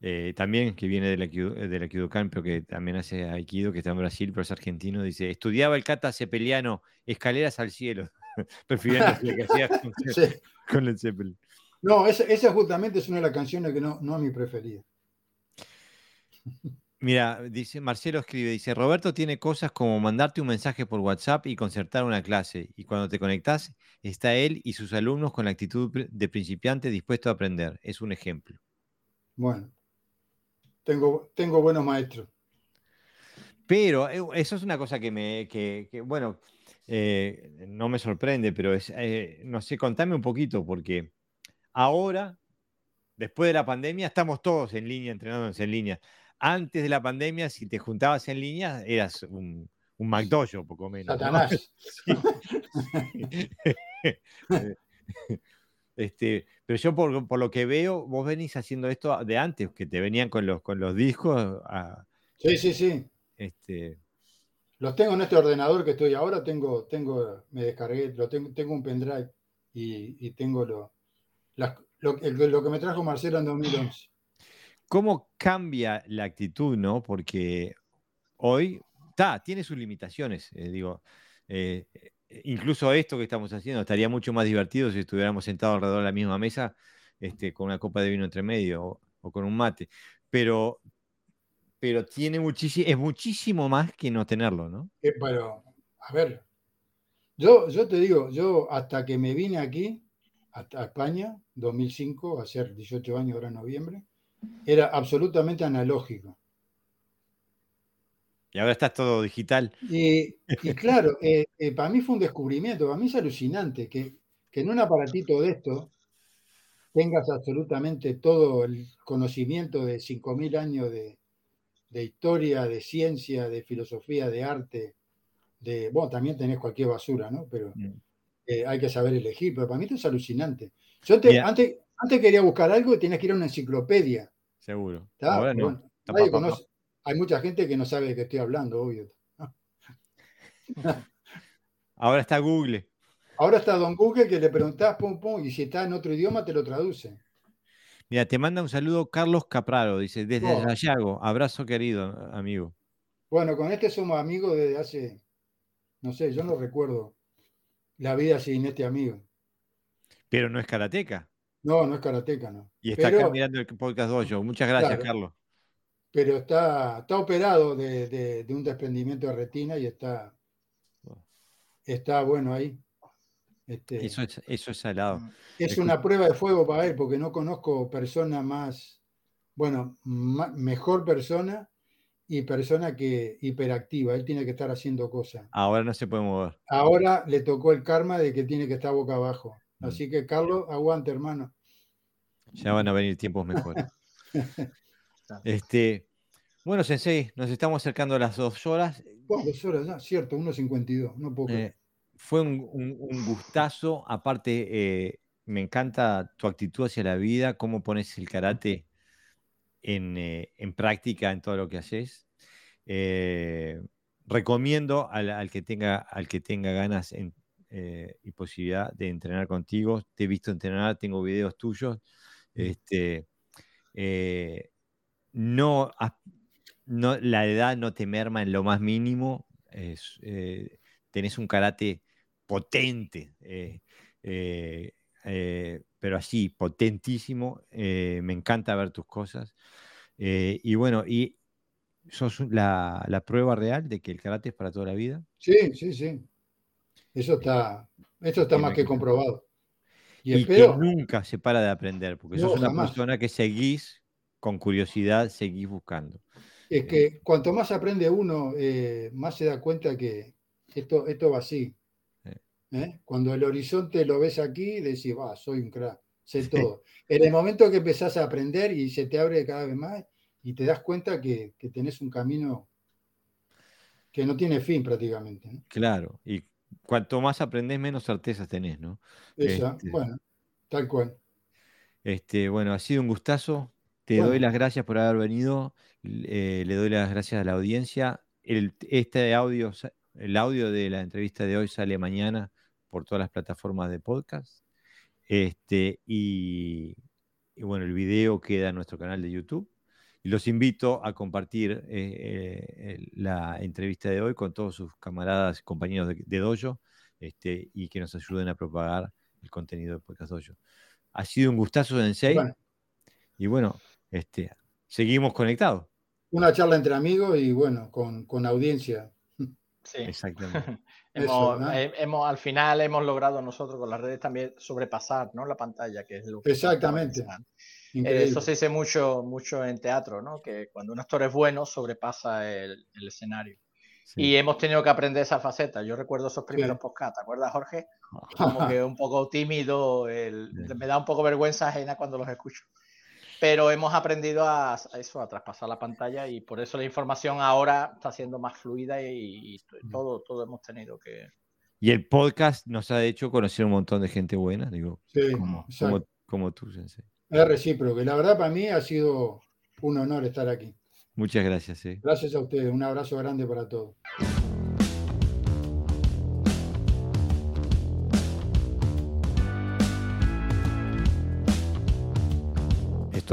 eh, también que viene de la, de la pero que también hace Aikido, que está en Brasil, pero es argentino, dice, estudiaba el kata cepeliano, escaleras al cielo, prefiriendo lo que hacía con, el Zeppelin. No, esa, justamente es una de las canciones que no, no es mi preferida. Mira, dice Marcelo escribe, dice, Roberto tiene cosas como mandarte un mensaje por WhatsApp y concertar una clase, y cuando te conectas está él y sus alumnos con la actitud de principiante dispuesto a aprender. Es un ejemplo. Bueno, tengo, tengo buenos maestros. Pero eh, eso es una cosa que me, que, bueno, eh, no me sorprende, pero es, eh, no sé, contame un poquito, porque ahora, después de la pandemia, estamos todos en línea, entrenándonos en línea. Antes de la pandemia, si te juntabas en línea, eras un, un McDojo, poco menos. Satanás. Este, pero yo por, lo que veo, vos venís haciendo esto de antes, que te venían con los, con los discos. sí, sí, sí. Este... Los tengo en este ordenador que estoy ahora, tengo, tengo, me descargué, lo tengo, tengo un pendrive y, tengo lo, lo, que me trajo Marcelo en 2011. Cómo cambia la actitud, ¿no? Porque hoy, está, tiene sus limitaciones, eh, digo. Eh, incluso esto que estamos haciendo estaría mucho más divertido si estuviéramos sentados alrededor de la misma mesa este, con una copa de vino entre medio o, con un mate. Pero, pero tiene muchísimo, es muchísimo más que no tenerlo, ¿no? Eh, pero, a ver, yo, yo te digo, yo hasta que me vine aquí, a España, 2005, a ser 18 años ahora en noviembre, era absolutamente analógico. Y ahora está todo digital. Y, claro, eh, eh, para mí fue un descubrimiento, para mí es alucinante que, en un aparatito de esto tengas absolutamente todo el conocimiento de 5.000 años de, historia, de ciencia, de filosofía, de arte, de, bueno, también tenés cualquier basura, ¿no? Pero mm. eh, hay que saber elegir, pero para mí esto es alucinante. Yo antes, antes quería buscar algo y tenías que ir a una enciclopedia. Seguro. Ahora no. conoce, hay mucha gente que no sabe de qué estoy hablando, obvio. Ahora está Google. Ahora está Don Google que le preguntás, pum, pum, y si está en otro idioma te lo traduce. Mira, te manda un saludo Carlos Capraro, dice, desde oh. Abrazo querido, amigo. Bueno, con este somos amigos desde hace, no sé, yo no recuerdo la vida sin este amigo. Pero no es karateca. No, no es karateca, no. Y está acá mirando el podcast Dojo. Muchas gracias, Carlos pero está, está operado de, un desprendimiento de retina y está, está bueno ahí. Este, eso, es, eso es salado. Es una prueba de fuego para él, porque no conozco persona más, bueno, mejor persona y persona que hiperactiva. Él tiene que estar haciendo cosas. Ahora no se puede mover. Ahora le tocó el karma de que tiene que estar boca abajo. Así que, Carlos, aguante, hermano. Ya van a venir tiempos mejores. Este, bueno, Sensei, nos estamos acercando a las dos horas. dos horas ya, cierto, 1.52, no puedo eh, fue un, gustazo, aparte eh, me encanta tu actitud hacia la vida, cómo pones el karate en, eh, práctica en todo lo que haces. recomiendo al, que tenga, al que tenga ganas y posibilidad de entrenar contigo. Te he visto entrenar, tengo videos tuyos. Este, no, no, la edad no te merma en lo más mínimo. Eh, tenés un karate potente, eh, eh, pero así, potentísimo. me encanta ver tus cosas. y bueno, y sos la, prueba real de que el karate es para toda la vida. Sí, sí, sí. Eso está, eso está más que comprobado. Y, que nunca se para de aprender, porque sos una persona que seguís con curiosidad seguís buscando. Es que cuanto más aprende uno, eh, más se da cuenta que esto, esto va así. ¿Eh? Cuando el horizonte lo ves aquí, decís, va, soy un crack, sé todo. En el momento que empezás a aprender y se te abre cada vez más y te das cuenta que, tenés un camino que no tiene fin prácticamente. Claro, y cuanto más aprendes, menos certezas tenés, ¿no? Esa, este bueno, tal cual. Este, bueno, ha sido un gustazo. Te doy las gracias por haber venido, eh, le doy las gracias a la audiencia. este audio, el audio de la entrevista de hoy sale mañana por todas las plataformas de podcast. Este, y, bueno, el video queda en nuestro canal de YouTube. Y los invito a compartir eh, eh, la entrevista de hoy con todos sus camaradas, compañeros de, de Dojo, este, y que nos ayuden a propagar el contenido de Podcast Dojo. Ha sido un gustazo, Sensei. Y bueno, este, seguimos conectados. Una charla entre amigos y bueno, con, audiencia. Sí, exactamente. hemos, al final hemos logrado nosotros con las redes también sobrepasar ¿no? la pantalla, que es lo que... Exactamente. Eso se dice mucho, mucho en teatro, ¿no? que cuando un actor es bueno sobrepasa el, escenario. Y hemos tenido que aprender esa faceta. Yo recuerdo esos primeros podcasts, ¿te acuerdas, Jorge? Como que un poco tímido, me da un poco vergüenza ajena cuando los escucho pero hemos aprendido a, eso, a traspasar la pantalla y por eso la información ahora está siendo más fluida y, todo, todo hemos tenido que... Y el podcast nos ha hecho conocer un montón de gente buena, digo, como, tú, Sensei. Es recíproco, la verdad para mí ha sido un honor estar aquí. Muchas gracias. Gracias a ustedes, un abrazo grande para todos.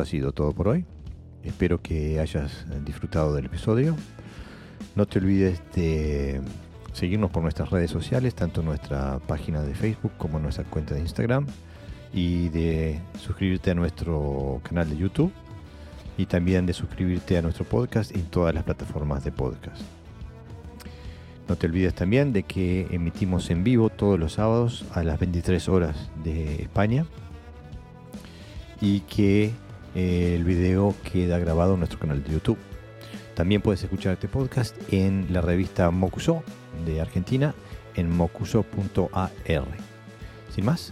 ha sido todo por hoy. Espero que hayas disfrutado del episodio. No te olvides de seguirnos por nuestras redes sociales, tanto nuestra página de Facebook como nuestra cuenta de Instagram, y de suscribirte a nuestro canal de YouTube y también de suscribirte a nuestro podcast en todas las plataformas de podcast. No te olvides también de que emitimos en vivo todos los sábados a las 23 horas de España y que eh, el video queda grabado en nuestro canal de YouTube. También puedes escuchar este podcast en la revista Mocuso de Argentina en mocuso.ar. Sin más,